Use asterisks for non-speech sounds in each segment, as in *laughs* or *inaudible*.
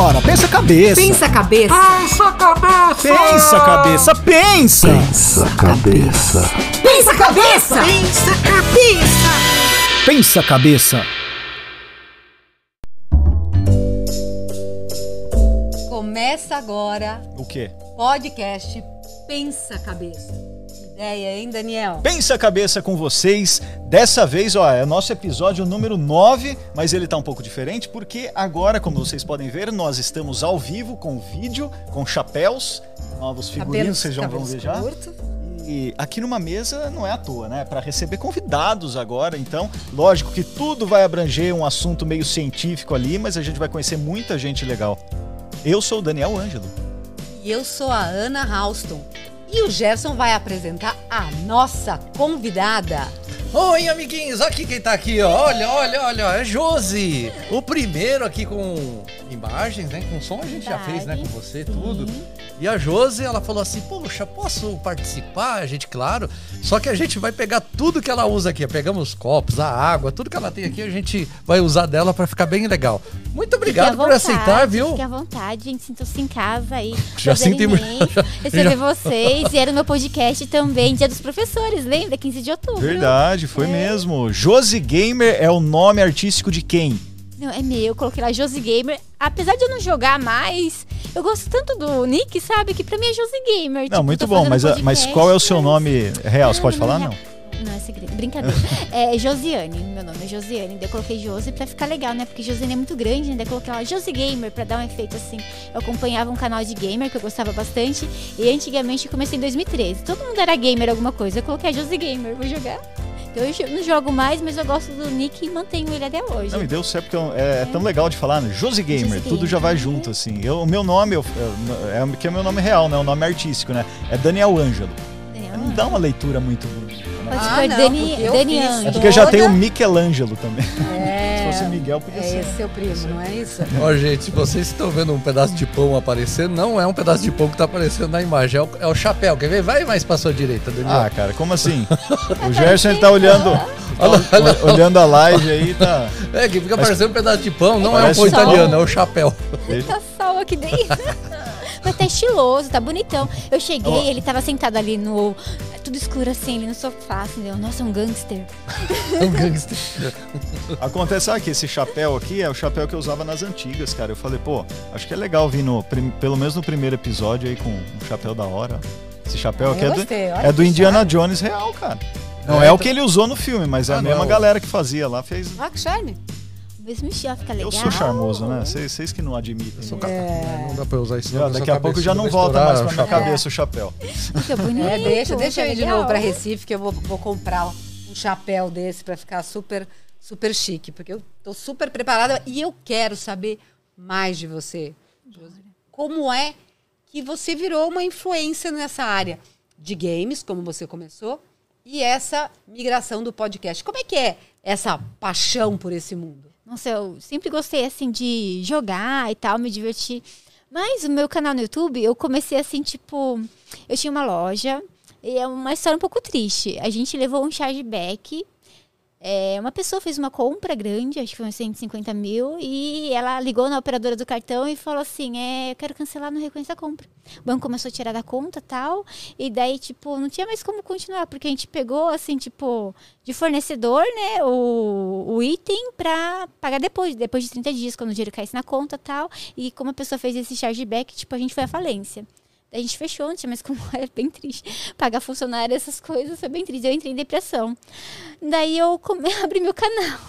Pensa a cabeça. Pensa a cabeça. Pensa cabeça! Pensa a cabeça, pensa. Pensa cabeça. Pensa a cabeça. Pensa cabeça! Pensa a cabeça. Começa agora O quê? podcast Pensa a cabeça. Ideia, hein, Daniel? Pensa a cabeça com vocês. Dessa vez, ó, é o nosso episódio número 9, mas ele tá um pouco diferente porque agora, como vocês podem ver, nós estamos ao vivo com vídeo, com chapéus, novos figurinos, vocês já vão ver já. curto. E aqui numa mesa não é à toa, né? Para receber convidados agora. Então, lógico que tudo vai abranger um assunto meio científico ali, mas a gente vai conhecer muita gente legal. Eu sou o Daniel Ângelo. E eu sou a Ana Halston. E o Gerson vai apresentar a nossa convidada. Oi, amiguinhos, aqui quem tá aqui, ó. Olha, olha, olha, é Josi. O primeiro aqui com imagens, né? Com som a gente já fez, né? Com você, tudo. E a Josi, ela falou assim: Poxa, posso participar? A gente, claro. Só que a gente vai pegar tudo que ela usa aqui. Pegamos os copos, a água, tudo que ela tem aqui, a gente vai usar dela pra ficar bem legal. Muito obrigado à por aceitar, viu? Fique à vontade, gente. Sinta-se em casa aí. *laughs* Já prazer senti muito- imenso *laughs* já- Receber já- vocês. *laughs* E era o meu podcast também, Dia dos Professores, lembra? 15 de outubro. Verdade, foi mesmo. Josi Gamer é o nome artístico de quem? Não, é meu, eu coloquei lá Josi Gamer. Apesar de eu não jogar mais, eu gosto tanto do Nick, sabe? Que pra mim é Josi Gamer. Não, Tipo, muito bom, mas, podcast, mas qual é o seu nome real? Você pode Não, falar? não é Não. real. Não, é segredo. Brincadeira. *laughs* é Josiane, meu nome é Josiane. Daí eu coloquei Josi pra ficar legal, né? Porque Josiane é muito grande, né? Daí eu coloquei lá Josi Gamer pra dar um efeito assim. Eu acompanhava um canal de gamer que eu gostava bastante. E antigamente comecei em 2013. Todo mundo era gamer alguma coisa. Eu coloquei a Josi Gamer, vou jogar. Então eu não jogo mais, mas eu gosto do nick e mantenho ele até hoje. Não, e deu certo porque é, é tão legal de falar, né? Josi Gamer, Josi tudo já vai Gamer. junto, assim. Eu, o meu nome, eu, é, que é o meu nome real, né? O nome artístico, né? É Daniel Ângelo. Não dá uma leitura muito? Pode Ah, não, Dani, Dani Ângelo. É porque já tem o Toda- Michelangelo também. *laughs* É, Se fosse Miguel, podia é ser. esse seu primo, não é isso? Ó, gente, se vocês estão vendo um pedaço de pão aparecer, não é um pedaço de pão que tá aparecendo na imagem, é o, é o chapéu. Quer ver? Vai mais pra sua direita, Daniel. Ah, cara, como assim? *laughs* O Gerson ele tá olhando, tá olhando a live aí, tá. É, que fica parecendo um pedaço de pão, não é um pão italiano, é o chapéu. Tá sol aqui dentro. *laughs* Mas tá estiloso, tá bonitão. Eu cheguei, Ó. ele tava sentado ali no. Tudo escuro assim, ali no sofá, assim, deu, nossa, um gangster. É *laughs* um gangster. *laughs* Acontece, sabe que esse chapéu aqui é o chapéu que eu usava nas antigas, cara. Eu falei, pô, acho que é legal vir no, pelo menos no primeiro episódio aí com um chapéu da hora. Esse chapéu Ah, aqui é do, é do Indiana charme. Jones real, cara. Não É, é, o então- que ele usou no filme, mas é Ah, a mesma não. galera que fazia lá, fez. Ah, que charme. Mesmo estilo fica legal. Eu sou charmoso, né? Vocês que não admitem. Sou né? cap- É. Não dá pra usar isso. Já, não, daqui a pouco já não volta mais pra minha cabeça o chapéu. Fica *laughs* bonito. É, deixa, deixa eu ir de novo pra. Recife que eu vou, vou comprar um chapéu desse pra ficar super, super chique, porque eu tô super preparada e eu quero saber mais de você. Josi. Como é que você virou uma influência nessa área de games, como você começou, e essa migração do podcast? Como é que é essa paixão por esse mundo? Nossa, eu sempre gostei, assim, de jogar e tal, me divertir. Mas o meu canal no YouTube, eu comecei assim, tipo... Eu tinha uma loja e é uma história um pouco triste. A gente levou um chargeback. É, uma pessoa fez uma compra grande, acho que foi uns 150 mil, e ela ligou na operadora do cartão e falou assim: é, eu quero cancelar, não reconheço a compra. O banco começou a tirar da conta tal, e daí, tipo, não tinha mais como continuar, porque a gente pegou, assim, tipo, de fornecedor, né, o, o item pra pagar depois, depois de 30 dias, quando o dinheiro caísse na conta tal. E como a pessoa fez esse chargeback, tipo, a gente foi à falência. A gente fechou, tinha mais como, era *laughs* bem triste. Pagar funcionário, essas coisas, foi bem triste. Eu entrei em depressão. Daí eu come... *laughs* abri meu canal.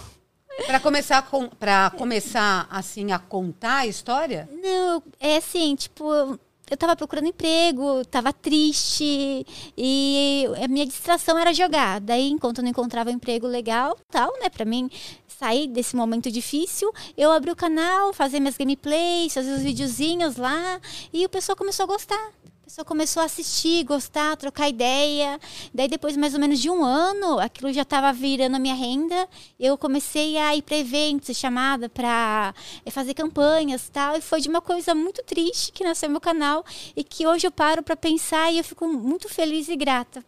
Para começar com, começar assim a contar a história? Não, é assim, tipo, eu- eu tava procurando emprego, tava triste e a minha distração era jogar. Daí, enquanto eu não encontrava um emprego legal, tal, né, pra mim sair desse momento difícil, eu abri o canal, fazer minhas gameplays, fazer os videozinhos lá e o pessoal começou a gostar. O pessoal começou a assistir, gostar, trocar ideia. Daí, depois mais ou menos de um ano, aquilo já estava virando a minha renda. Eu comecei a ir para eventos, ser chamada para fazer campanhas tal. E foi de uma coisa muito triste que nasceu meu canal e que hoje eu paro para pensar e eu fico muito feliz e grata.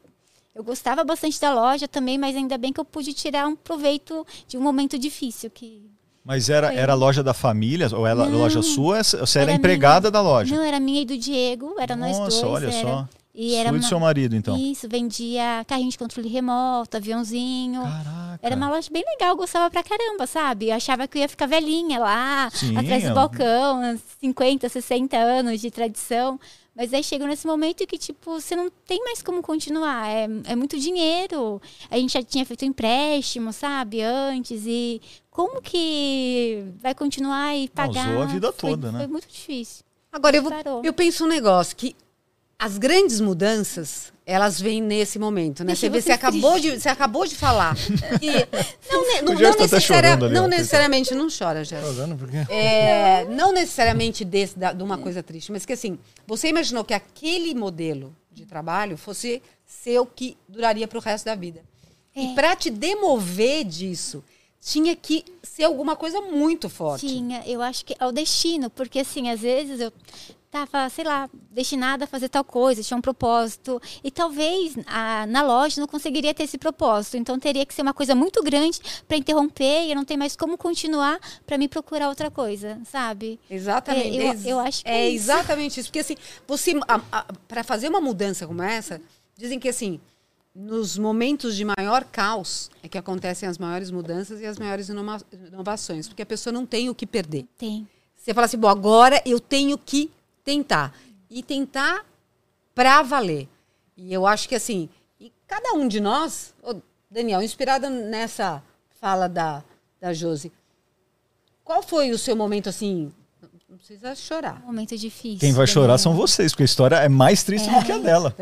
Eu gostava bastante da loja também, mas ainda bem que eu pude tirar um proveito de um momento difícil que Mas era, Foi. era a loja da família, ou era Não. loja sua, você era, Era empregada da loja. Não, era minha e do Diego, era nós dois. Nossa, olha era, só. E era e do uma- seu marido, então. Isso, vendia carrinho de controle remoto, aviãozinho. Caraca. Era uma loja bem legal, eu gostava pra caramba, sabe? Eu achava que eu ia ficar velhinha lá, Sim, atrás é do balcão, uns 50, 60 anos de tradição. Mas aí chegou nesse momento que, tipo, você não tem mais como continuar. É, é muito dinheiro. A gente já tinha feito empréstimo, sabe? Antes. E como que vai continuar e pagar? usou a vida Foi- toda, né? Foi muito difícil. Agora, eu, vou- eu penso um negócio, que as grandes mudanças, elas vêm nesse momento, né? Deixa Você, vê, você, acabou de, você acabou de falar. *laughs* não, não, Gerson tá até necessaria- chorando ali, não necessariamente, não chora, porque... É, não necessariamente desse, da- de uma coisa triste, mas que assim, você imaginou que aquele modelo de trabalho fosse ser o que duraria para o resto da vida. E É. para te demover disso, tinha que ser alguma coisa muito forte. Tinha, eu acho que é o destino, porque assim, às vezes eu tava, sei lá, destinada a fazer tal coisa, tinha um propósito, e talvez a- na loja não conseguiria ter esse propósito, então teria que ser uma coisa muito grande para interromper e eu não tenho mais como continuar para me procurar outra coisa, sabe? Exatamente. É, eu- eu acho que é é isso. exatamente isso. Porque assim, você para fazer uma mudança como essa, dizem que assim, nos momentos de maior caos é que acontecem as maiores mudanças e as maiores inova- inovações, porque a pessoa não tem o que perder. Tem. Você fala assim, bom, agora eu tenho que tentar. E tentar pra valer. E eu acho que assim, e cada um de nós, ô, Daniel, inspirado nessa fala da, da Josi, qual foi o seu momento assim? Não precisa chorar. Um momento difícil. Quem vai chorar Daniel. são vocês, porque a história é mais triste do que a dela.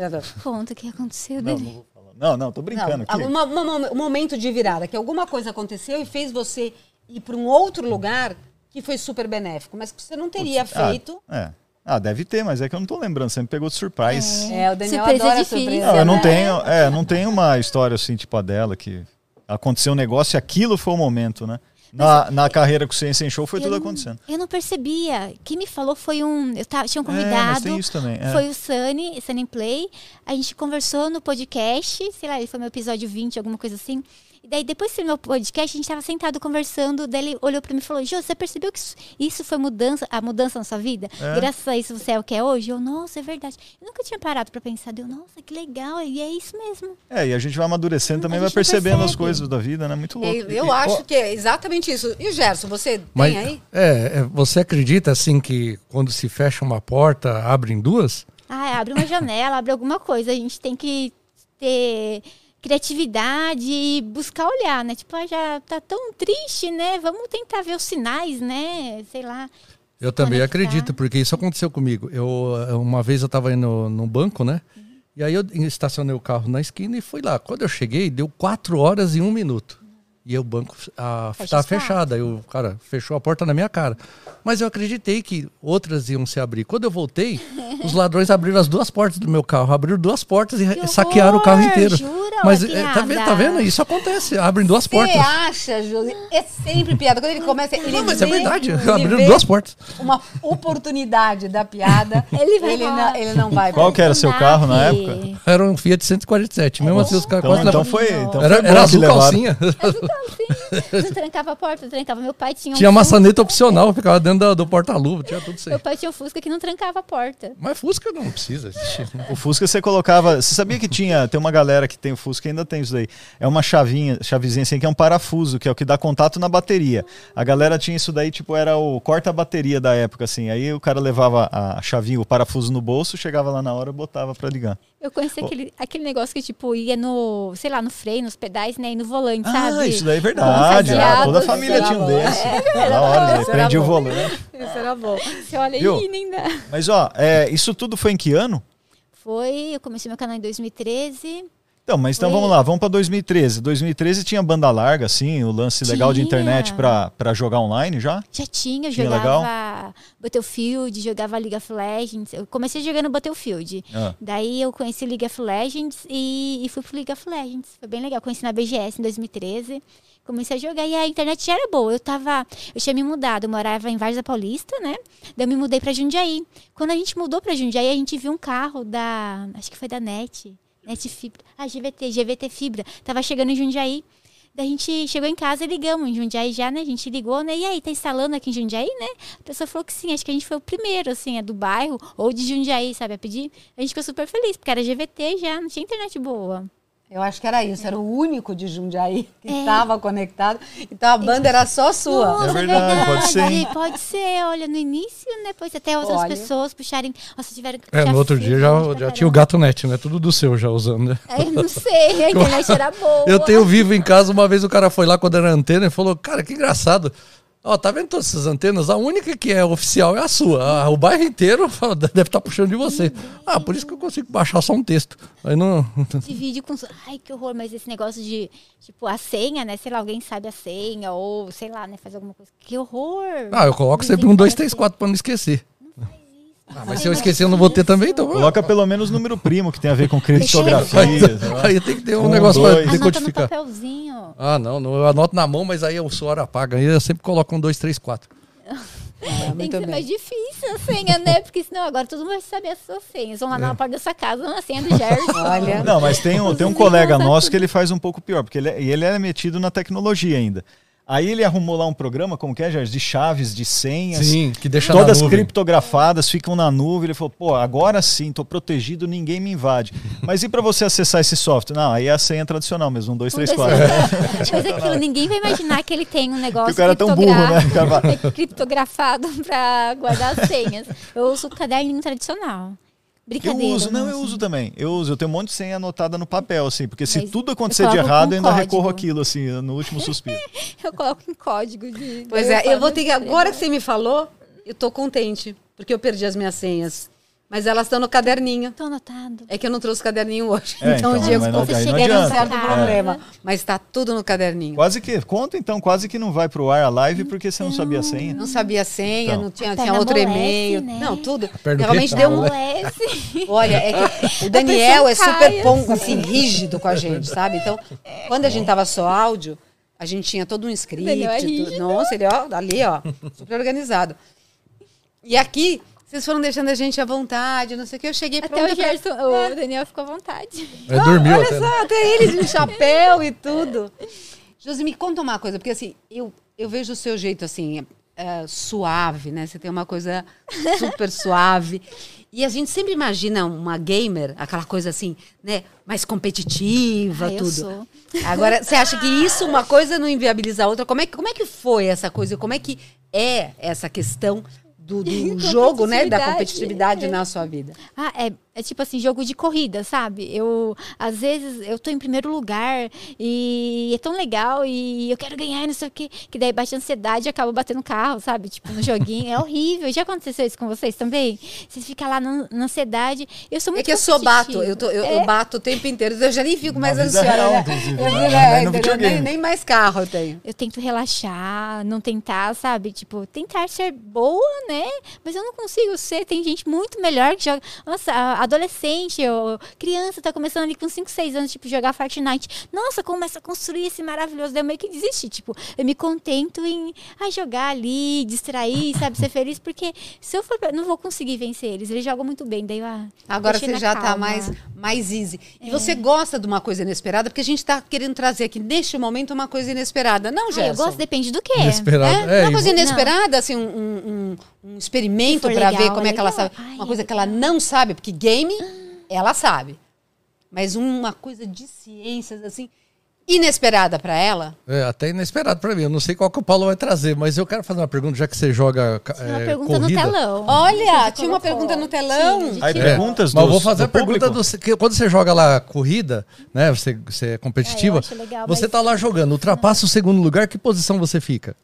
Conta o que aconteceu, Não, Daniel. Não. Não, tô brincando Não, aqui. uma- uma- um momento de virada, que alguma coisa aconteceu e fez você ir para um outro lugar que foi super benéfico, mas que você não teria Putz, ah, feito. é. Ah, deve ter, mas é que eu não tô lembrando. Você me pegou de surprise. É, o Daniel Surpresa adora difícil. surpresa. Não, eu não né? tenho, é, não tenho uma história assim, tipo a dela, que aconteceu um negócio e aquilo foi o momento, né? Na, na carreira com o Ciência em Show foi Eu tudo não- acontecendo. Eu não percebia. Quem me falou foi um. Eu tava, tinha um É, convidado. isso também. é. Foi o Sunny, Sunny Play. A gente conversou no podcast, sei lá, ele foi meu episódio 20, alguma coisa assim. E daí, depois do meu podcast, a gente tava sentado conversando. Daí ele olhou pra mim e falou: Jô, você percebeu que isso, foi mudança, a mudança na sua vida? É. Graças a isso você é o que é hoje? Eu, nossa, é verdade. Eu nunca tinha parado pra pensar. Deu, nossa, que legal. E é isso mesmo. É, e a gente vai amadurecendo também, vai percebendo as percebe. coisas da vida, né? Muito louco. Eu, eu acho que é exatamente isso. E o Gerson, você Mas, tem aí? é, é, você acredita assim que quando se fecha uma porta, abrem duas? Ah, abre uma janela, abre alguma coisa. A gente tem que ter criatividade e buscar olhar, né? Tipo, ah, já tá tão triste, né? Vamos tentar ver os sinais, né? Sei lá. Eu também conectar. acredito, porque isso aconteceu comigo. Eu eh, uma vez eu estava indo num banco, né? E aí eu estacionei o carro na esquina e fui lá. Quando eu cheguei, deu quatro horas e um minuto. E o banco estava fechado. Aí o cara fechou a porta na minha cara. Mas eu acreditei que outras iam se abrir. Quando eu voltei, *laughs* os ladrões abriram as duas portas do meu carro. Abriram duas portas e Que saquearam o carro inteiro. Jura, Mas é, tá, vendo, tá vendo? Isso acontece. Abrem duas Você portas. acha, Josi? É sempre piada. Quando ele começa, ele Não, mas é vê- verdade. ele Abriram duas portas. Uma oportunidade da piada. *laughs* Ele vai ele, embora. não, ele não *laughs* vai. Qual que era seu carro na época? Era um Fiat 147. Mesmo assim, os caras Então, quase então levaram. foi, então Era, foi era azul levaram. calcinha. Não trancava a porta, trancava. Meu pai tinha um Tinha Fusca. maçaneta opcional, ficava dentro da- do porta-luva, tinha tudo isso aí. Meu pai tinha um Fusca que não trancava a porta. Mas Fusca não precisa. O Fusca você colocava. Você sabia que tinha. Tem uma galera que tem o Fusca que ainda tem isso daí. É uma chavinha, chavezinha assim, que é um parafuso, que é o que dá contato na bateria. A galera tinha isso daí, tipo, era o corta-bateria da época, assim. Aí o cara levava a chavinha, o parafuso no bolso, chegava lá na hora e botava pra ligar. Eu conheci aquele, aquele negócio que, tipo, ia no, sei lá, no freio, nos pedais, né? E no volante, sabe? Ah, isso daí é verdade. Ah, toda a família tinha um desse. É, da hora, né? Prendia o volante. Isso era bom. Você olha Viu? aí, nem dá. Mas ó, é, isso tudo foi em que ano? Foi, eu comecei meu canal em 2013. Então, mas então vamos lá, vamos pra 2013. 2013 tinha banda larga, assim, o lance legal de Tinha. internet pra, pra jogar online já? Já tinha, Tinha jogava Battlefield, jogava League of Legends. Eu comecei jogando Battlefield. Ah. Daí eu conheci League of Legends e, e fui pro League of Legends. Foi bem legal. Conheci na BGS em 2013. Comecei a jogar e a internet já era boa. Eu tava. Eu tinha me mudado, eu morava em Vargas da Paulista, né? Daí eu me mudei pra Jundiaí. Quando a gente mudou pra Jundiaí, a gente viu um carro da. Acho que foi da NET. NET Fibra. Ah, GVT, GVT Fibra. Tava chegando em Jundiaí. Daí a gente chegou em casa e ligamos em Jundiaí já, né? A gente ligou, né? E aí, tá instalando aqui em Jundiaí, né? A pessoa falou que sim, acho que a gente foi o primeiro, assim, é do bairro ou de Jundiaí, sabe, a pedir. A gente ficou super feliz, porque era GVT já, não tinha internet boa. Eu acho que era isso, era o único de Jundiaí que É. estava conectado. Então a banda era só sua. Nossa, É verdade, pode ser, hein? Pode ser, olha, no início, né? Depois até outras Olha. pessoas puxarem. Nossa, tiveram que É, no outro dia já, já tinha o gato net, né? Tudo do seu já usando, né? É, não sei, a internet *laughs* era boa. Eu tenho vivo em casa, uma vez o cara foi lá quando era antena e falou, cara, que engraçado. Ó, tá vendo todas essas antenas? A única que é oficial é a sua. O bairro inteiro *laughs* fala, deve estar puxando de você. Ah, por isso que eu consigo baixar só um texto. Aí não. *laughs* de vídeo com. Ai, que horror, mas esse negócio de, tipo, a senha, né? Sei lá, alguém sabe a senha, ou sei lá, né? Faz alguma coisa. Que horror! Ah, eu coloco sempre um, dois, três, quatro pra não esquecer. Ah, mas se eu esquecer, eu não vou ter também, então. Coloca pelo menos número primo, que tem a ver com criptografia. Aí tem que ter um Um, negócio dois. pra Anota no decodificar. papelzinho. Ah, não, não, eu anoto na mão, mas aí o suor apaga. Aí eu sempre coloco um, dois, três, quatro. *laughs* É, Tem que ser bem. mais difícil a senha, né? Porque senão agora todo mundo vai saber as suas senhas. Vão lá na porta da sua casa, na senha do Gerson. *laughs* Olha. Não, mas tem um, tem um colega nosso que ele faz um pouco pior, porque ele é, ele é metido na tecnologia ainda. Aí ele arrumou lá um programa, como que é, Jorge? De chaves, de senhas. Sim, que deixa Todas na nuvem. criptografadas, ficam na nuvem. Ele falou, pô, agora sim, tô protegido, ninguém me invade. *laughs* Mas e para você acessar esse software? Não, aí é a senha tradicional mesmo, um, dois, três, *laughs* quatro. Mas aquilo, ninguém vai imaginar que ele tem um negócio *laughs* Que o cara é tão burro, né? É criptografado pra guardar as senhas. Eu uso o caderninho tradicional. Eu Brincadeira. uso, não, eu nossa. uso também. Eu uso, eu tenho um monte de senha anotada no papel, assim, porque se Mas tudo eu acontecer de errado, eu ainda código. recorro aquilo, assim, no último suspiro. *laughs* Eu coloco em código de. Pois é, eu vou ter que. Agora que você me falou, eu tô contente, porque eu perdi as minhas senhas. Mas elas estão no caderninho. Tô anotado. É que eu não trouxe o caderninho hoje. É, então, então, o Diego ficou chega num certo É. problema. Mas está tudo no caderninho. Quase que, conta então, quase que não vai pro ar a live porque você não sabia a senha. Não sabia a senha, Então. não tinha, tinha outro e-mail. né? Não, tudo. Realmente deu um. Amolece. Olha, é que o Daniel é super cai, pon, assim, rígido com a gente, sabe? Então, quando a gente tava só áudio, a gente tinha todo um script. Daniel é tudo. Nossa, ele, ó, ali, ó, super organizado. E aqui, vocês foram deixando a gente à vontade, não sei o que. Eu cheguei Até pronta o pra- Gerson, o Daniel ficou à vontade. É, dormiu Olha até. né? só, até eles de chapéu e tudo. Josi, me conta uma coisa, porque assim, eu, eu vejo o seu jeito assim, é, suave, né? Você tem uma coisa super suave. E a gente sempre imagina uma gamer, aquela coisa assim, né? Mais competitiva, Ah, eu tudo. sou. Agora, você acha que isso, uma coisa não inviabiliza a outra? Como é, como é que foi essa coisa? Como é que é essa questão do, do *laughs* jogo, né? Da competitividade É. na sua vida? Ah, é, é tipo assim, jogo de corrida, sabe? Eu, às vezes, eu tô em primeiro lugar e é tão legal e eu quero ganhar, e não sei o quê, que daí bate ansiedade e acaba batendo carro, sabe? Tipo, no joguinho. É horrível. Já aconteceu isso com vocês também? Vocês ficam lá na, na ansiedade. Eu sou muito É que eu sou bato, eu, tô- eu- É. eu bato o tempo inteiro, eu já nem fico mais ansiosa. né? é, videogame. nem, nem mais carro eu tenho. Eu tento relaxar, não tentar, sabe? Tipo, tentar ser boa, né? Mas eu não consigo ser. Tem gente muito melhor que joga. Nossa, a- adolescente, ou criança, tá começando ali com 5, 6 anos, tipo, jogar Fortnite. Nossa, começa a construir esse maravilhoso. Daí eu meio que desisti. Tipo, eu me contento em ah, jogar ali, distrair, sabe? Ser feliz, porque se eu for. pra- Não vou conseguir vencer eles. Eles jogam muito bem. Daí eu. Ah, Agora você já tá calma. mais, mais easy. E você gosta de uma coisa inesperada? Porque a gente tá querendo trazer aqui, neste momento, uma coisa inesperada. Não, Ah, eu Gerson? gosto, depende do quê? Inesperado. É, É, uma e coisa inesperada, assim, um, um, um- experimento pra ver legal, como é, é que ela legal. sabe. Ai, uma é coisa que ela legal. não sabe, porque game, ela sabe. Mas uma coisa de ciências, assim, inesperada pra ela. É, até inesperado pra mim. Eu não sei qual que o Paulo vai trazer, mas eu quero fazer uma pergunta, já que você joga Tem uma é, pergunta corrida. no telão. Olha, tinha uma pergunta no telão. Aí de- É, perguntas mas vou fazer do a pergunta do, que quando você joga lá corrida, né? Você, você é competitiva. É, legal, você mas- tá lá jogando, ultrapassa o segundo lugar, que posição você fica?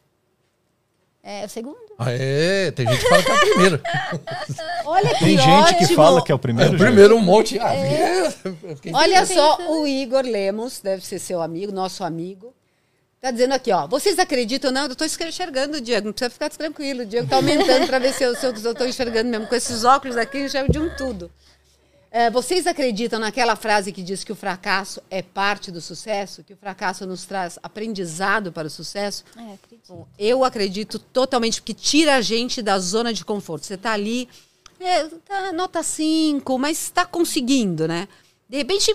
É o segundo. Aê, tem gente que fala que é o primeiro. *laughs* Olha que Tem gente que ótimo. fala que é o É primeiro. o Jorge? primeiro um monte. Ah, É. fiquei- Olha só, o Igor Lemos, deve ser seu amigo, nosso amigo. Tá dizendo aqui, ó. Vocês acreditam? Não, eu tô enxergando o Diego. Não precisa ficar tranquilo. O Diego tá aumentando para ver se eu, tô enxergando mesmo. Com esses óculos aqui, enxergo de um tudo. É, vocês acreditam naquela frase que diz que o fracasso é parte do sucesso? Que o fracasso nos traz aprendizado para o sucesso? É, acredito. Bom, eu acredito totalmente, porque tira a gente da zona de conforto. Você está ali, é, tá nota 5, mas está conseguindo, né? De repente,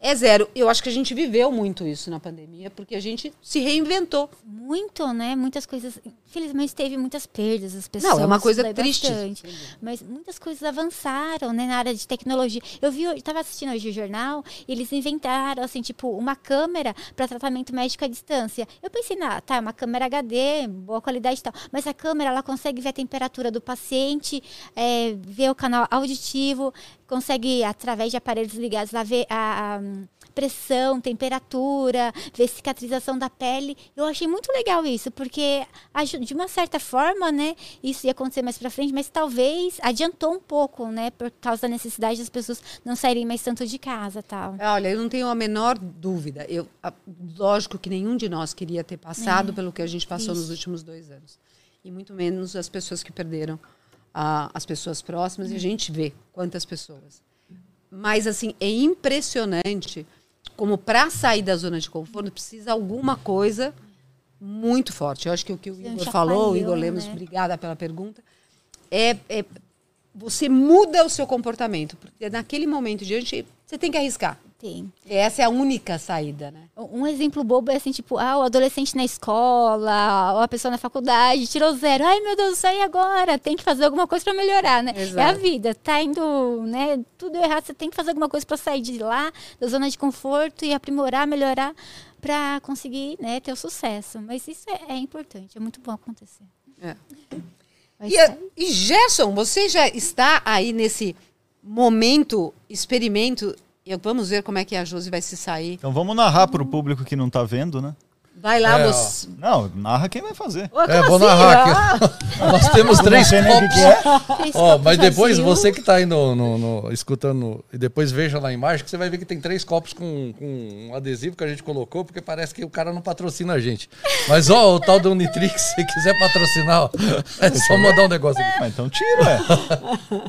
é zero. Eu acho que a gente viveu muito isso na pandemia, porque a gente se reinventou. Muito, né? Muitas coisas. Infelizmente teve muitas perdas das pessoas. Não, é uma coisa daí triste. bastante. Mas muitas coisas avançaram, né, na área de tecnologia. Eu vi, eu tava assistindo hoje o jornal, e eles inventaram assim, tipo, uma câmera para tratamento médico à distância. Eu pensei, na, tá, é uma câmera HD, boa qualidade e tal. Mas a câmera ela consegue ver a temperatura do paciente, é, ver o canal auditivo, consegue, através de aparelhos ligados lá, ver a, a hum, pressão, temperatura, ver cicatrização da pele. Eu achei muito legal isso, porque de uma certa forma, né, isso ia acontecer mais pra frente, mas talvez adiantou um pouco, né, por causa da necessidade das pessoas não saírem mais tanto de casa, tal. Olha, eu não tenho a menor dúvida. Eu, a- lógico que nenhum de nós queria ter passado pelo que a gente passou nos Isso. últimos dois anos. E muito menos as pessoas que perderam as pessoas próximas. E a gente vê quantas pessoas. Mas, assim, é impressionante como para sair da zona de conforto precisa alguma coisa muito forte. Eu acho que o que o Igor falou, o Igor Lemos, né? obrigada pela pergunta, é, é você muda o seu comportamento. Porque naquele momento diante, você tem que arriscar. Tem. Essa é a única saída, né? Um exemplo bobo é assim, tipo, ah, o adolescente na escola, ou a pessoa na faculdade, tirou zero. Ai, meu Deus e agora? Tem que fazer alguma coisa pra melhorar, né? É a Exato. vida. Tá indo, né? Tudo errado, você tem que fazer alguma coisa pra sair de lá, da zona de conforto e aprimorar, melhorar, pra conseguir, né, ter o sucesso. Mas isso é, é importante, é muito bom acontecer. É. E, sair. e Gerson, você já está aí nesse momento, experimento. E vamos ver como é que a Josi vai se sair. Então vamos narrar pro público que não tá vendo, né? Vai lá, É, você. Não, narra quem vai fazer. Ô, É, como vou assim? narrar aqui. Nós temos *laughs* três sei nem o que copos. que é. Três Ó, copos mas depois vazios. você que tá aí no, no- no- escutando e depois veja lá a imagem que você vai ver que tem três copos com, com um adesivo que a gente colocou, porque parece que o cara não patrocina a gente. Mas ó, o tal do Unitrix, se quiser patrocinar, ó, é só mandar um negócio aqui. Ah, então tira, é.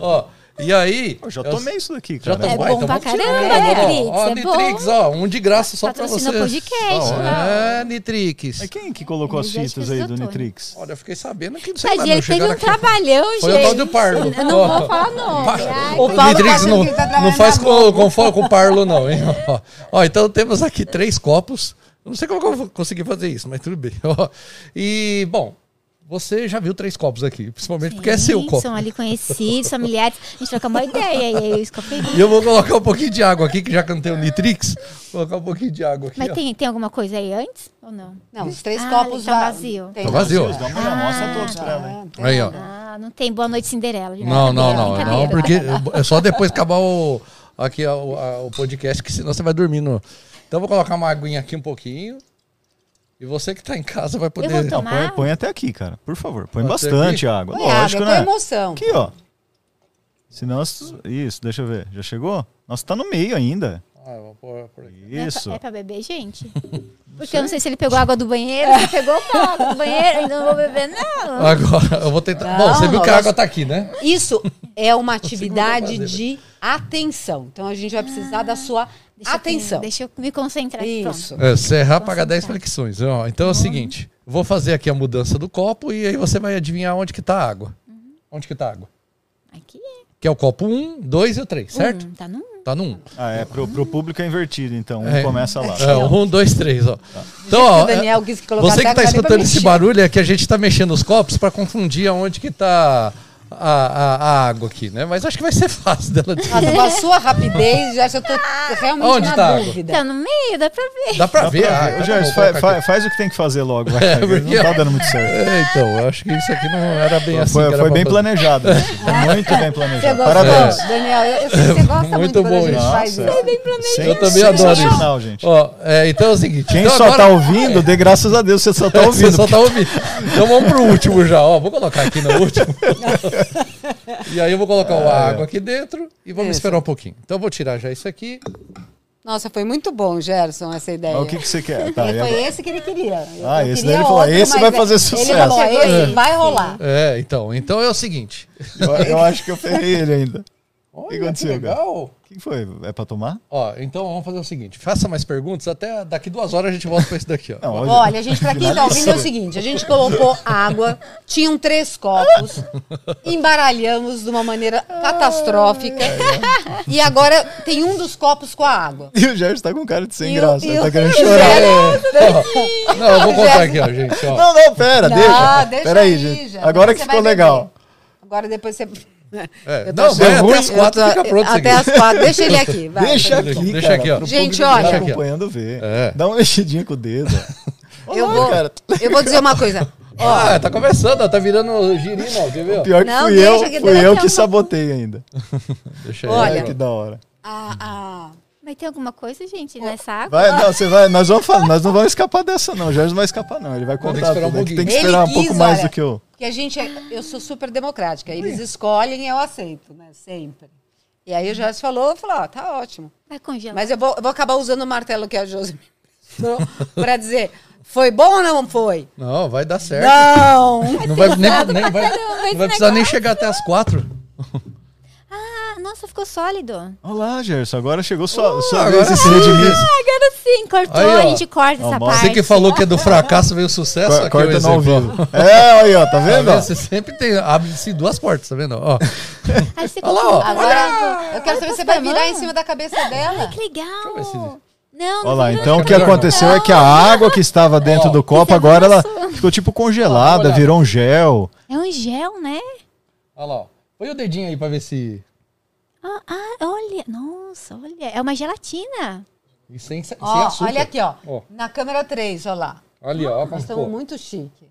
Ó, e aí. Eu já eu- tomei isso daqui, Já cara. tomou? É bom então pra vamos tirar. caramba, Ó, Nitrix, Ó, é Nitrix, bom. ó, um de graça só pra Patrocina você. o podcast, Ó, ó. É, Nitrix. Mas quem que colocou as já fitas aí o do. Nitrix? Olha, eu fiquei sabendo que não sei lá, não ele teve um aqui. trabalhão, Foi gente. o tal do Parlo. Eu não vou falar Ai, O O Paulo Nitrix não, tá não faz com, com, com Parlo, não, hein? Ó, então temos aqui três copos. Eu não sei como eu vou conseguir fazer isso, mas tudo bem. Ó, e, bom, você já viu três copos aqui, principalmente porque é seu Sim, copo. São ali conhecidos, familiares. A gente troca uma ideia. E aí, que eu *laughs* peguei. E eu vou colocar um pouquinho de água aqui, que já cantei o Nitrix. Vou colocar um pouquinho de água aqui. Mas ó. tem, tem alguma coisa aí antes ou não? Não, os três Ah, copos tá va- vazio. Tem Tá vazio. Uma olhada, mostra todos pra ela. É, Aí, ó. Ah, não tem Boa Noite Cinderela. Não, não, não. Não, porque é só depois acabar o, aqui a- o, a- o podcast, que senão você vai dormir no. Então eu vou colocar uma aguinha aqui um pouquinho. E você que tá em casa vai poder. vou Não, tomar? põe, põe até aqui, cara. Por favor. Põe Até bastante aqui? água. Põe Lógico, água, né? com emoção. Aqui, ó. Senão. Isso, deixa eu ver. Já chegou? Nossa, tá no meio ainda. Ah, eu vou pôr por aqui. É Isso. pra, é pra beber, gente? *laughs* Porque eu não sei se ele pegou água do banheiro, se pegou a água do banheiro, ainda não vou beber, não. Agora, eu vou tentar. Não, Bom, você viu que a água tá aqui, né? Isso é uma *laughs* atividade fazer, de atenção. Então a gente vai precisar da sua Deixa eu- atenção. deixa eu me concentrar aqui. Isso. Pronto. É, serrar paga 10 Concentrar. flexões. Então é o seguinte: vou fazer aqui a mudança do copo e aí você vai adivinhar onde que tá a água. Onde que tá a água? Aqui é. Que é o copo 1, 2 e o 3, certo? Um, tá no Tá no 1. Ah, é. Pro, pro público é invertido, então. Um É. começa lá. É, um, dois, três, ó. Então, que ó, Daniel você que tá escutando esse barulho é que a gente tá mexendo os copos para confundir aonde que tá a, a, a água aqui, né? Mas acho que vai ser fácil dela descobrir. Nossa, com a sua rapidez, já eu tô realmente Onde na tá dúvida. Tá no meio, dá pra ver. Dá pra Dá ver. pra ah, ver. então Ô, Gerson, vou fa- colocar fa- aqui. faz o que tem que fazer logo. Vai, É, porque- Não tá dando muito certo. *laughs* É, então, eu acho que isso aqui não era bem assim. Foi, que era foi pra bem fazer. planejado. né? *laughs* Foi muito bem Você planejado. gostou, Parabéns. Daniel? Eu, eu sei que você gosta muito, Muito quando bom a gente isso. faz Nossa. isso. Eu também adoro isso. Gente. Ó, é, então é o seguinte. Quem então só agora- tá ouvindo, dê graças a Deus, você só tá *laughs* Você ouvindo. só tá ouvindo. Então vamos pro último já, ó. Vou colocar aqui no último. *laughs* e aí eu vou colocar É. a água aqui dentro e vamos Isso. esperar um pouquinho. Então eu vou tirar já isso aqui. Nossa, foi muito bom, Gerson, essa ideia. Mas o que, que você quer? Tá, Ele foi agora? esse que ele queria. Eu- Ah, esse queria daí ele falou, outro, esse mas vai é- fazer Ele sucesso. falou, esse vai rolar. É, então. Então é o seguinte. Eu, eu acho que eu ferrei ele ainda. Olha, que aconteceu, cara? legal. O que foi? É pra tomar? Ó, então vamos fazer o seguinte: faça mais perguntas, até daqui duas horas a gente volta pra esse daqui, ó. Não, hoje- Olha, gente, pra quem tá ouvindo é o seguinte: a gente colocou água, tinham três copos, embaralhamos de uma maneira catastrófica. *laughs* E agora tem um dos copos com a água. E o Gerson tá com cara de sem E o- graça. Ele o- tá querendo e o chorar. Zé- Não, eu vou contar aqui, ó, gente. Ó. Não, não, pera, Não, deixa. deixa Pera aí, aí, gente. já. Agora que ficou legal. beber. Agora depois você. É, não, vai até as quatro, fica pronto Até as quatro. Deixa ele aqui. *laughs* Vai. Deixa aqui, Deixa cara, aqui, Gente, olha. tá acompanhando ver. É. Dá uma mexidinha com o dedo. Eu vou, cara. eu vou dizer uma coisa. *laughs* Ó, Ah, tá começando, tá virando girino, ó, quer ver? Pior que Não, fui deixa eu, que fui eu que sabotei ainda. Deixa aí. Olha. Olha que da hora. a, a- Mas tem alguma coisa, gente, nessa água? Vai, não, você vai, nós vamos falar, nós não vamos escapar dessa não, o Jorge não vai escapar não, ele vai Vou ter que contar esperar um tudo, que tem esperar Ele um pouco mais do que eu. que a gente é, eu sou super democrática. Eles escolhem e eu aceito, né? Sempre. E aí o Jéssica falou, eu falei, ó, tá ótimo. Vai congelar. Mas eu vou, eu vou acabar usando o martelo que a Josi *laughs* pra dizer, foi bom ou não foi? Não, vai dar certo. Não! Não vai, nem, nem vai, não vai precisar nem chegar até as quatro. Ah, nossa, ficou sólido. Olha lá, Gerson, agora chegou sua, sua agora vez de sim. se redimir. Agora sim, cortou, Aí, a gente corta Ó, essa parte. Você que falou que é do *laughs* fracasso veio o sucesso, Co- aqui é Corta no ao exemplo. vivo. É, aí ó, tá vendo? Você sempre tem, abre-se duas portas, tá vendo? Ó, Aí você *laughs* Olha lá, ó. Agora, eu quero saber se você vai virar em cima da cabeça dela. Que legal. ver se- Não, Olha lá, não então o que melhor não. aconteceu é que a água que estava dentro Ó, do copo, é agora ela ficou tipo congelada, virou um gel. É um gel, né? olha lá. ó. Põe o dedinho aí pra ver se. Ah, ah, olha. Nossa, olha. É uma gelatina. E sem, sem Ó, açúcar. olha aqui, ó. Ó. Na câmera 3, ó lá. Ali, ó. Nós estamos muito chique.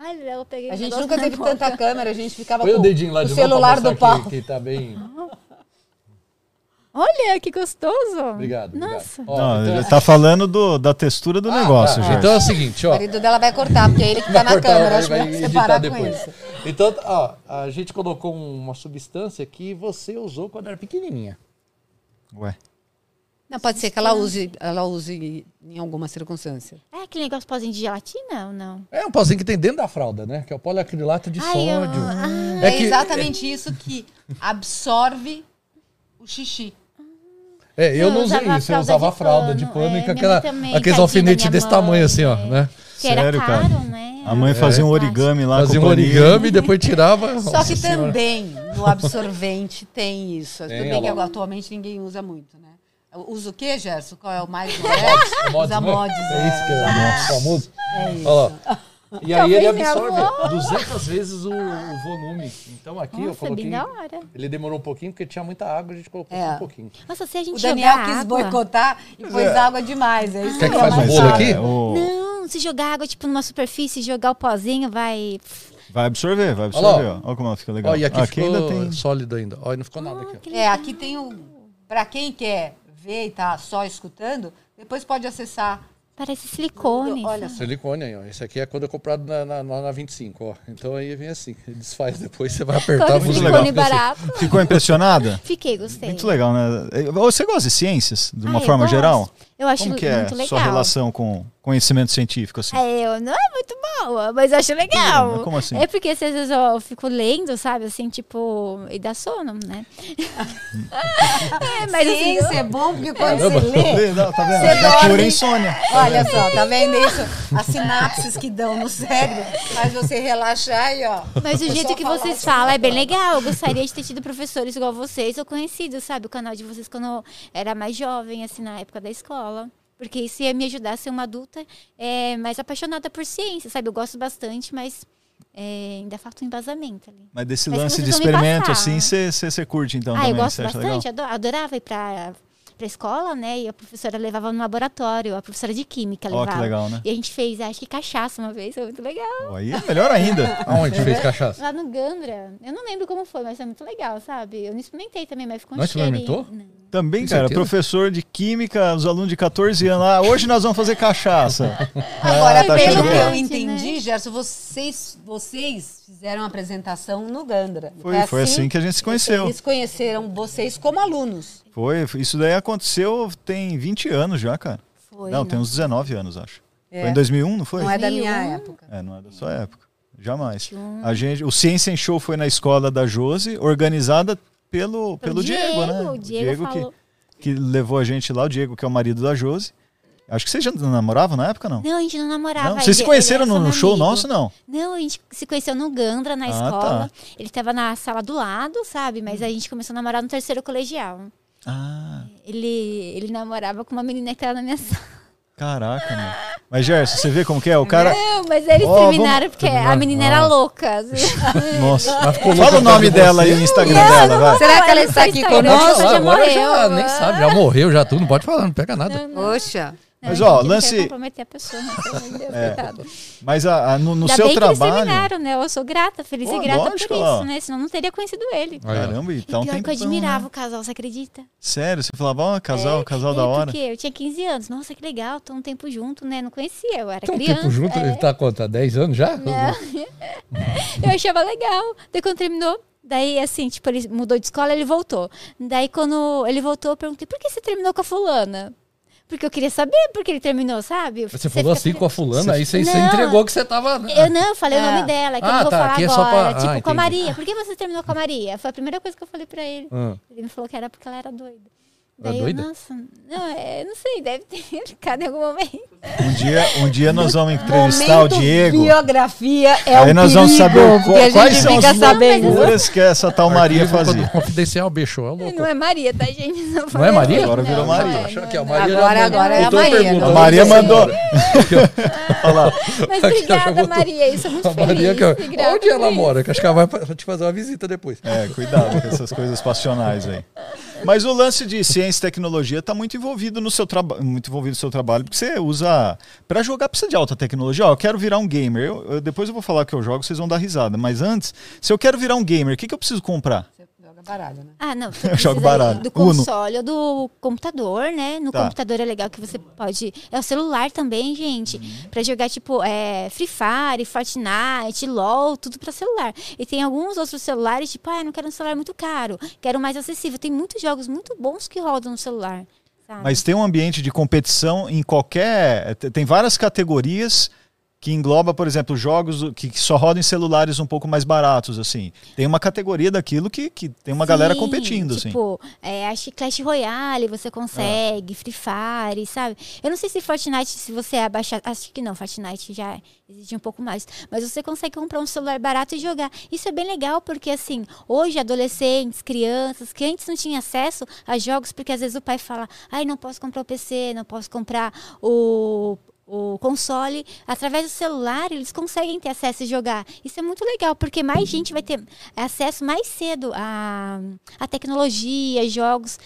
Olha, eu peguei A o gente nunca teve boca. tanta câmera, a gente ficava Põe com o dedinho lá o de celular do pau. Que, que tá bem. *laughs* Olha, que gostoso. Obrigado. Nossa. Obrigado. Ó, Não, então, ele tá falando do- da textura do Ah, negócio, tá. gente. Então é o seguinte, O ó. marido dela vai cortar, porque é ele que tá na cortar, câmera. vai- Acho que vai separar com depois. isso. Então, ó, a gente colocou uma substância que você usou quando era pequenininha. Ué. Não, pode ser que ela use, ela use em alguma circunstância. É aquele negócio pozinho de gelatina ou não? É um pauzinho que tem dentro da fralda, né? Que é o poliacrilato de Ai, sódio. eu- ah. É, que- exatamente isso que absorve o xixi. É, eu Eu não usei isso, eu usava de a fralda de pano, pano é, e com aquela, aqueles alfinetes desse tamanho mãe, assim, ó, é. né? Que era Sério, cara? caro, né? A mãe fazia um origami lá Fazia com um origami e depois tirava. *laughs* Só Nossa que Senhora. também no absorvente tem isso. Tem, Tudo bem que atualmente ninguém usa muito, né? Usa o que, Gerson? Qual é o mais *laughs* moderno? Mods, Usa né? mods. É isso que é o famoso. É isso. Olha lá. E aí ele Talvez absorve 200 vezes o, o volume. Então aqui eu Nossa, coloquei. bem da hora. Ele demorou um pouquinho porque tinha muita água, a gente colocou É. um pouquinho. Nossa, se a gente O Daniel quis água... boicotar e pôs água demais. É isso Quer que é faça um bolo aqui? É, o- Não, se jogar água, tipo, numa superfície, jogar o pozinho, vai... Vai absorver, vai Olha absorver. ó. Olha como ela fica legal. Ó, e aqui, ficou ainda tem. sólido ainda. Ó, e não ficou nada aqui. ó. Que É, aqui tem o. Pra quem quer ver e tá só escutando, depois pode acessar. Parece silicone. Olha? Silicone aí, ó. Esse aqui é quando é comprado na, na, na- na 25, ó. Então aí vem assim, ele *laughs* desfaz depois, você vai apertar Quando buzina. legal. barato. Ficou impressionada? *laughs* Fiquei, gostei. Muito legal, né? Você gosta de ciências, de uma Ah, forma gosto. Eu acho Como que é muito legal. sua relação com conhecimento científico, assim? É, eu não é muito boa, mas eu acho legal. Mas como assim? É porque às vezes eu fico lendo, sabe, assim, tipo, e dá sono, né? *laughs* é, mas assim, Ciência é bom porque quando Caramba. você *laughs* lê. Não, Tá vendo? Você cura dorme. insônia. Olha só, tá vendo isso? As sinapses que dão no cérebro faz você relaxar e ó. Mas o É jeito que falar vocês falam é bem legal. Eu gostaria de ter tido professores igual vocês ou conhecidos, sabe? O canal de vocês quando eu era mais jovem, assim, na época da escola. Porque isso ia me ajudar a ser uma adulta é, mais apaixonada por ciência, sabe? Eu gosto bastante, mas é, ainda falta um embasamento ali. Mas desse Mas lance de experimento, assim, você curte então ah, também? eu gosto bastante, legal? ado- adorava ir pra, pra escola, né? E a professora levava no laboratório, a professora de química levava. que legal, né? E a gente fez, acho que cachaça uma vez, foi muito legal. Ó, Aí é melhor ainda. *laughs* Aonde fez cachaça? Lá no Gandra. Eu não lembro como foi, mas foi muito legal, sabe? Eu não experimentei também, mas ficou um Não experimentou? Não. Também, Tem cara, certeza? professor de química, os alunos de 14 anos lá, hoje nós vamos fazer cachaça. *laughs* Agora, Ah, tá pelo que eu Né? entendi, Gerson, vocês, vocês fizeram a apresentação no Gandra. Foi, É foi assim que a gente se conheceu. Eles conheceram vocês como alunos. Foi, isso daí aconteceu tem 20 anos já, cara. Foi, não, né? tem uns 19 anos, acho. É. Foi em 2001, não foi? Não é da minha 2001. época. É, não é da sua época. Jamais. A gente, o Ciência em Show foi na escola da Jose, organizada pelo, pelo Pelo Diego, né? O Diego, que, falou. que levou a gente lá, o Diego, que é o marido da Josi. Acho que vocês já namoravam na época, não? Não, a gente não namorava. Não? ele- Vocês se ele conheceram era no, no show nosso, não? Não, a gente se conheceu no Gandra, na Ah, escola. tá. Ele tava na sala do lado, sabe? Mas a gente começou a namorar no terceiro colegial. Ah, Ele, ele namorava com uma menina que tava na minha *laughs* sala. Caraca, mano. Mas, Gerson, você vê como que é? O cara... Não, mas eles Ó, terminaram vamos- porque a menina era louca. *laughs* Nossa. Fala o nome dela você? e o Instagram Não, dela, não vai. Será que ela no está aqui conosco? Agora morreu. já nem sabe, já morreu, já tudo, não pode falar, não pega nada. Poxa. Não, Mas, ó, eu não lance- quero comprometer a pessoa, né? Deus, *laughs* É. Mas a- a- no, no seu bem que eles trabalho... terminaram, né? Eu sou grata, feliz Pô, e grata lógico, por ó. isso, né? Senão não teria conhecido ele. Ó. Caramba, e E tá um pior que eu admirava né? o casal, você acredita? Sério, você falava, ó, casal, É, casal é, da hora. Porque eu tinha 15 anos. Nossa, que legal, tô um tempo junto, né? Não conhecia, eu era Tem um criança. tempo junto, é. ele tá quanto? Há 10 anos já? *laughs* Eu achava legal. Daí quando terminou, daí assim, tipo, ele mudou de escola, ele voltou. Daí quando ele voltou, eu perguntei, por que você terminou com a fulana? Porque eu queria saber por que ele terminou, sabe? Você falou assim com a fulana, aí você, você entregou que você tava. Eu não, eu falei É. o nome dela, que eu Ah, não vou tá, falar aqui é agora. só pra- Tipo, ah, com a. Maria. Por que você terminou com a Maria? Foi a primeira coisa que eu falei pra ele. Ah. Ele me falou que era porque ela era doida. Era Daí doida? nossa, não, é, não sei, deve ter *laughs* ficado em algum momento. Um dia, um dia nós vamos entrevistar Momento o Diego. biografia é Aí um nós vamos perigo, saber o- quais são as loucuras que essa tal Maria fazia. Confidencial, bicho, é louco. Não é Maria, tá, gente? Não, Não é. Maria? Agora virou Não, Maria. não é, não é. a Maria Agora- agora é a Maria, não A Maria mandou. *laughs* Olha lá. Mas ela já obrigada, Maria. Isso é muito A Maria, feliz. que, onde ela mora? Que acho que ela vai pra te fazer uma visita depois. É, cuidado com essas coisas passionais aí. Mas o lance de ciência e tecnologia está muito envolvido no seu trabalho, muito envolvido no seu trabalho, porque você usa para jogar precisa de alta tecnologia. Ó, eu quero virar um gamer. Eu- eu- depois eu vou falar que eu jogo, vocês vão dar risada. Mas antes, se eu quero virar um gamer, o que, que eu preciso comprar? Joga baralho, né? Ah, não. *laughs* Precisa baralho. Do Uno. console ou do computador, né? No Tá. computador é legal que você pode. É o celular também, gente. Uhum. Pra jogar, tipo, é, Free Fire, Fortnite, LOL, tudo pra celular. E tem alguns outros celulares, tipo, ah, não quero um celular muito caro, quero mais acessível. Tem muitos jogos muito bons que rodam no celular. Sabe? Mas tem um ambiente de competição em qualquer. te- Tem várias categorias que engloba, por exemplo, jogos que que só rodam em celulares um pouco mais baratos, assim. Tem uma categoria daquilo que, que tem uma galera Sim, competindo, assim. Tipo, é, acho que Clash Royale você consegue, Free Fire, sabe? Eu não sei se Fortnite, se você abaixar. Acho que não, Fortnite já exige um pouco mais. Mas você consegue comprar um celular barato e jogar. Isso é bem legal, porque assim, hoje adolescentes, crianças, que antes não tinham acesso a jogos, porque às vezes o pai fala, ai, não posso comprar o PC, não posso comprar o o console, através do celular, eles conseguem ter acesso e jogar. Isso é muito legal, porque mais gente vai ter acesso mais cedo a, a tecnologia, jogos.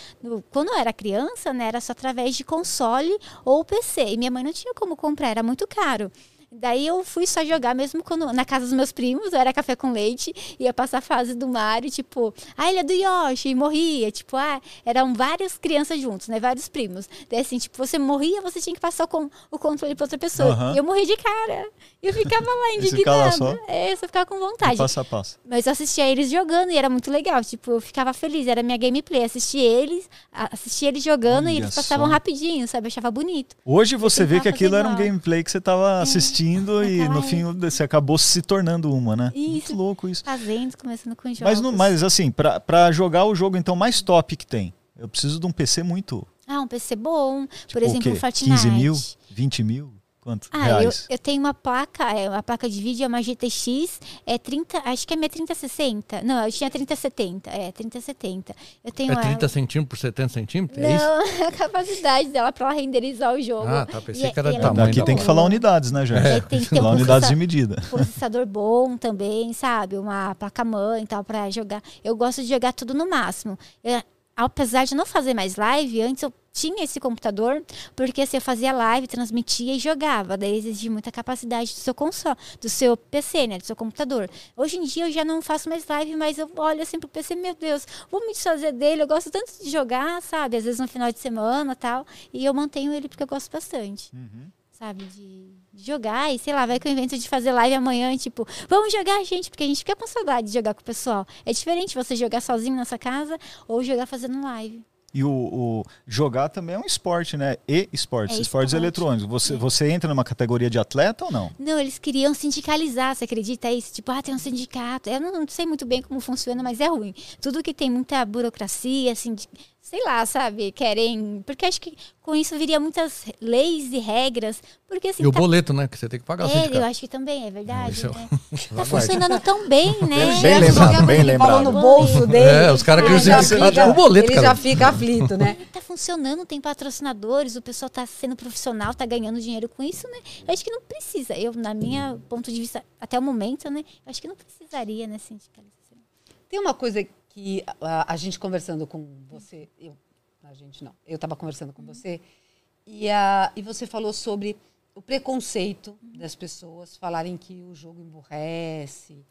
Quando eu era criança, né, era só através de console ou PC. E minha mãe não tinha como comprar, era muito caro. Daí eu fui só jogar, mesmo quando na casa dos meus primos, eu era café com leite, ia passar a fase do Mario, tipo, a ilha do Yoshi, e morria, tipo, ah, eram várias crianças juntos, né, vários primos. Daí assim, tipo, você morria, você tinha que passar o, con- o controle pra outra pessoa. Aham. E eu morri de cara. E eu ficava lá *laughs* você ficava lá indignada. É, eu só ficava com vontade. Passo a passo. Mas eu assistia eles jogando e era muito legal. Tipo, eu ficava feliz, era minha gameplay. Assistir eles, a- assistir eles jogando Olha e eles passavam só. rapidinho, sabe? Eu achava bonito. Hoje você vê que aquilo era um gameplay que você estava assistindo e naquela no fim você acabou se tornando uma, né? Isso. Muito louco isso. Fazendo, começando com jogos. Mas, no- mas assim, pra, pra jogar o jogo então mais top que tem, eu preciso de um PC muito. Ah, um PC bom. Tipo, Por exemplo, o? Fortnite. 15 mil? 20 mil? Quanto? Ah, eu, reais? eu tenho uma placa, é, uma placa de vídeo, é uma GTX, é 30, acho que é minha 3060. Não, eu tinha 3070, é 3070. Eu tenho É ela- 30 centímetros por 70 centímetros? É isso? Não, *laughs* a capacidade dela pra ela renderizar o jogo. Ah, tá, pensei E- que era de ela é tamanho Daqui da tem que falar unidades, né, gente? Aí tem que ter um Falar unidades de medida. processador bom também, sabe? Uma placa-mãe e tal pra jogar. Eu gosto de jogar tudo no máximo. Eu- apesar de não fazer mais live, antes eu tinha esse computador, porque assim, eu fazia live, transmitia e jogava. Daí exigia muita capacidade do seu console, do seu PC, né? Do seu computador. Hoje em dia eu já não faço mais live, mas eu olho assim pro PC, meu Deus, vou me desfazer dele. Eu gosto tanto de jogar, sabe? Às vezes no final de semana tal. E eu mantenho ele porque eu gosto bastante sabe? De, de jogar e sei lá, vai que eu invento de fazer live amanhã, tipo, vamos jogar, gente, porque a gente fica com saudade de jogar com o pessoal. É diferente você jogar sozinho na sua casa ou jogar fazendo live. E o, o jogar também é um esporte, né? E esportes, É esportes esporte. eletrônicos. Você, você entra numa categoria de atleta ou não? Não, eles queriam sindicalizar, você acredita isso? Tipo, ah, tem um sindicato. Eu não sei muito bem como funciona, mas é ruim. Tudo que tem muita burocracia, assim, de- sei lá, sabe? Querem. Porque acho que com isso viria muitas leis e regras. Porque assim. E o tá- boleto, né? Que você tem que pagar o É, eu acho que também, é verdade. Isso é- né? Tá *laughs* funcionando tão bem, *laughs* né? Bem que lembrado, bem que lembrado. no bolso dele. É, os caras sindicato. fica- O boleto, Ele cara. já fica aflito, né? Tá funcionando, tem patrocinadores, o pessoal tá sendo profissional, tá ganhando dinheiro com isso, né? Eu acho que não precisa. Eu, na minha ponto de vista, até o momento, né? Eu acho que não precisaria, né, sindicalização. Tem uma coisa que a, a gente conversando com você, eu, a gente não, eu estava conversando com você, e, a, e você falou sobre o preconceito das pessoas falarem que o jogo emburrece.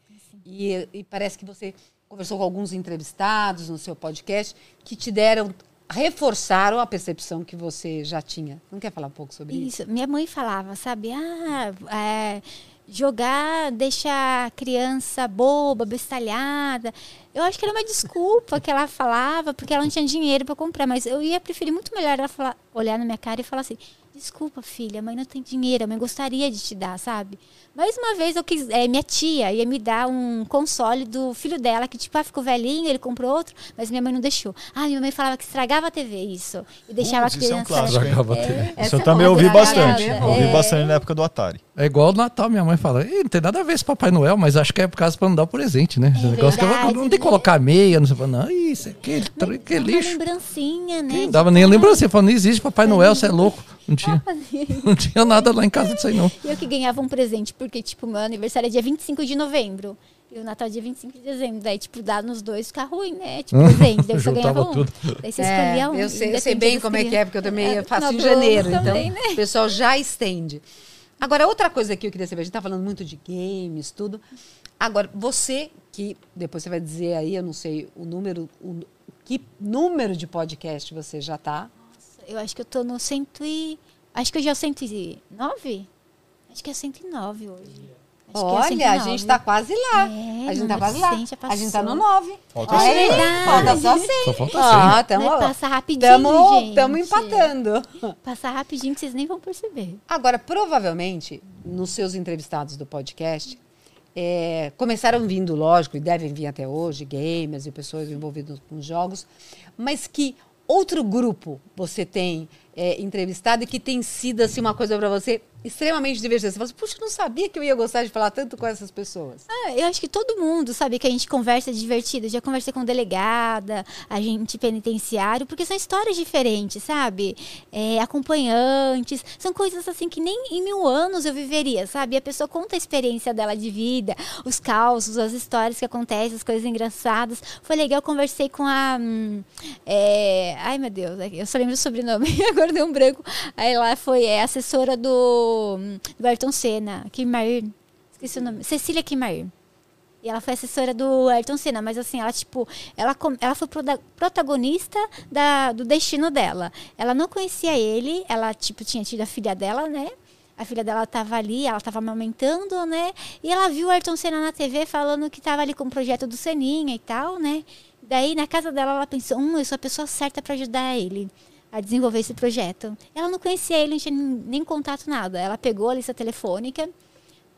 E, e parece que você conversou com alguns entrevistados no seu podcast que te deram, reforçaram a percepção que você já tinha. Não quer falar um pouco sobre isso? Isso, minha mãe falava, sabe? Ah, é, jogar deixa a criança boba, bestalhada. Eu acho que era uma desculpa que ela falava, porque ela não tinha dinheiro para comprar. Mas eu ia preferir muito melhor ela falar, olhar na minha cara e falar assim: Desculpa, filha, a mãe não tem dinheiro, a mãe gostaria de te dar, sabe? Mais uma vez eu quis, é, minha tia ia me dar um console do filho dela, que tipo, ah, ficou velhinho, ele comprou outro, mas minha mãe não deixou. Ah, minha mãe falava que estragava a TV, isso. E deixava Putz, a isso é um criança. clássico? Estragava a TV. É, Isso eu é também ouvi bastante. é. Ouvi É. bastante na época do Atari. É igual o Natal, minha mãe fala. "Ih, não tem nada a ver esse Papai Noel, mas acho que é por causa pra não dar o presente, né? Esse negócio que eu- verdade, não tem que né? colocar meia, não sei. Não, isso é que, que lixo. lembrancinha, né? Não dava nem a lembrança. Falando, não existe Papai Noel, você é louco. Não tinha, *laughs* não tinha nada lá em casa disso aí, não. E eu que ganhava um presente, porque, tipo, meu aniversário é dia 25 de novembro. E o Natal é dia 25 de dezembro. Daí, tipo, dá nos dois fica ruim, né? Tipo, *laughs* presente. Daí Juntava ganhava um. tudo. Daí você É, escolhia um. eu sei, eu sei bem como é que é, porque eu também É, faço em janeiro, também, então né? o pessoal já estende. Agora, outra coisa que eu queria saber, a gente tá falando muito de games, tudo. Agora, você, que depois você vai dizer aí, eu não sei o número, o, que número de podcast você já tá? Eu acho que eu tô no cento e... Acho que hoje é o 109? Acho que é 109 hoje. Acho é Olha, a 109. gente tá quase lá. É, a gente tá quase lá. 100 já A gente tá no passou. 9. Falta cem. Verdade. Falta só 100. Só falta Ah, cem. tamo, Vai passar rapidinho, tamo, gente. tamo empatando. Passar rapidinho que vocês nem vão perceber. Agora, provavelmente, nos seus entrevistados do podcast, é, começaram vindo, lógico, e devem vir até hoje, gamers e pessoas envolvidas com jogos, mas que outro grupo você tem é, entrevistado e que tem sido assim, uma coisa para você extremamente divertida. Você fala assim, puxa, eu não sabia que eu ia gostar de falar tanto com essas pessoas. Ah, eu acho que todo mundo sabe que a gente conversa divertido. Já conversei com delegada, agente penitenciário, porque são histórias diferentes, sabe? É, acompanhantes, são coisas assim que nem em mil anos eu viveria, sabe? E a pessoa conta a experiência dela de vida, os causos, as histórias que acontecem, as coisas engraçadas. Foi legal, eu conversei com a. hum, é, ai, meu Deus, eu só lembro o sobrenome, *laughs* agora deu um branco. Aí lá foi é, assessora do, do Ayrton Senna, Kimair. Esqueci o nome. Cecília Kimair. E ela foi assessora do Ayrton Senna, mas assim, ela, tipo, ela, ela foi protagonista da, do destino dela. Ela não conhecia ele, ela, tipo, tinha tido a filha dela, né? A filha dela estava ali, ela estava amamentando, né? E ela viu o Ayrton Senna na TV falando que estava ali com o projeto do Seninha e tal, né? Daí, na casa dela, ela pensou, hum, eu sou a pessoa certa para ajudar ele a desenvolver esse projeto. Ela não conhecia ele, não tinha nem contato, nada. Ela pegou a lista telefônica,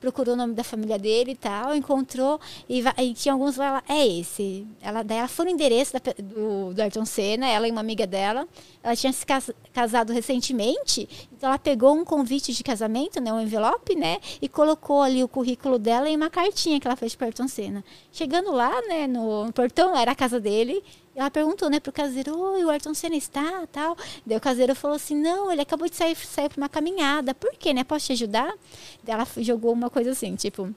procurou o nome da família dele e tal, encontrou e, va- e tinha alguns lá, é esse. Ela, daí ela foi no endereço da do, do Ayrton Senna, ela e uma amiga dela. Ela tinha se cas- casado recentemente, então ela pegou um convite de casamento, né, um envelope, né, e colocou ali o currículo dela em uma cartinha que ela fez para Ayrton Senna. Chegando lá, né, no, no portão, era a casa dele, e ela perguntou, né, pro caseiro, oi, o Ayrton Senna está, tal. Daí o caseiro falou assim, não, ele acabou de sair, sair para uma caminhada. Por quê, né? Posso te ajudar? Daí ela jogou uma coisa assim, tipo,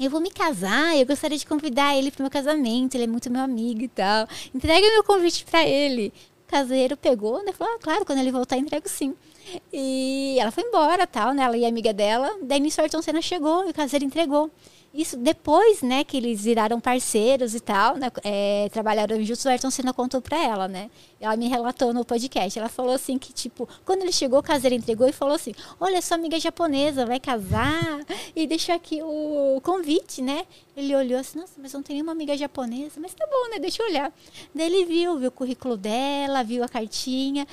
eu vou me casar, eu gostaria de convidar ele pro meu casamento, ele é muito meu amigo e tal. Entrega meu convite para ele. O caseiro pegou, né? Falou, ah, claro, quando ele voltar, entrego sim. E ela foi embora, tal, né? Ela e a amiga dela. Daí nisso o Ayrton Senna chegou e o caseiro entregou. Isso depois, né, que eles viraram parceiros e tal, né, é, trabalharam juntos, o Ayrton Senna contou pra ela, né? Ela me relatou no podcast. Ela falou assim que, tipo, quando ele chegou, o caseiro entregou e falou assim: Olha, sua amiga é japonesa, vai casar e deixou aqui o convite, né? Ele olhou assim, nossa, mas não tem nenhuma amiga japonesa, mas tá bom, né? Deixa eu olhar. Daí ele viu, viu o currículo dela, viu a cartinha.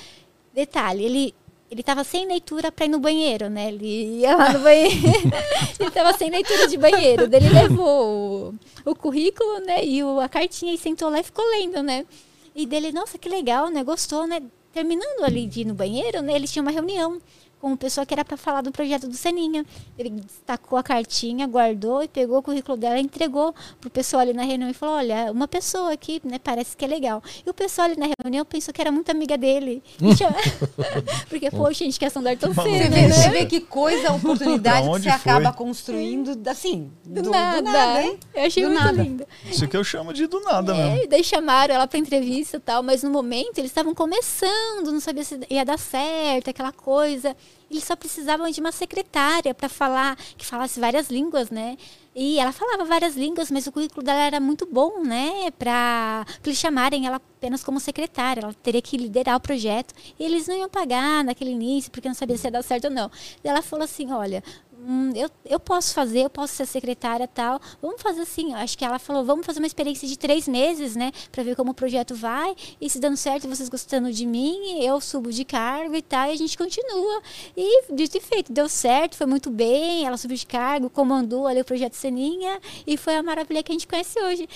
Detalhe, ele ele tava sem leitura para ir no banheiro, né? Ele ia lá no banheiro. *laughs* ele tava sem leitura de banheiro. Daí ele levou o, o currículo, né? E o, a cartinha e sentou lá e ficou lendo, né? E dele, nossa, que legal, né? Gostou, né? Terminando ali de ir no banheiro, né? Eles tinham uma reunião com o pessoal que era para falar do projeto do Seninha. Ele destacou a cartinha, guardou e pegou o currículo dela e entregou pro pessoal ali na reunião e falou: "Olha, uma pessoa aqui, né, parece que é legal". E o pessoal ali na reunião pensou que era muito amiga dele. *laughs* *laughs* Porque poxa, indicação do Ayrton Maluco. Você vê, né? você vê que coisa, *laughs* oportunidade Pra que você foi? acaba construindo, assim, Do, do, do nada. nada, hein? Eu achei Do muito nada. lindo. Isso que eu chamo de do nada mesmo. É, e daí chamaram ela pra entrevista e tal, mas no momento eles estavam começando, não sabia se ia dar certo, aquela coisa. Eles só precisavam de uma secretária para falar, que falasse várias línguas, né? E ela falava várias línguas, mas o currículo dela era muito bom, né? Para eles chamarem ela apenas como secretária. Ela teria que liderar o projeto. E eles não iam pagar naquele início, porque não sabia se ia dar certo ou não. Daí ela falou assim: olha, hum, eu, eu posso fazer, eu posso ser secretária tal. Vamos fazer assim, acho que ela falou, vamos fazer uma experiência de três meses, né? Para ver como o projeto vai. E se dando certo, vocês gostando de mim, eu subo de cargo e tal, e a gente continua. E dito e feito, deu certo, foi muito bem. Ela subiu de cargo, comandou ali o projeto Seninha e foi a maravilha que a gente conhece hoje.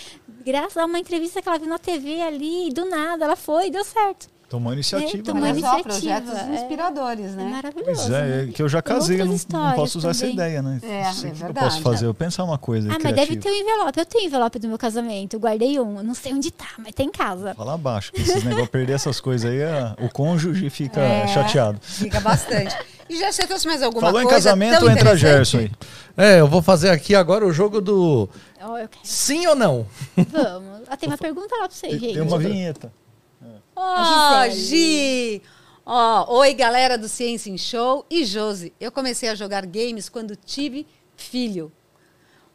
Graças a uma entrevista que ela viu na TV ali, do nada, ela foi e deu certo. Tomou iniciativa. É, tomou né? Iniciativa, projetos é. inspiradores, É né? maravilhoso. Pois é, né? é que eu já casei, eu não, não posso usar histórias essa também. ideia, né? É, Não sei é o que eu verdade. posso fazer, eu pensar uma coisa Ah, mas criativa. deve ter um envelope. Eu tenho envelope do meu casamento. Eu guardei um. Eu não sei onde tá, mas tem em casa. Fala abaixo, que esses negócios, perder essas coisas aí, o cônjuge fica É. chateado. Fica bastante. E já você trouxe mais alguma Falou em coisa? casamento, entra? Gerson aí. É, eu vou fazer aqui agora o jogo do quero. sim ou não. Vamos. Ah, tem uma pergunta lá pra você, Tem, gente. tem uma vinheta. Ó, Gisele. Gi! Ó, oi, galera do Ciência em Show e Josi. Eu comecei a jogar games quando tive filho.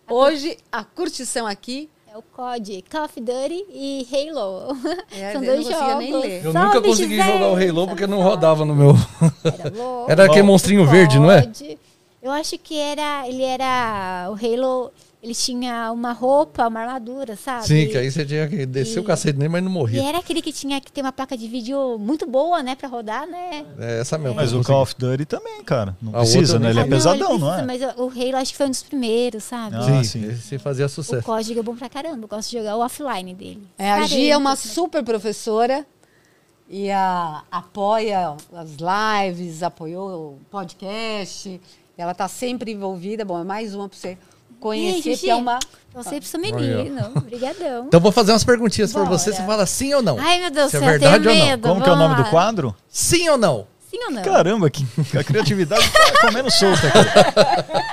Hoje, a curtição aqui É o COD, Call of Duty e Halo. É, *laughs* São eu dois conseguia nem jogos. ler. Eu Salve, nunca consegui Gisele. jogar o Halo porque não rodava no meu. Era *laughs* louco. Era aquele monstrinho verde, não é? Eu acho que era. Ele era. O Halo. Ele tinha uma roupa, uma armadura, sabe? Sim, que aí você tinha que descer o E- cacete nele, mas não E morria. era aquele que tinha que ter uma placa de vídeo muito boa, né, pra rodar, né? É essa mesmo. Mas eu o. Call of Duty também, cara. Não A precisa, outra né? Ele é nem Ah, pesadão, ele não é? precisa, Mas o Halo acho que foi um dos primeiros, sabe? Ah, Sim, sim. esse fazia O sucesso. código é bom pra caramba. Eu gosto de jogar o offline dele. É, a Gi é uma Parei. super professora e a, apoia as lives, apoiou o podcast. Ela está sempre envolvida. Bom, é mais uma para você conhecer, que é uma... Você precisa menino. Obrigadão. Então vou fazer umas perguntinhas pra Bora. você, você fala sim ou não. Ai, meu Deus do Se é eu verdade ou não? medo. Como que é o Vamos nome do quadro? Sim ou não? Sim ou não? Caramba, que a criatividade tá comendo solta aqui.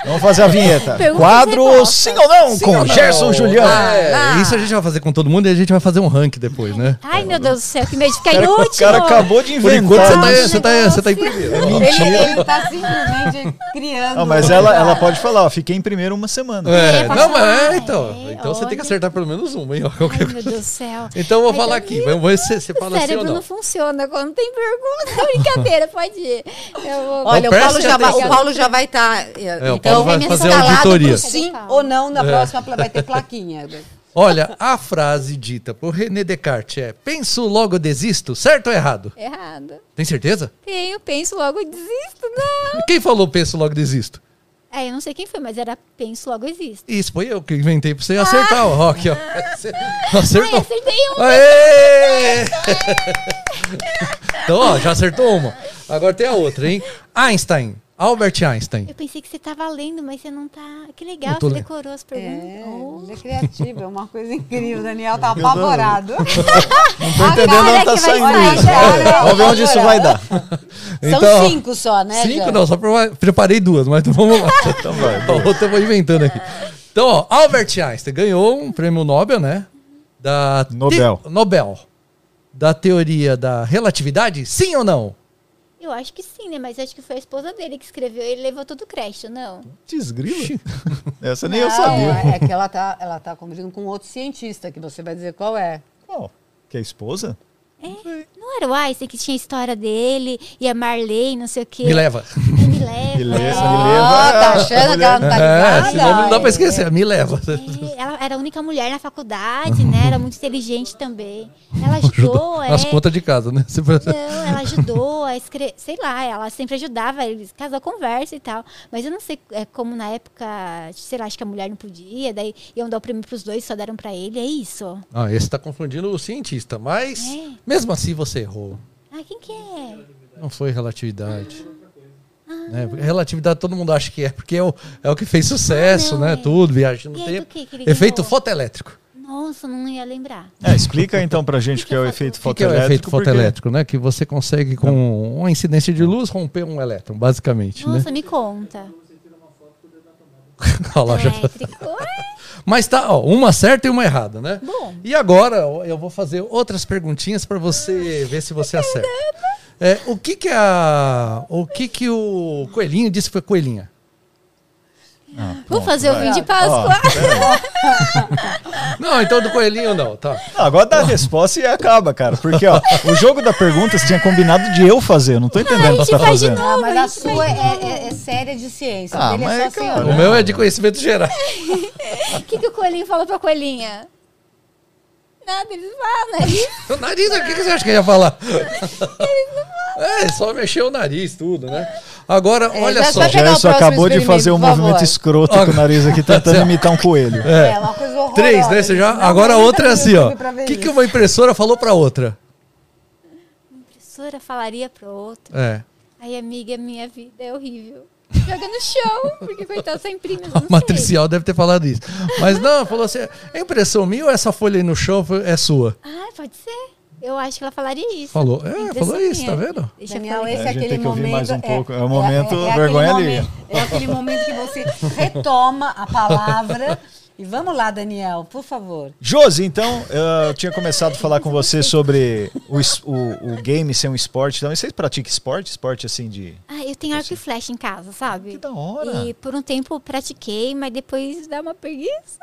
Vamos fazer a vinheta. Perguntas e Quadro sim ou não Sim com ou não? Gerson Julião. É, Ah. isso a gente vai fazer com todo mundo e a gente vai fazer um ranking depois, né? Ai, meu Deus do céu, que medo de ficar O cara, em o cara acabou de Por inventar. enquanto você tá, esse você tá, você tá em primeiro. É Ele, mentira. ele tá simplesmente criando... Ah, mas ela, ela pode falar, ó, fiquei em primeiro uma semana. É, É, não, mas é, então. É, então você tem que acertar pelo menos uma, hein? Ai, meu. Deus do céu. Então eu vou Ai, falar aqui. Vamos ver se você O fala sim ou cérebro não. não funciona quando tem pergunta. *laughs* Brincadeira, pode ir. Eu vou... Olha, o Paulo, já vai, o Paulo já vai estar. É, o então, vai fazer escalado auditoria. sim ou não na É. próxima vai ter plaquinha. Olha, a frase dita por René Descartes é: penso, logo desisto, certo ou errado? Errado. Tem certeza? Tenho, penso, logo desisto. Não. Quem falou penso, logo desisto? É, eu não sei quem foi, mas era penso, logo existo. Isso foi eu que inventei pra você acertar, ó. Aqui, ó. *laughs* Acertou. Ai, acertei um. Aê! *laughs* então, ó, já acertou uma. Agora tem a outra, hein? Einstein. Albert Einstein. Eu pensei que você tava lendo, mas você não tá. Que legal, você lendo. decorou as É, perguntas. Oh. ele é criativo, é uma coisa incrível. O Daniel tá apavorado. Não tô *laughs* entendendo onde tá saindo sair, isso. É, Vamos ver onde isso vai dar. Então, São cinco só, né? Cinco já? não, só pre- preparei duas, mas *laughs* vamos lá. Então vai. A outra eu vou inventando aqui. Então, ó, Albert Einstein ganhou um prêmio Nobel, né? Da te- Nobel. Da teoria da relatividade, sim ou não? Eu acho que sim, né? Mas acho que foi a esposa dele que escreveu. Ele levou todo o crédito, não? Desgrila. *laughs* Essa nem eu Não, sabia. É que ela *laughs* tá, ela tá convivendo com outro cientista, que você vai dizer qual é. Qual? Que é a esposa? Não era o Einstein que tinha a história dele e a Marley, não sei o quê. Me leva. Me leva. *laughs* Me leva. Ó, me leva. tá achando que ela não tá É, ligada? nome não dá pra esquecer. Me leva. É, ela era a única mulher na faculdade, né? Era muito inteligente também. Ela *laughs* ajudou, é. As contas de casa, né? Não, ela ajudou a escrever, sei lá, ela sempre ajudava, eles casal conversa e tal. Mas eu não sei é, como na época, sei lá, acho que a mulher não podia, daí iam dar o prêmio pros dois, só deram pra ele, é isso. Ah, esse tá confundindo o cientista, mas É. mesmo assim você errou. Ah, quem que é? Não foi relatividade. Né? Porque Relatividade todo mundo acha que é, porque é o, é o que fez sucesso, Ah, não, né? é. Tudo, viagem no E tempo. que que ele Efeito ganhou? fotoelétrico. Nossa, não ia lembrar. É, explica então pra gente *laughs* o que é o efeito O que, que é o fotoelétrico. efeito fotoelétrico, né? Que você consegue, com uma incidência de luz, romper um elétron, basicamente, né? Nossa, me conta. *laughs* Olha lá, já- *laughs* Mas tá, ó, uma certa e uma errada, né? Bom. E agora eu vou fazer outras perguntinhas para você ver se você acerta. É, o que que a, o que que o coelhinho disse que foi coelhinha? Ah, Vou fazer o vinho de Páscoa. *laughs* Não, então do coelhinho não, tá? Ah, Agora dá a resposta e acaba, cara. Porque, ó, o jogo da pergunta você tinha combinado de eu fazer. Eu não tô entendendo o que você tá faz de fazendo. novo. Ah, mas a a sua é, é- é séria de ciência. Ah, Ele é mas, só assim, cara, O meu é de conhecimento geral. O *laughs* que, que o coelhinho falou pra coelhinha? Nada, eles falam, né? *laughs* O nariz, o que que você acha que eu ia falar? É, só mexeu o nariz, tudo, né? Agora, É, olha já só. o Gerson acabou de fazer um movimento escroto com o nariz aqui, tentando *laughs* imitar um coelho. É, uma coisa horrorosa. Três, né? Você já... Agora a outra é assim, ó. Pra O que, que uma impressora falou pra outra? A professora falaria pro outro. É. Ai, amiga, minha vida é horrível. Joga no chão, porque coitado só imprime, eu não A sei. matricial deve ter falado isso. Mas não, falou assim: é impressão minha ou essa folha aí no chão é sua? Ah, pode ser. Eu acho que ela falaria isso. Falou. É, falou isso, tá vendo? Deixa Daniel, falar. esse É, é, aquele momento. mais um pouco. É o momento aquele vergonha momento- alheia. É aquele momento que você retoma a palavra. E vamos lá, Daniel, por favor. Josi, então, eu tinha começado a falar com você sobre o, o, o game ser um esporte. Também vocês praticam esporte? Esporte assim de. Ah, eu tenho arco e flecha em casa, sabe? Que da hora. E por um tempo pratiquei, mas depois dá uma preguiça.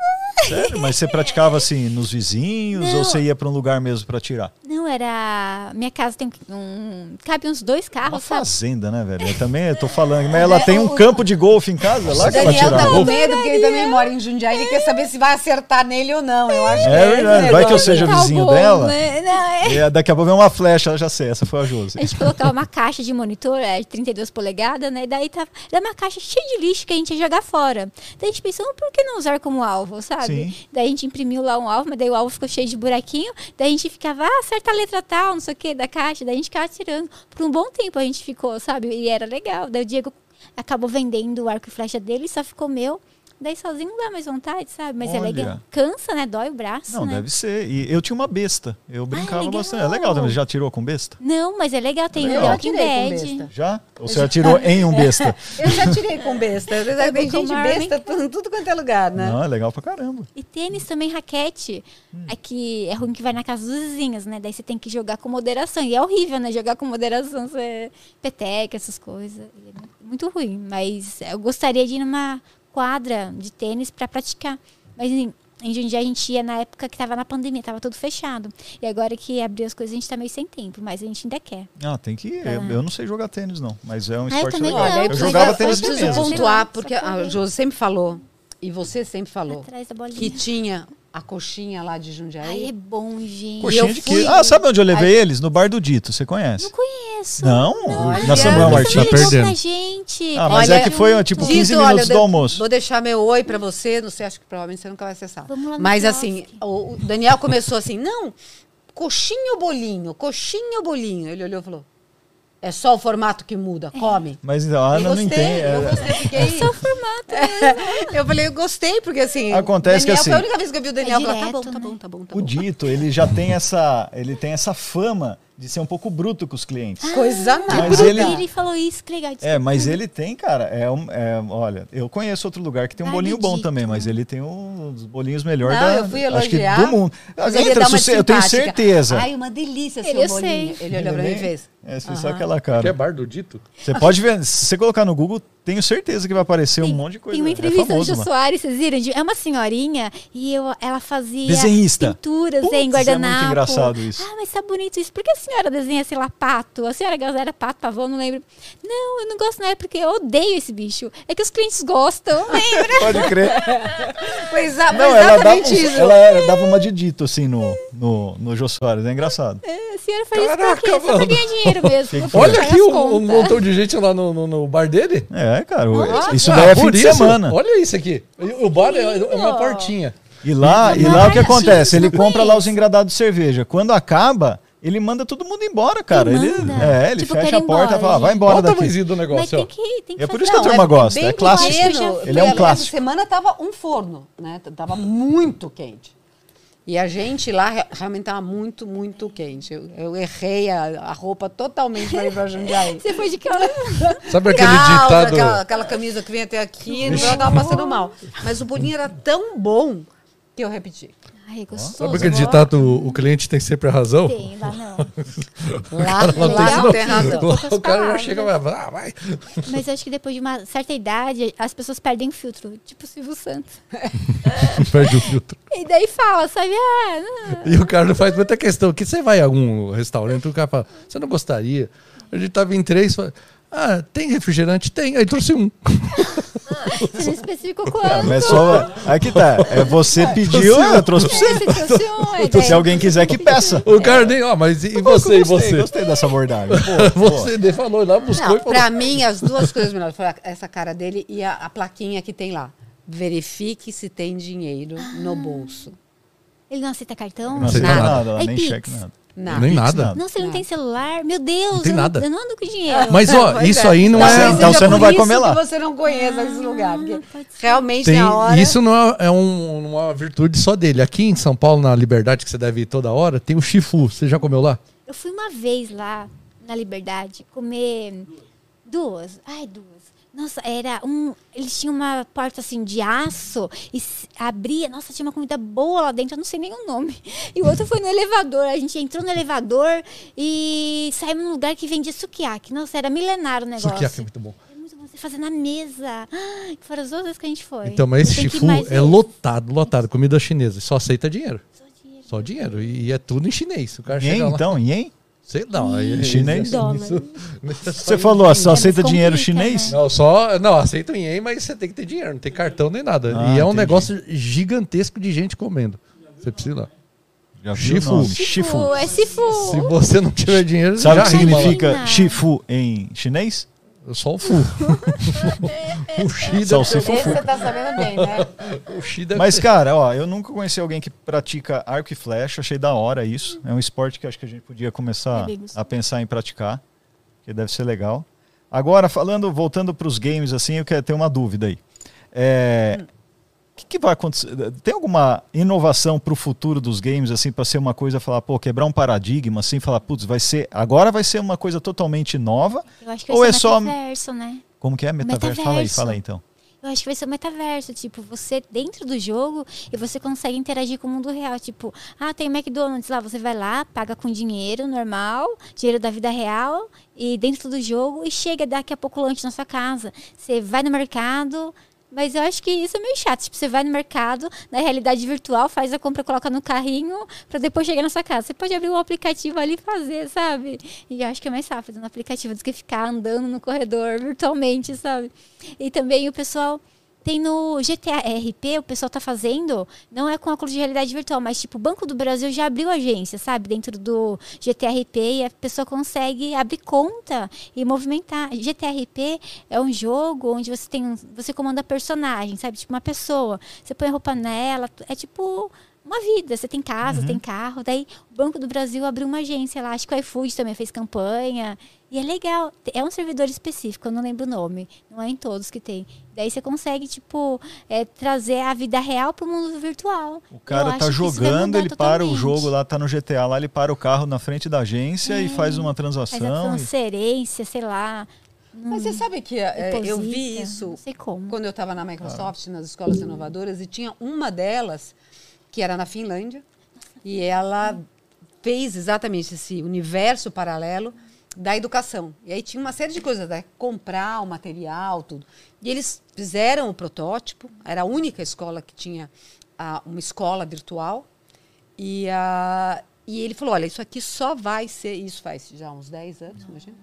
Sério? Mas você praticava assim nos vizinhos Não. ou você ia pra um lugar mesmo pra tirar? Não, era. Minha casa tem um. Cabe uns dois Uma carros, sabe? fazenda, né, velho? Eu também eu tô *laughs* falando. Mas ela tem um campo de golfe em casa lá que ela Daniel tira tá com golfe. medo porque ele também mora em Jundiaí. Ele quer saber se vai acertar nele ou não. Eu acho que É verdade. Vai que eu seja Tá vizinho bom, dela. né? Não, é- E daqui a pouco vem uma flecha, ela já sei, essa foi a Josi. A gente colocava uma caixa de monitor, é, de 32 polegadas, né? E daí tava, era uma caixa cheia de lixo que a gente ia jogar fora. Daí a gente pensou, por que não usar como alvo, sabe? Sim. Daí a gente imprimiu lá um alvo, mas daí o alvo ficou cheio de buraquinho. Daí a gente ficava, ah, acerta a letra tal, não sei o que, da caixa. Daí a gente ficava tirando. Por um bom tempo a gente ficou, sabe? E era legal. Daí o Diego acabou vendendo o arco e flecha dele, só ficou meu. Daí sozinho não dá mais vontade, sabe? Mas Olha. é legal. Cansa, né? Dói o braço, Não, né? deve ser. E eu tinha uma besta. Eu brincava legal. bastante. É legal também. Já tirou com besta? Não, mas é legal. Tem legal. The Eu Walking tirei com Dead. besta. Já? Ou você já tirou em um besta? *laughs* Eu já tirei com besta. Tem gente uma besta em tudo quanto é lugar, né? Não, é legal pra caramba. E tênis também, raquete. Hum. É que é ruim que vai na casa dos vizinhos, né? Daí você tem que jogar com moderação. E é horrível, né? Jogar com moderação, você peteca, essas coisas. É muito- muito ruim. Mas eu gostaria de ir numa quadra de tênis para praticar. Mas em, em Jundiaí a gente ia na época que tava na pandemia, tava tudo fechado. E agora que abriu as coisas, a gente tá meio sem tempo, mas a gente ainda quer. Ah, tem que ir. Eu, eu não sei jogar tênis, não. Mas é um Ah, eu esporte também legal. não, eu jogava eu tênis de mesa. pontuar. porque a. Josi sempre falou, e você sempre falou, Atrás da bolinha. que tinha a coxinha lá de Ai, Jundiaí. é bom, gente. Coxinha eu de quê? Ah, sabe onde eu levei eles? No bar do Dito. Você conhece? Não conheço. Não? Olha, Na Samuel você Martins. Ligou perdendo. pra gente. Ah, mas Olha, é que foi tipo 15 Dito, olha, minutos eu do de- almoço. Vou deixar meu oi pra você, não sei, acho que provavelmente você nunca vai acessar. Vamos lá Mas assim, o o Daniel começou assim, não, coxinha ou bolinho? Coxinha ou bolinho? Ele olhou e falou, é só o formato que muda, come. Mas então, a Eu Ana não gostei, entende. eu É- gostei, fiquei... É só o formato. *laughs* eu falei, eu gostei, porque assim. Acontece que assim- Foi a única vez que eu vi o Daniel É falar, tá bom, direto, tá né? bom, tá bom, tá O bom. Dito, ele já tem essa, ele tem essa fama de ser um pouco bruto com os clientes. Coisa nada. Mas ele- ele... falou isso, que legal. É, mas ele tem, cara, é, um, é, olha, eu conheço outro lugar que tem um Vale bolinho bom também, mas ele tem um dos bolinhos melhores Não, da, eu fui acho que elogiar, do mundo. Mas ele Entra, eu tenho certeza. Ai, uma delícia Ele, seu eu bolinho. sei. Ele olhou pra mim e fez. É, você só Aham. aquela Que é cara. bar do dito? Você pode ver, se você colocar no Google, tenho certeza que vai aparecer um monte de coisa. Tem uma É entrevista famoso, do Jô. Soares, vocês viram? É uma senhorinha e eu, ela fazia Desenhista. pinturas Putz, é, em é guardanapo. muito engraçado isso. Ah, mas tá bonito isso. Por que a senhora desenha, sei lá, pato? A senhora era pato, pavão, não lembro. Não, eu não gosto, não é porque eu odeio esse bicho. É que os clientes gostam, *laughs* lembra? Pode crer. *laughs* Pois é, Não, ela dava, exatamente uns- isso. ela dava uma de dito assim no, no, no Jô Soares, é engraçado. A senhora faz Caraca, isso por quê? Só mano. pra ganhar dinheiro mesmo. *laughs* Pra? Olha aqui um, um montão de gente lá no, no, no bar dele. É, cara, o- isso Ah, daí é fim por de semana. Olha isso aqui. O bar é é uma portinha. E lá, e lá o que acontece? Ele compra lá os engradados de cerveja. Quando acaba, ele manda todo mundo embora, cara. Ele é, ele Tipo, fecha a porta e fala, vai embora o daqui. do Mas negócio, tem que, tem que É por isso que a turma é gosta, é clássico. Ele é um Essa clássico. semana tava um forno, né? Tava muito quente. E a gente lá re- realmente tava muito, muito quente. Eu, eu errei a, a roupa totalmente para ir pra Jundiaí. *laughs* Você foi de calça. Sabe aquele Calça, ditado? aquela, aquela camisa que vem até aqui, não eu tava passando mal. Mas o bolinho era tão bom que eu repeti. Ai, gostoso. Sabe aquele ditado, o cliente tem sempre a razão? Tem, *laughs* lá não. Lá, Não lá tem, não não. tem razão. O cara já chega e vai, ah, vai. Mas eu acho que depois de uma certa idade, as pessoas perdem o filtro. Tipo o Silvio Santos. *laughs* Perde o filtro. E daí fala, sabe? Ah, não. E o cara não faz muita questão. Que você vai a algum restaurante, o cara fala, você não gostaria? A gente tava em três, fala, ah, tem refrigerante? Tem. Aí trouxe um. Você não especificou *laughs* Ah, quanto. mas só. Aqui tá. É, você *laughs* pediu, eu trouxe pra você. Você trouxe um, *laughs* é Se daí- alguém quiser que peça. O cara nem, ó, mas e, e você, e gostei, você? Gostei dessa abordagem. Pô, pô. Você nem falou lá, buscou Não, e falou. pra mim, as duas coisas melhores foram essa cara dele e a, a plaquinha que tem lá. Verifique se tem dinheiro no bolso. Ele não aceita cartão? Não aceita Nada. nada, ela Aí nem Pix. cheque nada. Nada. Nem nada. Não, você não Nada. tem celular? Meu Deus, Não tem eu, nada. eu não ando com dinheiro. Mas, ó, Pois isso é. aí não Talvez é. Então você não vai comer lá. você não conhece esse lugar. Porque pode ser. realmente Tem, na hora. isso não é, é um- uma virtude só dele. Aqui em São Paulo, na Liberdade, que você deve ir toda hora, tem o Chifu. Você já comeu lá? Eu fui uma vez lá na Liberdade comer duas. Ai, duas. Nossa, era um. Eles tinham uma porta assim de aço e abria. Nossa, tinha uma comida boa lá dentro, eu não sei nem o nome. E o outro foi no elevador. A gente entrou no elevador e saímos num lugar que vendia sukiyaki. Nossa, era milenário o negócio. Sukiyaki é muito bom. É muito bom você fazer na mesa. Ah, que foram as duas vezes que a gente foi. Então, mas esse mais é vezes. lotado, lotado. Comida chinesa. Só aceita dinheiro. Só dinheiro. Só dinheiro. E é tudo em chinês. O cara Yen, chega lá. então? Yen? Sei lá. aí- Chinês? Dólar. isso- Você falou, só aceita dinheiro chinês? né? Não, só. Não, aceita em ien, mas você tem que ter dinheiro. Não tem cartão nem nada. Ah, e é um entendi. negócio gigantesco de gente comendo. Você precisa lá. Sifu, Chifu. é Sifu. Se você não tiver dinheiro, Sabe o já que significa. Shifu em chinês? *laughs* Só o Fu. o deve Salsifa Esse fu. você tá sabendo bem, né? O deve Mas, cara, ó, eu nunca conheci alguém que pratica arco e flecha, achei da hora isso. É um esporte que acho que a gente podia começar a pensar em praticar, que deve ser legal. Agora, falando, voltando para os games, assim, eu quero ter uma dúvida aí. É, O que, que vai acontecer? Tem alguma inovação para o futuro dos games, assim, para ser uma coisa, falar, pô, quebrar um paradigma, assim, falar, putz, vai ser, agora vai ser uma coisa totalmente nova? Eu acho que Ou vai é ser só- metaverso, né? Como que é? Metaverso? Fala aí, Metaverso. fala aí, então. Eu acho que vai ser o metaverso, tipo, você dentro do jogo e você consegue interagir com o mundo real. Tipo, ah, tem McDonald's lá, você vai lá, paga com dinheiro normal, dinheiro da vida real, e dentro do jogo, e chega daqui a pouco o lanche na sua casa. Você vai no mercado. Mas eu acho que isso é meio chato. Tipo, você vai no mercado, na realidade virtual, faz a compra, coloca no carrinho, pra depois chegar na sua casa. Você pode abrir um aplicativo ali e fazer, sabe? E eu acho que é mais rápido no aplicativo do que ficar andando no corredor virtualmente, sabe? E também o pessoal tem no GTA RP, o pessoal tá fazendo, não é com óculos de realidade virtual, mas tipo, o Banco do Brasil já abriu agência, sabe? Dentro do GTRP e a pessoa consegue abrir conta e movimentar. GTRP é um jogo onde você tem, você comanda personagem, sabe? Tipo uma pessoa. Você põe roupa nela, é tipo uma vida. Você tem casa, Uhum. tem carro. Daí o Banco do Brasil abriu uma agência lá. Acho que o iFood também fez campanha. E é legal. É um servidor específico, eu não lembro o nome. Não é em todos que tem. Daí você consegue, tipo, é, trazer a vida real pro mundo virtual. O Eu cara acho tá jogando, ele para o totalmente. jogo lá, tá no GTA lá, ele para o carro na frente da agência e faz uma Faz a transação. e- transferência, sei lá. Mas você sabe que é, eu vi isso Não sei como. quando eu estava na Microsoft, nas escolas inovadoras, e tinha uma delas que era na Finlândia, e ela fez exatamente esse universo paralelo da educação. E aí tinha uma série de coisas, né? comprar o material, tudo. E eles fizeram o protótipo, era a única escola que tinha uma escola virtual, e, ah, e ele falou, olha, isso aqui só vai ser, isso faz já uns 10 anos, imagina.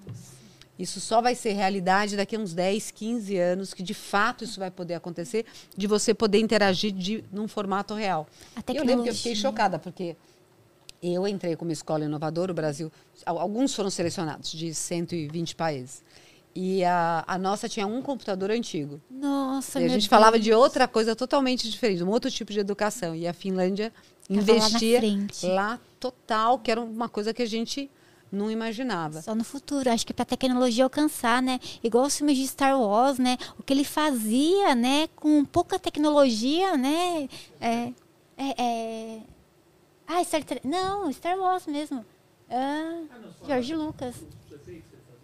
Isso só vai ser realidade daqui a uns 10, 15 anos, que de fato isso vai poder acontecer, de você poder interagir de, num formato real. A E eu lembro que eu fiquei chocada, porque eu entrei como escola inovadora, o Brasil, al- alguns foram selecionados de 120 países. E a, a nossa tinha um computador antigo. Nossa, e a gente falava Deus. de outra coisa totalmente diferente, um outro tipo de educação. E a Finlândia lá investia lá total, que era uma coisa que a gente não imaginava. Só no futuro, acho que pra tecnologia alcançar, né? Igual os filmes de Star Wars, né? O que ele fazia, né? Com pouca tecnologia, né? É, é, é... Ah, Star Trek. Não, Star Wars mesmo. Ah, George Lucas.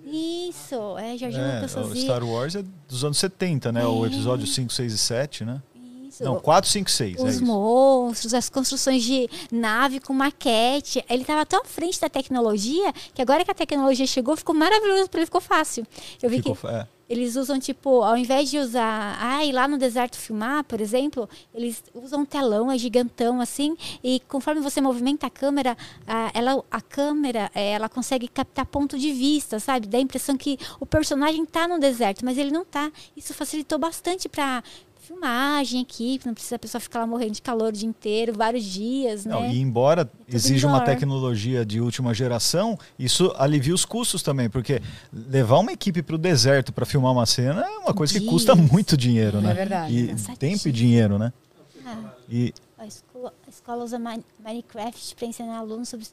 Isso, é George É, Lucas o fazia. Star Wars é dos anos 70, né? O É. episódio 5, 6 e 7, né? Não, 4, 5, 6. É os isso. monstros, as construções de nave com maquete. Ele estava tão à frente da tecnologia que agora que a tecnologia chegou, ficou maravilhoso para ele, ficou fácil. Eu vi Ficou que é. eles usam, tipo, ao invés de usar, ah, ir lá no deserto filmar, por exemplo, eles usam um telão, é gigantão assim, e conforme você movimenta a câmera, a, ela, a câmera, eh, ela consegue captar ponto de vista, sabe? Dá a impressão que o personagem tá no deserto, mas ele não tá. Isso facilitou bastante para filmagem, equipe, não precisa a pessoa ficar lá morrendo de calor o dia inteiro, vários dias, Não, né? e embora tudo exija uma tecnologia de última geração, isso alivia os custos também, porque levar uma equipe para o deserto para filmar uma cena é uma coisa que Dias. custa muito dinheiro, É né? verdade. E Cansativo. tempo e dinheiro, né? Ah. E A escola, a escola usa Mi- Minecraft para ensinar alunos sobre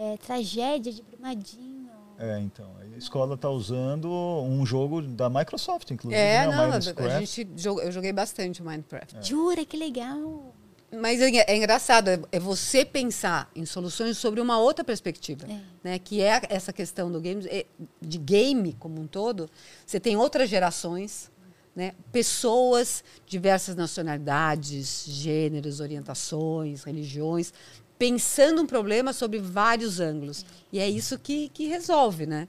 eh, tragédia de Brumadinho. É, então, a escola está usando um jogo da Microsoft, inclusive, É, né? o não, a, Minecraft. a gente eu joguei bastante o Minecraft. Jura que legal. Mas é, é engraçado, é, é você pensar em soluções sobre uma outra perspectiva, É. né? Que é essa questão do game, é, de game como um todo. Você tem outras gerações, né? Pessoas, diversas nacionalidades, gêneros, orientações, religiões, pensando um problema sobre vários ângulos. E é isso que, que resolve, né?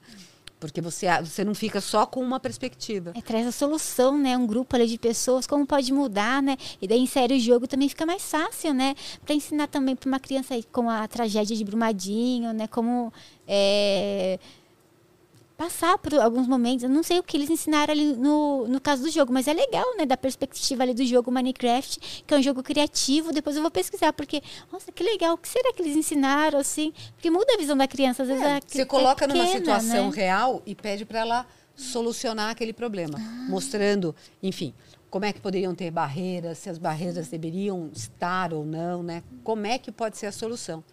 Porque você, você não fica só com uma perspectiva. É, traz a solução, né? Um grupo ali de pessoas, como pode mudar, né? E daí insere o jogo também fica mais fácil, né? Para ensinar também para uma criança aí com a tragédia de Brumadinho, né? Como é, passar por alguns momentos. Eu não sei o que eles ensinaram ali no, no caso do jogo, mas é legal, né? Da perspectiva ali do jogo Minecraft, que é um jogo criativo. Depois eu vou pesquisar, porque, nossa, que legal. O que será que eles ensinaram, assim? Porque muda a visão da criança. Às vezes a Você é coloca numa pequena, situação né? real e pede para ela solucionar aquele problema, Ah. mostrando, enfim, como é que poderiam ter barreiras, se as barreiras deveriam estar ou não, né? Como é que pode ser a solução?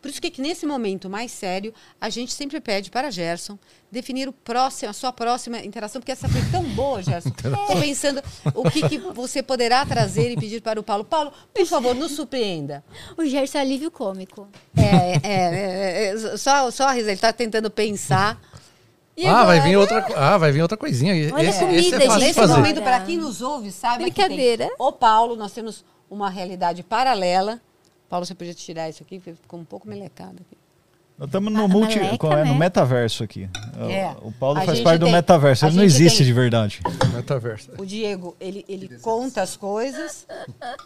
Por isso que, que nesse momento mais sério, a gente sempre pede para Gerson definir o próximo, a sua próxima interação, porque essa foi tão boa, Gerson. *laughs* Pensando o que, que você poderá trazer e pedir para o Paulo. Paulo, por favor, nos surpreenda. O Gerson é alívio cômico. É, é, é, é, só, só a Risa, ele está tentando pensar. E Ah, vai agora? vir outra, ah, vai vir outra coisinha. Olha esse, comida, esse é fácil gente. Nesse fazer. momento, para quem nos ouve, saiba Brincadeira. que tem o Paulo, nós temos uma realidade paralela. Paulo, você podia tirar isso aqui, porque ficou um pouco melecado aqui. Nós estamos no, multi, qual é? no né? metaverso aqui. É. O Paulo A faz parte do tem- metaverso, a ele não existe tem- de verdade. Metaverso. O Diego, ele, ele conta as coisas,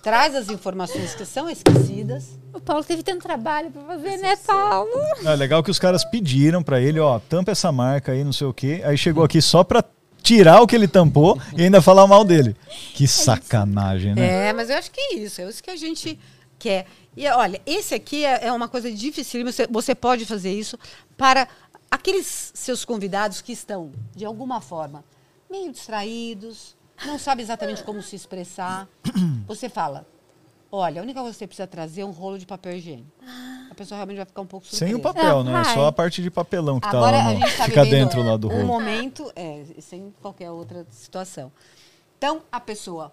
traz as informações que são esquecidas. O Paulo teve tanto trabalho pra fazer, né, Paulo? É legal que os caras pediram pra ele, ó, tampa essa marca aí, não sei o quê. Aí chegou aqui só pra tirar o que ele tampou e ainda falar mal dele. Que sacanagem, né? É, mas eu acho que é isso, é isso que a gente quer. E olha, esse aqui é, é uma coisa difícil, você, você pode fazer isso para aqueles seus convidados que estão, de alguma forma, meio distraídos, não sabe exatamente como se expressar. Você fala, Olha, a única coisa que você precisa trazer é um rolo de papel higiênico. A pessoa realmente vai ficar um pouco surpresa. Sem o papel, Ah, né? vai. Só a parte de papelão que Agora tá lá a no, gente tá fica dentro lá do um rolo. momento, é, sem qualquer outra situação. Então, a pessoa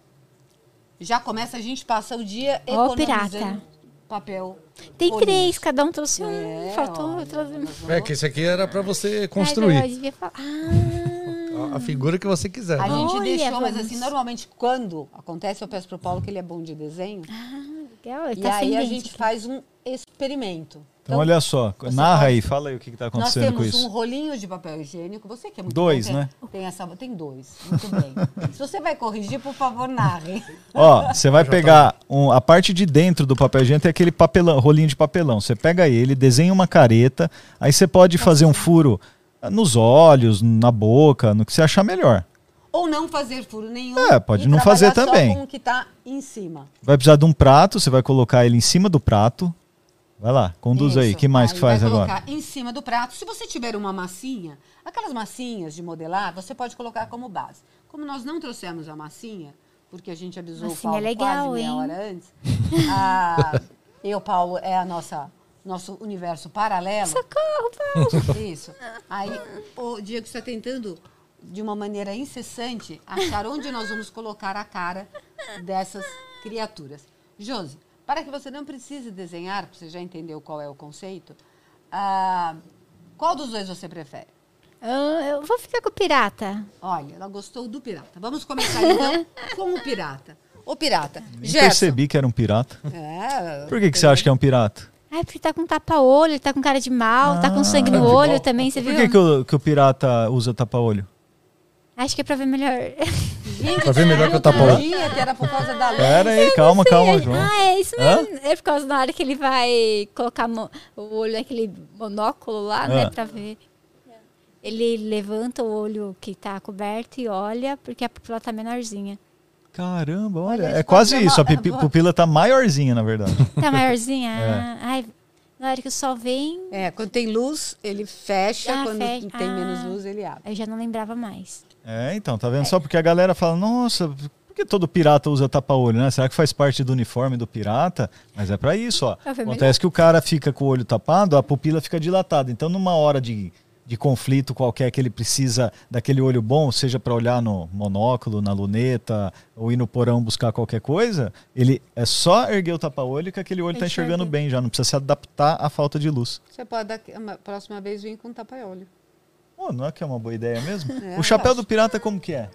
já começa, a gente passa o dia economizando pirata. Papel. Tem rolinhos. três, cada um trouxe um. É, Faltou vamos- É que esse aqui era pra você Ai, eu construir devia falar. Ah, a, a figura que você quiser. A né? gente Olha, deixou, mas vamos. assim, normalmente quando acontece, eu peço pro Paulo que ele é bom de desenho. Legal. e tá aí a gente aqui. faz um experimento. Então, olha só, você narra pode- aí, fala aí o que, tá Nós acontecendo com temos isso. um rolinho de papel higiênico. Você que é muito Dois, bom, né? Tem, essa, tem dois. Muito bem. *laughs* Se você vai corrigir, por favor, narre. Ó, você vai pegar um- a parte de dentro do papel higiênico tem aquele papelão, rolinho de papelão. Você pega ele, desenha uma careta, aí você pode fazer um furo nos olhos, na boca, no que você achar melhor. Ou não fazer furo nenhum. É, pode e não fazer também. Só com o que tá em cima. Vai precisar de um prato, você vai colocar ele em cima do prato. Vai lá, conduz aí. Isso. que mais que faz vai agora? colocar em cima do prato. Se você tiver uma massinha, aquelas massinhas de modelar, você pode colocar como base. Como nós não trouxemos a massinha, porque a gente avisou Massinha o Paulo é legal, quase meia hein? hora antes, a, *laughs* eu, Paulo, é a nossa nosso universo paralelo. Socorro, Paulo. Isso. Aí o Diego está tentando, de uma maneira incessante, achar onde nós vamos colocar a cara dessas criaturas. Josi, para que você não precise desenhar, você já entendeu qual é o conceito, ah, qual dos dois você prefere? Ah, eu vou ficar com o pirata. Olha, ela gostou do pirata. Vamos começar então *laughs* com o pirata. O pirata. Nem Gerson. percebi que era um pirata. É, Por que, que você acha que é um pirata? Ai, porque tá com tapa-olho, ele tá com cara de mal, tá com sangue no Ah, olho também, você Por viu? que, que, o, que o pirata usa tapa-olho? Acho que é pra ver melhor. Gente, *laughs* Pra ver melhor que eu tapa-olho. sabia que era por causa da. Pera aí, calma, calma, João. Ah, é isso mesmo. É por causa da hora que ele vai colocar o olho naquele monóculo lá, né, Ah. pra ver. Ele levanta o olho que tá coberto e olha, porque a pupila tá menorzinha. Caramba, olha, Olha, é quase isso. A pupila tá maiorzinha, na verdade. Tá maiorzinha? *laughs* É. Ah, Ai, na hora que o sol vem, É, quando tem luz, ele fecha. Ah, quando fecha. tem menos Ah. luz, ele abre. eu já não lembrava mais. É, então, tá vendo? Só porque a galera fala, nossa, por que todo pirata usa tapa-olho, né? Será que faz parte do uniforme do pirata? Mas é pra isso, ó. Ver Acontece que o cara fica com o olho tapado, a pupila fica dilatada. Então, numa hora de, de conflito qualquer que ele precisa daquele olho bom, seja pra olhar no monóculo, na luneta, ou ir no porão buscar qualquer coisa, ele é só erguer o tapa-olho que aquele olho tá Enxerga. enxergando bem já, não precisa se adaptar à falta de luz. Você pode, daqui- a próxima vez, vir com tapa-olho. Pô, não é que é uma boa ideia mesmo? É, o chapéu do pirata como que é?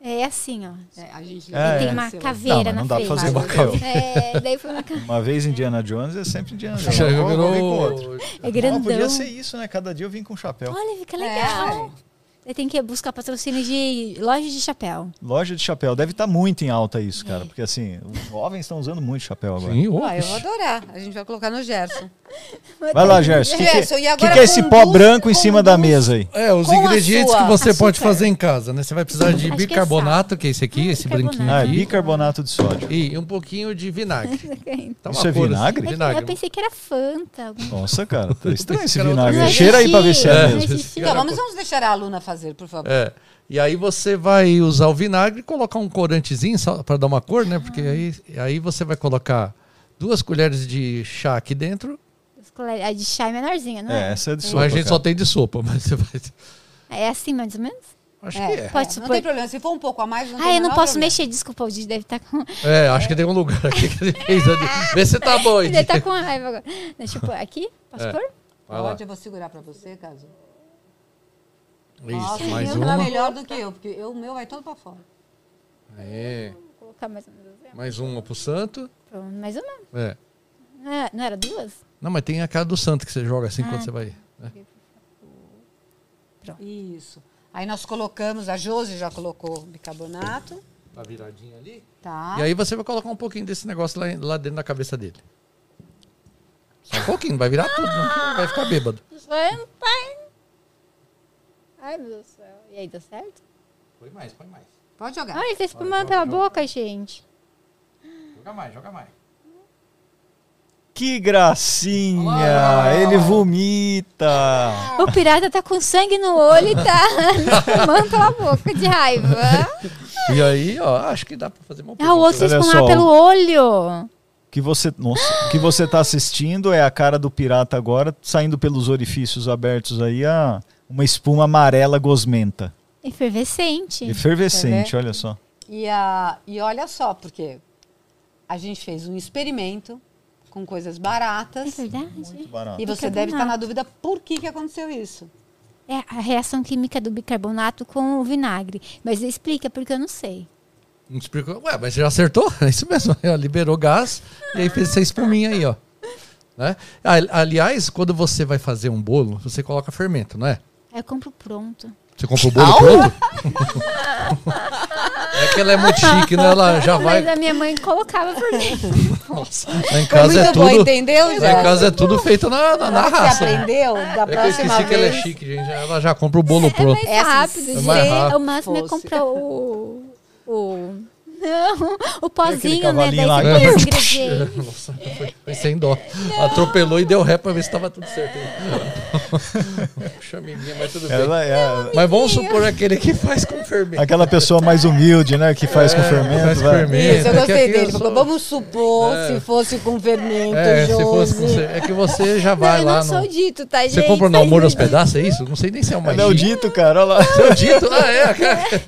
É assim, ó. É, a gente É, tem é. uma caveira Não, mas na não dá pra frente. fazer uma caveira. É, daí foi uma *laughs* Uma vez Indiana Jones é sempre Indiana Jones. Já virou. É Ah, grandão. podia ser isso, né? Cada dia eu vim com um chapéu. Olha, fica legal. Tem que buscar patrocínio de lojas de chapéu. Loja de chapéu. Deve estar muito em alta isso, cara. Porque assim, os jovens estão usando muito chapéu agora. Sim, eu vou adorar. A gente vai colocar no Gerson. *laughs* Vai lá, Gerson. O que, que, que, que é esse pó branco em cima da mesa aí? É, os Com ingredientes sua que você pode açúcar. fazer em casa, né? Você vai precisar de Acho que é bicarbonato, que é esse aqui, esse branquinho Ah, é aqui. bicarbonato de sódio. E um pouquinho de vinagre. Tá *laughs* Isso é assim, vinagre? É que vinagre. Eu pensei que era Fanta. Nossa, cara, tá *laughs* estranho esse vinagre. Cheira aí pra ver se é, É. mesmo. Então, vamos, vamos deixar a aluna fazer, por favor. É. E aí você vai usar o vinagre e colocar um corantezinho para dar uma cor, né? Porque aí, aí você vai colocar duas colheres de chá aqui dentro. A de chá é menorzinha, não É, é? essa é de Mas sopa, a gente cara. só tem de sopa, *laughs* mas você vai. É assim, mais ou menos? Acho É, que é. Pode Não supor. tem problema. Se for um pouco a mais, não tem Ah, eu não posso problema. mexer, desculpa, o Didi deve estar com. É, acho que tem um lugar aqui que ele fez ali. Vê se tá bom. *laughs* Ele Edi. deve estar com raiva agora. Deixa eu pôr aqui? Posso É. pôr? Pode, eu vou segurar pra você, caso. Isso, Nossa, mais o meu uma. tá melhor do que eu, porque eu- o meu vai todo pra fora. É. Vou colocar mais assim. Mais uma pro santo. Pronto, mais uma. É. Não era, não era duas? Não, mas tem a cara do santo que você joga assim quando Ah. você vai. né? Isso. Aí nós colocamos, a Josi já colocou bicarbonato, Tá viradinha ali. tá? E aí você vai colocar um pouquinho desse negócio lá, lá dentro da cabeça dele. Só um pouquinho, vai virar tudo, não. Vai ficar bêbado. Pai. Ai, meu Deus do céu. E aí, deu certo? Põe mais, põe mais. Pode jogar. Ai, ele tá espumando pela boca, gente. Joga mais, joga mais. Que gracinha! Ah. Ele vomita! O pirata tá com sangue no olho e tá espumando pela boca de raiva. E aí, ó, acho que dá pra fazer uma Ah, o outro espumar pelo olho. que você, nossa, o que você tá assistindo é a cara do pirata agora, saindo pelos orifícios abertos aí, a, uma espuma amarela gosmenta. Efervescente. Efervescente, olha só. E, a, e olha só, porque a gente fez um experimento com coisas É baratas. verdade? Barato. E você Bicarbonato. deve estar na dúvida por que, que aconteceu isso. É a reação química do bicarbonato com o vinagre. Mas explica, porque eu não sei. Não explicou. Ué, mas você já acertou? *laughs* É isso mesmo. *laughs* Ó, Liberou gás e aí fez essa espuminha aí, ó. Né? Aliás, quando você vai fazer um bolo, você coloca fermento, não é? Eu compro pronto. Você compra o bolo pronto? é que ela é muito chique, né? Ela já vai. Mas a minha mãe colocava por dentro. Lá em Foi casa é muito bom, tudo. entendeu, Lá em casa é tudo feito na, na, na Você raça. aprendeu? Da É que eu próxima esqueci que ela é vez. chique, gente. Ela já compra o bolo É pronto. mais É assim, rápido, é gente. mais rápido. O máximo é comprar o. O. Não, o pozinho, né? Daí lá. ingredientes. *laughs* Nossa, foi, foi sem dó. Atropelou e deu ré pra ver se tava tudo certo. aí. *laughs* Puxa, amiguinha, mas tudo bem. Ela é a- Mas vamos supor aquele que faz com fermento. aquela pessoa mais humilde, né, que faz com É, fermento. faz vai. fermento. Isso, eu É gostei eu dele. sou- Falou, vamos supor É. se fosse com fermento, É, se fosse com. É que você já Não, vai eu lá não sou no. dito, tá, gente? Você compra no amor aos pedaços, é isso? Não sei nem se é uma Ele é o dito, cara, olha lá. Seu dito? Ah, é.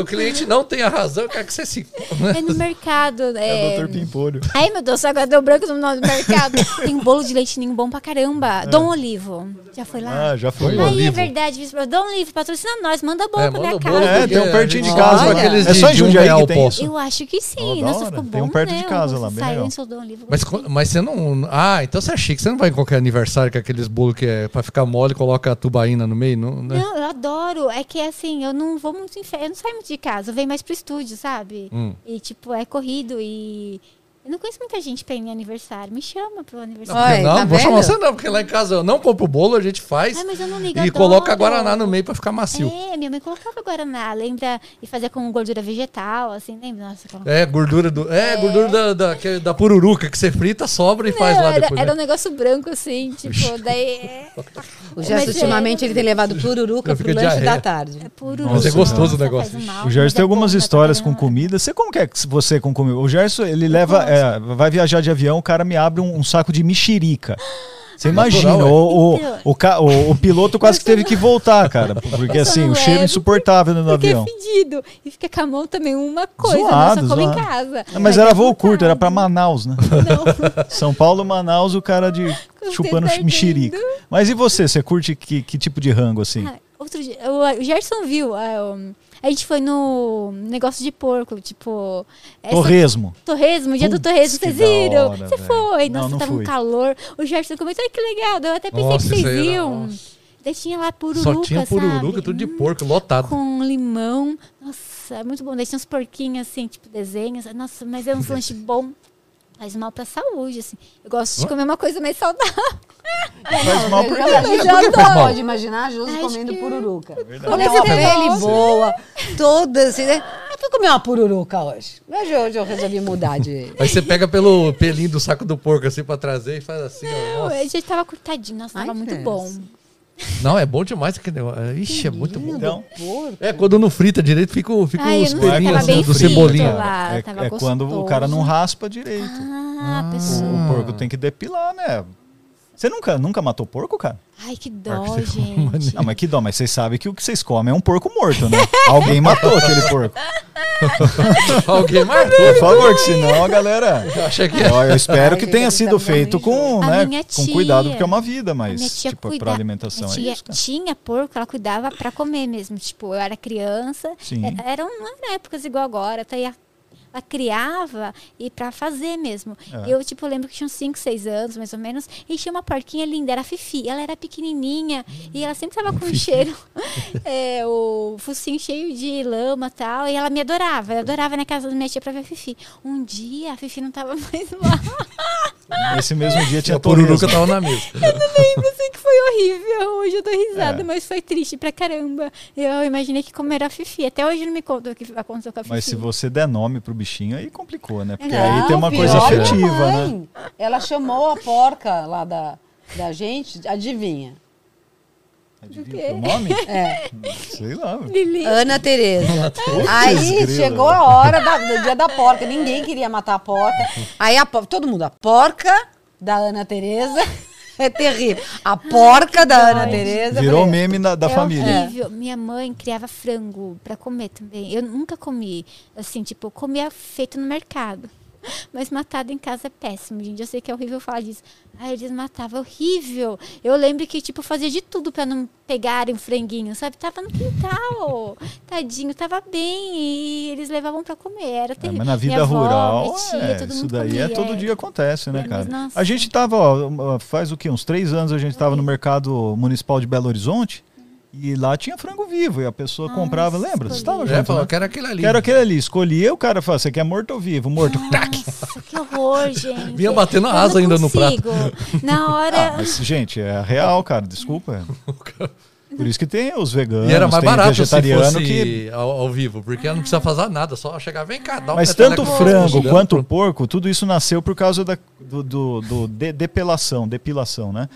O *laughs* cliente não tem a razão, quer que você se. É no mercado. É É... o Dr. Pimpolho. Ai, meu Deus, agora deu branco no nome do mercado. *laughs* Tem um bolo de leite ninho bom pra caramba. Dom Olivo. Já foi lá? Ah, já foi. Aí é Olivo. verdade, vice Dom Olivo, patrocina nós, manda bolo É, pra manda minha bolo, casa. É, tem um pertinho de gente casa. compra aqueles É só em de um Jundiaí real que tem posso. isso. Eu acho que sim. Da Nossa, ficou bom, Tem um perto né? de casa lá, bem legal. Dom Olivo. Mas, mas você não. Ah, então você é chique. Você não vai em qualquer aniversário com aqueles bolos que é pra ficar mole e coloca a tubaína no meio? Não, né? Não, eu adoro. É que assim, eu não vou muito em. Eu não saio muito de casa, eu venho mais pro estúdio, sabe? Hum. E tipo, é corrido e. Eu não conheço muita gente pra ir em aniversário. Me chama pro Não, aniversário. porque Oi, não, tá vou chamar você não, porque lá em casa eu não compro o bolo, a gente faz Ai, mas eu não ligo, e adoro. coloca Guaraná no meio pra ficar macio. É, minha mãe colocava Guaraná, lembra? E fazia com gordura vegetal, assim, lembra? Nossa, como... É, gordura do. É, gordura da, da, que- da pururuca que você frita, sobra e faz Não, lá era, depois. era né? um negócio branco, assim, *laughs* tipo, daí é, *laughs* O Gerson, Mas é- ultimamente, ele tem levado pururuca pro lanche diarreia. da tarde. é puro. Mas é gostoso o negócio. faz mal, O Gerson tem é algumas histórias com comida. Você como que é que você com comida? O Gerson, ele leva, é, vai viajar de avião, o cara me abre um, um saco de mexerica. Você imagina, Natural, é. o, o, Então. o, o- o piloto quase que teve que voltar, cara. Porque assim, não o cheiro levo insuportável no Porque avião. é fedido. E fica com a mão também uma coisa, Zoado, né? Só come em casa. Ah, Mas era é voo curto, era pra. Manaus, né? Não, *laughs* São Paulo, Manaus, o cara de Com chupando dedo mexerica. Mas e você? Você curte que, que tipo de rango, assim? Ah, outro dia, o, Gerson viu. um, a gente foi no negócio de porco, tipo. essa- Torresmo. Torresmo, dia do torresmo, vocês viram? hora, Você velho. foi, Não, nossa, não tava fui. um calor. O Gerson comentou, ai que legal, eu até pensei Nossa, que vocês iam. Daí tinha lá pururuca, Só tinha pururuca, sabe? tudo de porco, lotado. Com limão, nossa, é muito bom. Daí tinha uns porquinhos assim, tipo desenhos, nossa, mas é uns *laughs* lanches bons. Faz mal pra saúde, assim. Eu gosto de comer uma coisa mais saudável. Faz mal por Já quê? imagina- Já Você adoro. pode imaginar a Josi comendo que- pururuca. verdade. Com aquela Mas é pele boa, toda assim, né? Ah, fui comer uma pururuca hoje. Hoje, hoje eu resolvi mudar de... Aí você pega pelo pelinho do saco do porco assim pra trazer e faz assim, ó. Nossa. Eu já tava cortadinho, nossa, Ai, tava muito Deus. bom. Não, é bom demais aquele negócio. Ixi, é muito bom. Então. É, quando não frita direito, fica, fica Ai, os eu não pelinhos assim, do frito cebolinha. lá. é, é quando o cara não raspa direito. Ah, Ah. O porco tem que depilar, né? Você nunca, nunca matou porco, cara? Ai, que dó, você falou, gente. Não, mas que dó, mas vocês sabem que o que vocês comem é um porco morto, né? *laughs* Alguém matou aquele porco. *laughs* Alguém matou. Por favor, que senão a galera. Eu achei que Eu, eu espero Ai, que tenha sido feito com, A né, minha com tia- cuidado, porque é uma vida, A minha mas tia tipo, cuida- para alimentação minha é tia isso, cara. tinha porco, ela cuidava pra comer mesmo. Tipo, eu era criança. Sim. É- Eram, não eram épocas igual agora. Tá? E a- ela criava e pra fazer mesmo. É. Eu, tipo, lembro que tinha uns 5, 6 anos, mais ou menos, e tinha uma porquinha linda, era a Fifi. Ela era pequenininha e ela sempre tava com um cheiro, *laughs* é, o focinho cheio de lama e tal. E ela me adorava. Eu adorava na casa da minha tia pra ver a Fifi. Um dia a Fifi não tava *laughs* mais lá. Nesse mesmo dia tinha a torresmo. tava na mesa. *laughs* Eu sei que foi horrível. Hoje eu dou risada, É. mas foi triste pra caramba. Eu imaginei que comer a Fifi. Até hoje não me conta o que aconteceu com a Fifi. Mas se você der nome pro bichinho, aí complicou, né? Porque Não, aí tem uma coisa afetiva, né? Ela chamou a porca lá da, da gente, adivinha? Adivinha o nome? É. Sei lá. Lili. Ana Tereza. Aí chegou a hora da- do dia da porca. Ninguém queria matar a porca. Aí a, todo mundo, a porca da Ana Tereza. É terrível. A porca da Ana Tereza. Virou meme na- da é família. horrível. Minha mãe criava frango pra comer também. Eu nunca comi, assim, tipo, eu comia feito no mercado. *laughs* Mas matado em casa é péssimo, gente. Eu sei que é horrível falar disso. Ai, eles matavam, horrível. Eu lembro que, tipo, fazia de tudo pra não pegarem o franguinho, sabe? Tava no quintal. *laughs* Tadinho, tava bem. E eles levavam pra comer. Era É, terrível. mas na vida avó, rural, tia, é, isso daí comia, é todo é. dia acontece, né, É, cara? A gente tava, ó, faz o quê? Uns três anos a gente tava no mercado municipal de Belo Horizonte e lá tinha frango vivo e a pessoa comprava, lembra? Você estava escolhi. É, junto, falou, né? quero aquele ali. Quero aquele ali. Escolhia, o cara falava, você quer morto ou vivo? Morto. Nossa, que horror, *laughs* gente. Vinha batendo a asa ainda no consigo. Na hora. Ah, mas, gente, é real, cara, desculpa. Por isso que tem os veganos, E era mais tem barato se vegetariano fosse que... ao, ao vivo, porque ela não precisa fazer nada, só chegar, vem cá, dá um Mas tanto frango quanto porco, tudo isso nasceu por causa da, do, do, do de- depilação, depilação, né?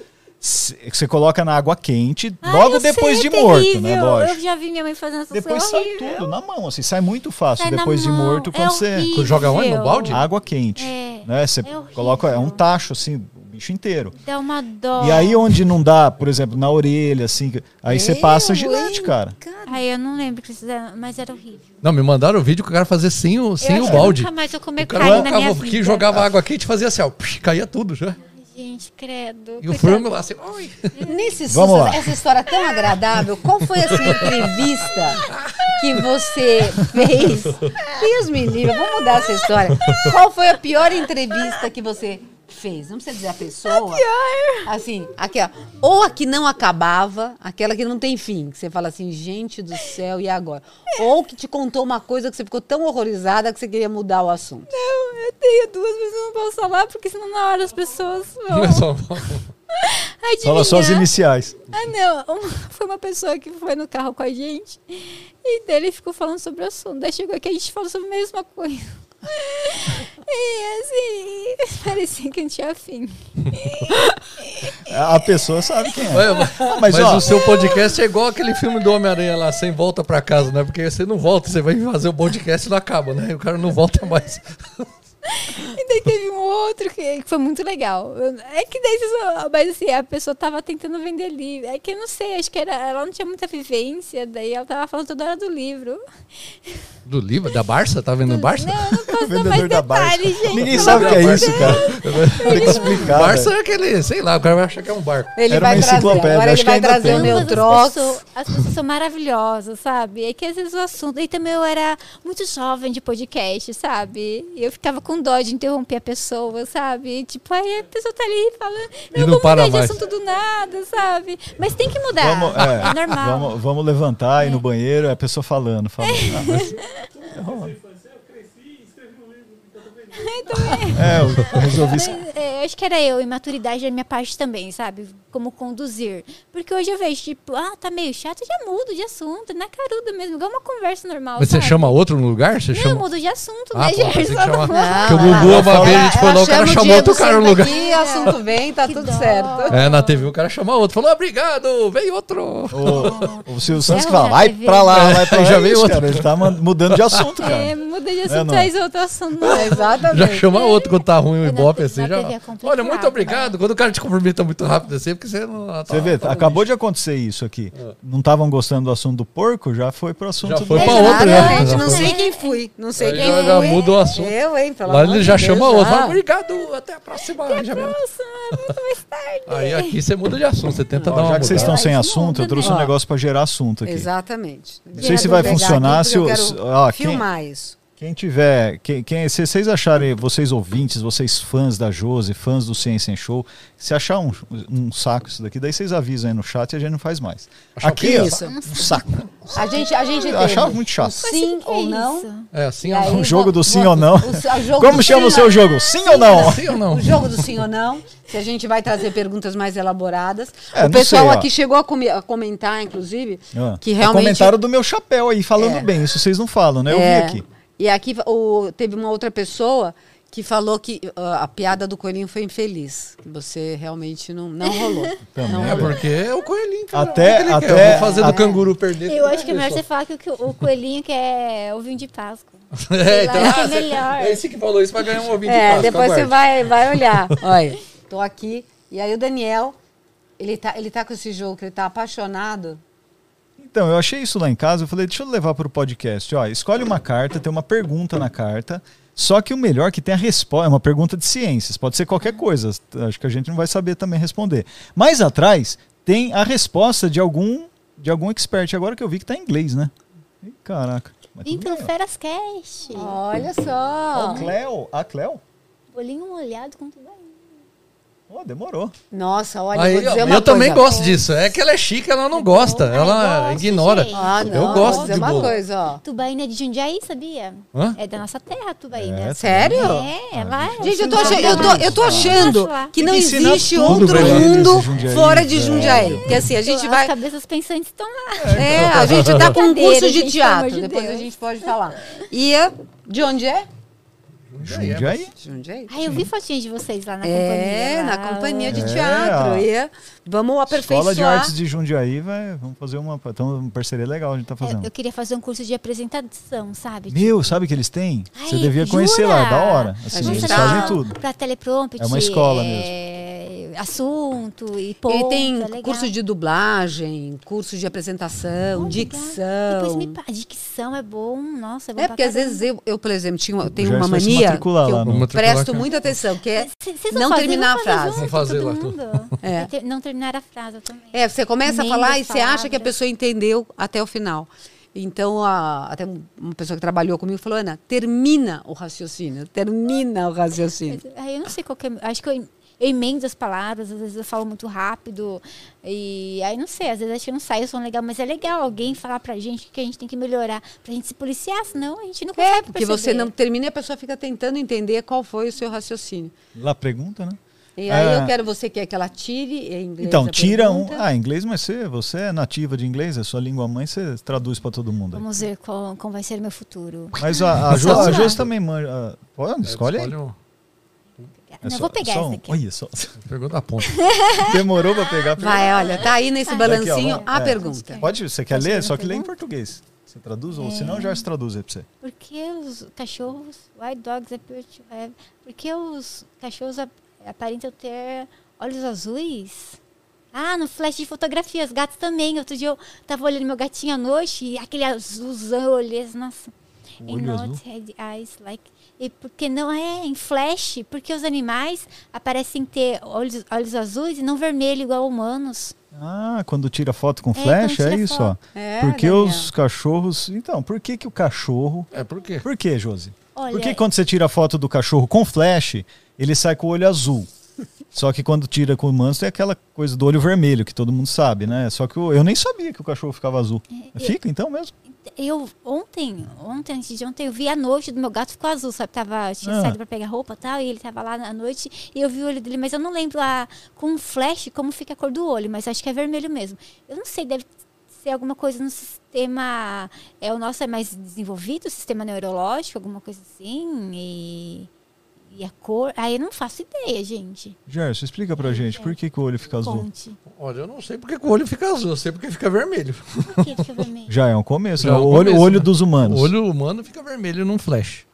C- Você coloca na água quente, Ai, logo eu sei, depois é de morto, né? Lógico. Eu já vi minha mãe fazendo essas Depois coisas. sai horrível. tudo na mão, assim, sai muito fácil Sai depois de morto é quando você horrível. Joga onde? No balde? água quente, É, né? Você é coloca é um tacho assim, o bicho inteiro. Dá uma dó. E aí onde não dá, por exemplo, na orelha assim, que- aí você passa gilete, cara. Ai, eu não lembro o que eles fizeram, mas era horrível. Não, me mandaram o vídeo que o cara fazia sem o, sem eu o que balde. Nunca mais eu comer O cara carne na minha vida. jogava água quente e fazia assim, ó, psh, caía tudo já. Gente, credo. E o frango lá assim, oi. Nesse Vamos susto, lá. essa história tão agradável, qual foi essa entrevista que você fez? Deus me livre, vamos mudar essa história. Qual foi a pior entrevista que você fez? Não precisa dizer a pessoa. Assim, aqui, ó. Ou a que não acabava, aquela que não tem fim. Que você fala assim, gente do céu, e agora? Ou que te contou uma coisa que você ficou tão horrorizada que você queria mudar o assunto. Não, eu tenho duas, mas eu não posso falar, porque senão na hora as pessoas vão Mas só- *laughs* Fala só as iniciais. Ah, não. Uma- foi uma pessoa que foi no carro com a gente e dele ficou falando sobre o assunto. Daí chegou aqui a gente falou sobre a mesma coisa. E *laughs* assim, parecia que não tinha fim. A pessoa sabe quem é. Mas mas, mas ó- o seu podcast é igual aquele filme do Homem-Aranha lá, sem volta pra casa, né? Porque você não volta, você vai fazer o podcast e não acaba, né? E o cara não volta mais. E daí teve um outro que, que foi muito legal. É que daí, mas assim, a pessoa tava tentando vender livro. É que eu não sei, acho que era, ela não tinha muita vivência, daí ela tava falando toda hora do livro. Do livro? Da Barça? Tá vendo o Barça? Não, eu não posso dar mais detalhes, gente. Ninguém sabe o que é isso, cara. *laughs* Tem que explicar. Barça é aquele, sei lá, o cara vai achar que é um barco. Ele Era vai uma trazer, enciclopédia, agora acho ele que vai trazer o meu troço. As pessoas, as pessoas são maravilhosas, sabe? É que às vezes o assunto. E também eu era muito jovem de podcast, sabe? E eu ficava com dó de interromper a pessoa, sabe? Tipo, aí a pessoa tá ali falando. Eu não vou para mudar de assunto do nada, sabe? Mas tem que mudar. Vamos, é, é, normal. Vamos, vamos levantar, ir no banheiro, é a pessoa falando. falando. Ah, mas- *laughs* É, eu resolvi. Mas, é, eu acho que era eu, imaturidade da minha parte também, sabe? Como conduzir. Porque hoje eu vejo, tipo, ah, tá meio chato, já mudo de assunto, na caruda mesmo, igual uma conversa normal. Mas você sabe? chama outro no lugar? Você Não, chama... mudo de assunto, Ah, né, pô, pensei que Gerson? Porque o Gugu, uma ela- vez, a gente lá, o cara chamou outro cara no lugar. Aqui, assunto vem, tá Que tudo dó. certo. É, na TV o cara chama outro. Falou, obrigado, veio outro. *laughs* O, o Silvio Santos que É, fala, vai pra lá, vai pra lá. Já É veio outro. ele tá mudando de assunto, cara. É, muda de É, assunto, traz outro assunto. *laughs* Exatamente. Já chama outro quando tá ruim o ibope, assim. Já... É Olha, muito obrigado. Quando o cara te cumprimenta muito rápido assim, é você não. tá- Você vê, tá acabou lixo. de acontecer isso aqui. Não estavam gostando do assunto do porco, já foi pro assunto Já do foi pra porco. outro, né? Não foi. sei quem fui. Não sei Aí quem já- fui. já muda o assunto. Eu, hein? Pelo Lá ele já Deus, chama outro. Fala, obrigado, até a próxima. Aí já vem. Nossa, muito mais tarde. Aí aqui você muda de assunto, você tenta dar uma já que vocês estão sem assunto, eu trouxe um negócio pra gerar assunto aqui. Exatamente. Não sei se vai funcionar se filmar isso. Quem tiver, quem, quem- se vocês acharem, vocês ouvintes, vocês fãs da Josi, fãs do Ciência em Show, se achar um, um saco isso daqui, daí vocês avisam aí no chat e a gente não faz mais. Achar Aqui, ó, Isso. um saco. A gente, a gente Eu teve achava muito chato. sim ou é não. isso? É assim, E ó. aí, O jogo do sim ou não. Como chama o sim seu ou- jogo? Sim ou não? Sim ou não? O jogo do sim ou não, se a gente vai trazer perguntas mais elaboradas. É, o não pessoal sei, aqui chegou a, come- a comentar, inclusive, Ah, que realmente. comentário do meu chapéu aí, falando É. bem, isso vocês não falam, né? Eu É, vi aqui. E aqui o, teve uma outra pessoa que falou que ah, a piada do coelhinho foi infeliz. Que você realmente não, não rolou. *laughs* Também. Não É rolou. porque é o coelhinho. cara. Até- O que que ele quer? até- Eu vou fazer do até- canguru perder. Eu acho que é melhor você falar que o, que o coelhinho quer ovinho de Páscoa. *laughs* É, então, lá, ah, é você- melhor. é esse que falou isso vai ganhar um de É, Páscoa, depois você aguarde. vai, vai olhar. *laughs* Olha, tô aqui. E aí o Daniel, ele tá, ele tá com esse jogo que ele tá apaixonado. Então, eu achei isso lá em casa, eu falei, deixa eu levar para o podcast. Ó, escolhe uma carta, tem uma pergunta na carta. Só que o melhor é que tem a resposta, é uma pergunta de ciências, pode ser qualquer coisa, acho que a gente não vai saber também responder. Mais atrás tem a resposta de algum de algum expert, agora que eu vi que tá em inglês, né? Ih, Caraca. Bem, Feras Cash. Olha só. Ó, Cleo, a Cleo? Bolinho molhado com tudo Ó, demorou. Nossa, olha, Aí, vou dizer ó, uma eu também gosto disso. É que ela é chique, ela não gosta. Ah, Ela eu gosto, ignora. gente. Ah, não, Eu gosto vou dizer de uma bolo. coisa, ó. Tubaína é de Jundiaí, sabia? Hã? É da nossa terra, Tubaína. É, Sério? É, ela é. Gente, eu tô, achando, eu tô, eu tô achando que não Tem que ensinar existe outro mundo fora de É. Jundiaí. Porque assim, a gente As vai. cabeças pensantes estão lá. É, a gente tá *laughs* com um curso de teatro. de Depois a gente pode falar. E de onde é? Jundiaí. Jundiaí. Ah, eu vi fotinhas de vocês lá na É, companhia. na lá. companhia de É, teatro. E vamos aperfeiçoar. Escola de Artes de Jundiaí, vai, vamos fazer uma, então, uma parceria legal a gente tá É, fazendo. eu queria fazer um curso de apresentação, sabe? Meu, sabe o que eles têm? Você Ai, devia conhecer jura? lá, é da hora. Assim, eles fazem tudo. Pra teleprompter. É uma escola é, Assunto e ponto. Ele tem é legal. curso de dublagem, curso de apresentação, Oh, dicção. Depois me. Dicção é bom, nossa, é bom É porque às vezes eu, eu, por exemplo, tinha, uma- tenho Já uma vai se mania que lá eu matricular presto muita atenção, que é vão não terminar a frase. junto, Vamos fazer lá. É. Não terminar a frase eu também. É, você começa a Nem falar das e você acha que a pessoa entendeu até o final. Então, a- até uma pessoa que trabalhou comigo falou, Ana, termina o raciocínio, termina o raciocínio. Aí eu não sei qual que é. Acho que eu, eu emendo as palavras, às vezes eu falo muito rápido. E aí não sei, às vezes acho que não sai o som legal, mas é legal alguém falar pra gente que a gente tem que melhorar pra gente se policiar, senão a gente não consegue É, porque você perceber. não termina e a pessoa fica tentando entender qual foi o seu raciocínio. Lá pergunta, né? E aí É. eu quero você quer que ela tire em inglês Então, a tira um. pergunta. Ah, inglês, mas você, você é nativa de inglês, é sua língua mãe, você traduz pra todo mundo. aí. Vamos ver qual, como vai ser o meu futuro. Mas a, a, *laughs* a. Josi também manja. ah, Pode, escolhe aí. um. É não, só- vou pegar só essa um- aqui. Olha só. *laughs* Pergunta a ponta. *laughs* Demorou pra pegar. pegou. Vai, olha, tá aí nesse Aqui, ó, balancinho vamos- a é. pergunta. Pode, você quer Posso ler? Só que lê em português. Você traduz? Ou senão já se traduz aí pra você. Por que os cachorros, white dogs appear to have, por que os cachorros ap- aparentam ter olhos azuis? Ah, no flash de fotografias, gatos também. Outro dia eu tava olhando meu gatinho à noite e aquele azulzão, olhos, nossa. O And olho not azul? had eyes like. E porque não é em flash? Porque os animais aparecem ter olhos, olhos azuis e não vermelho igual humanos. Ah, quando tira foto com É, flash, é isso, foto. ó. É, Porque Daniel. os cachorros. Então, por que, que o cachorro. É por quê? Por que, Josi? Olha, Por que quando você tira a foto do cachorro com flash, ele sai com o olho azul? *laughs* Só que quando tira com o manso é aquela coisa do olho vermelho, que todo mundo sabe, né? Só que eu, eu nem sabia que o cachorro ficava azul. É, Fica então mesmo? Eu ontem, ontem, antes de ontem, eu vi a noite do meu gato ficou azul, sabe? Tava, tinha Ah. saído pra pegar roupa e tal, e ele tava lá na noite e eu vi o olho dele, mas eu não lembro a, com um flash como fica a cor do olho, mas acho que é vermelho mesmo. Eu não sei, deve ser alguma coisa no sistema. É, o nosso é mais desenvolvido, o sistema neurológico, alguma coisa assim, e. E a cor. Aí eu não faço ideia, gente. Gerson, explica pra gente, por que, que o olho fica azul? Conte. Olha, eu não sei porque que o olho fica azul, eu sei porque fica vermelho. Por que fica vermelho? Já é um começo, Já né? é um o olho, começo, o olho né? dos humanos. O olho humano fica vermelho num flash.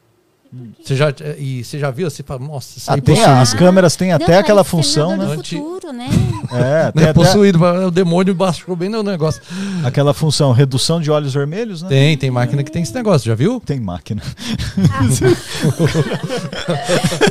Você já, e você já viu? Você fala, nossa, isso Ah, aí tem, as câmeras têm até Não, aquela função, né? futuro, né? É, *laughs* Não tem é até possuído, o demônio baixou bem no negócio. aquela função, redução de olhos vermelhos, né? Tem, tem máquina que tem esse negócio, já viu? Tem máquina.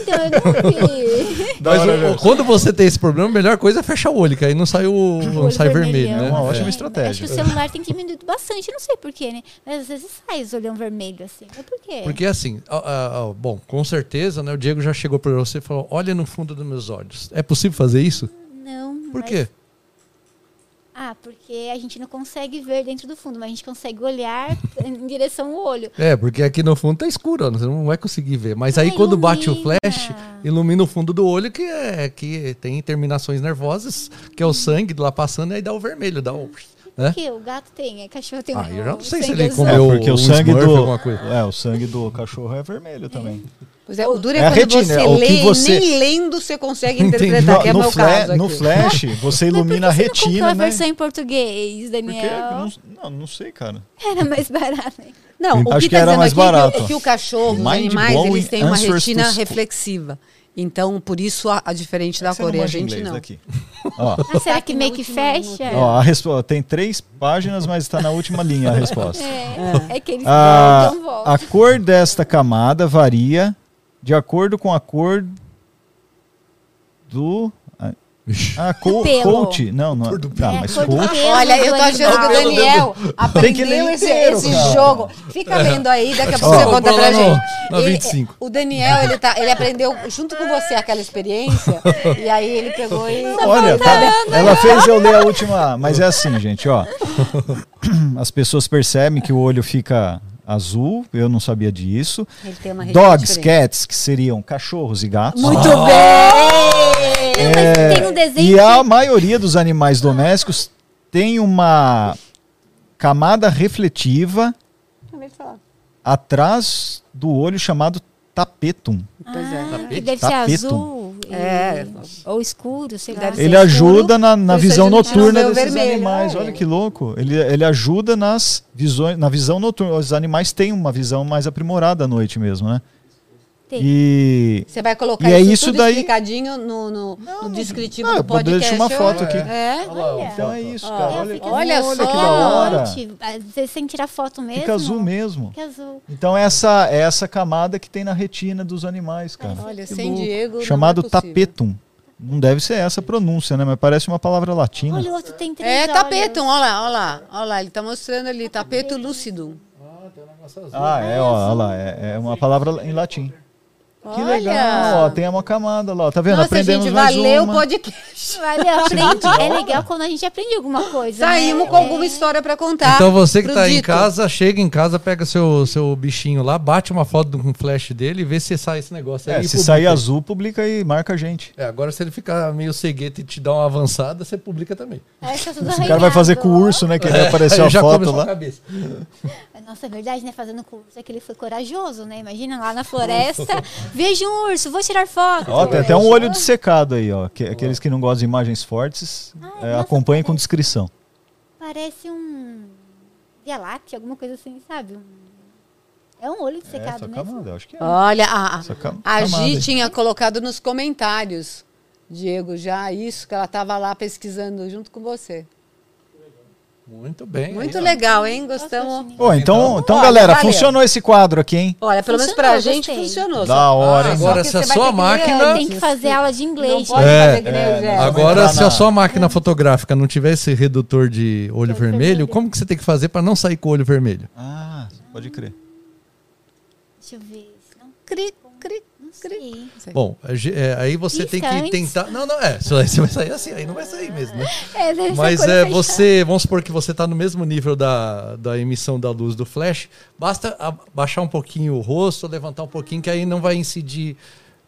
Então, eu não vi. Mas o- quando você tem esse problema, a melhor coisa é fechar o olho, que aí não sai, o, não sai vermelho, vermelhão. né? É uma ótima É. estratégia. Acho que o celular tem diminuído bastante, não sei porquê, né? Mas às vezes sai os olhão vermelho assim. Mas por quê? Porque assim, ó, ó, bom, com certeza, né? O Diego já chegou para você e falou: olha no fundo dos meus olhos. É possível fazer isso? Não. Por mas- quê? Ah, porque a gente não consegue ver dentro do fundo, mas a gente consegue olhar *laughs* em direção ao olho. É, porque aqui no fundo tá escuro, você não vai conseguir ver. Mas aí quando bate o ilumina. flash, ilumina o fundo do olho, que é que tem terminações nervosas, que é o sangue lá passando, e aí dá o vermelho, dá o. né? que o gato tem, é cachorro tem Ah, eu já não um sei se ele comeu É, porque o um sangue do alguma coisa. é, o sangue do cachorro é vermelho também. Pois é, o duro é, É a quando retina, você é o lê que você- e nem lendo você consegue Entendi. interpretar, que é no, meu fla- caso no aqui. flash, *laughs* você ilumina a por que você não retina, a né? versão em português, Porque Daniel? não, não, não sei, cara. Era mais barato. hein? Não, o Acho que, que tá era dizendo mais aqui é que o- barato. é que o cachorro, os animais, eles têm uma retina reflexiva. Então, por isso, a, a diferente da Você não cor. E a gente não. daqui. Ó, *laughs* Ah, será que meio que última fecha? ó, a resposta tem três páginas, mas está na última linha a resposta. É, é que eles A, dão volta. a cor desta camada varia de acordo com a cor do. Ah, co pelo. coach. Não, não. Cor do Tá, É, mas do coach. pelo Olha, eu tô do achando que o. Daniel aprendeu esse, inteiro, esse jogo. Fica lendo aí, daqui a pouco você conta pra lá no- gente. na Ele- 25. o Daniel, ele, tá, ele aprendeu junto com você aquela experiência. e aí ele pegou e. Olha, tá- ela fez eu ler a última. Mas é assim, gente, ó. *clears throat* As pessoas percebem que o olho fica azul, eu não sabia disso. Ele tem uma retina Dogs, diferente. cats, que seriam cachorros e gatos. Muito Ah. bem! Não, mas tem um desenho E a que- maioria dos animais domésticos tem uma camada refletiva atrás do olho chamado tapetum. Pois é. Ah, que deve ser Tapetum. azul. e- É. Ou escuro, sei lá. Ele escuro, ajuda na, na isso visão a noturna desses vermelho, animais. né? Olha que louco. Ele, ele ajuda nas visões, na visão noturna. Os animais têm uma visão mais aprimorada à noite mesmo, né? Tem. E Você vai colocar E é isso, isso tudo daí- explicadinho no, no, no descritivo Ah, eu do podcast. deixar uma foto aqui. É. então é isso, Ó, cara. Olha, olha azul só. que da hora. Você sem tirar foto mesmo. fica azul mesmo. Fica azul. Então essa é essa camada que tem na retina dos animais, cara. Olha, Que sem louco. Diego. não Chamado é tapetum. Não deve ser essa a pronúncia, né? Mas parece uma palavra latina. Olha, o outro tem três É tapetum, olha lá, olha lá. Olha lá, ele tá mostrando ali, tapeto lúcido. Ah, é, ó, olha lá, é, é uma palavra em latim. Que Olha. legal, ó, tem uma camada lá, tá vendo? Nossa, Aprendemos gente, mais valeu o podcast. Valeu, aprende. *laughs* É legal quando a gente aprende alguma coisa. Saímos né? com alguma história pra contar. Então você que tá em Dito. casa, chega em casa, pega seu, seu bichinho lá, bate uma foto com um flash dele e vê se sai esse negócio aí. É, se publica sair aí. azul, publica e marca a gente. É, agora se ele ficar meio cegueta e te dar uma avançada, você publica também. Aí tá tudo O cara vai fazer com o urso, né? Que ele apareceu *laughs* Aí a já foto começou a lá. cabeça. Nossa, é verdade, né? Fazendo curso é que ele foi corajoso, né? Imagina lá na floresta, *laughs* vejo um urso, vou tirar foto. Ó, tem até um olho dissecado aí, ó. Que- aqueles que não gostam de imagens fortes, Ai, é, nossa, acompanhem com descrição. Parece um Via Láctea, alguma coisa assim, sabe? Um- É um olho É, dissecado essa mesmo. camada, acho que é. Olha, a, a Gi tinha colocado nos comentários, Diego, já isso, que ela tava lá pesquisando junto com você. Muito bem. Muito aí, legal, hein? Gostamos. Pô, então, então Olha, galera, valeu. funcionou esse quadro aqui, hein? Olha, pelo menos pra gente gostei. funcionou. Da hora, Ah, agora que se a sua máquina. Tem que fazer aula de Não inglês. pode É, o Zé. Agora, se a sua máquina fotográfica não tiver esse redutor de olho vermelho, como que você tem que fazer para não sair com o olho vermelho? Ah, pode crer. Deixa eu ver. se Não, Cri, sei. Bom, é, aí você tem que tentar. Não, não, é. *laughs* Você vai sair assim, aí não vai sair mesmo, né? *laughs* É, Mas é, você, vamos supor que você está no mesmo nível da, da emissão da luz do flash, basta baixar um pouquinho o rosto, levantar um pouquinho, que aí não vai incidir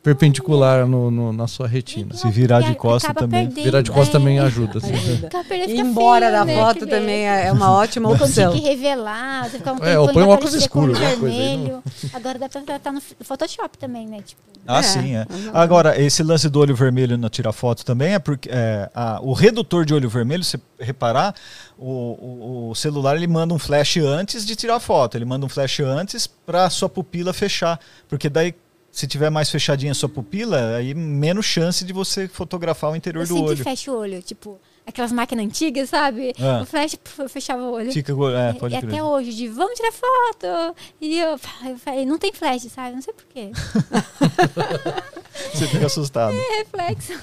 perpendicular no, no- na sua retina. Se virar de costa também. perdendo, Virar de costa é. também ajuda. assim. Ajuda. *laughs* Fica embora feio, da né? foto Que também é uma ótima opção. que revelar, você ficava um É, ou põe um óculos escuro, alguma coisa aí, vermelho. Agora dá pra tratar no Photoshop também, né? Tipo, Ah, É, sim, é. uhum. Agora, esse lance do olho vermelho na tirar foto também é porque é, a- o redutor de olho vermelho, se reparar, o, o- o celular ele manda um flash antes de tirar foto. Ele manda um flash antes para sua pupila fechar. Porque daí, se tiver mais fechadinha a sua pupila, aí menos chance de você fotografar o interior eu do sempre olho. fecho o olho, tipo, aquelas máquinas antigas, sabe? Ah. O flash, eu fechava o olho. Fica, é, pode e crer. até hoje, de vamos tirar foto. E eu, eu falei, não tem flash, sabe? Não sei porquê. *laughs* Você fica assustado. É reflexo.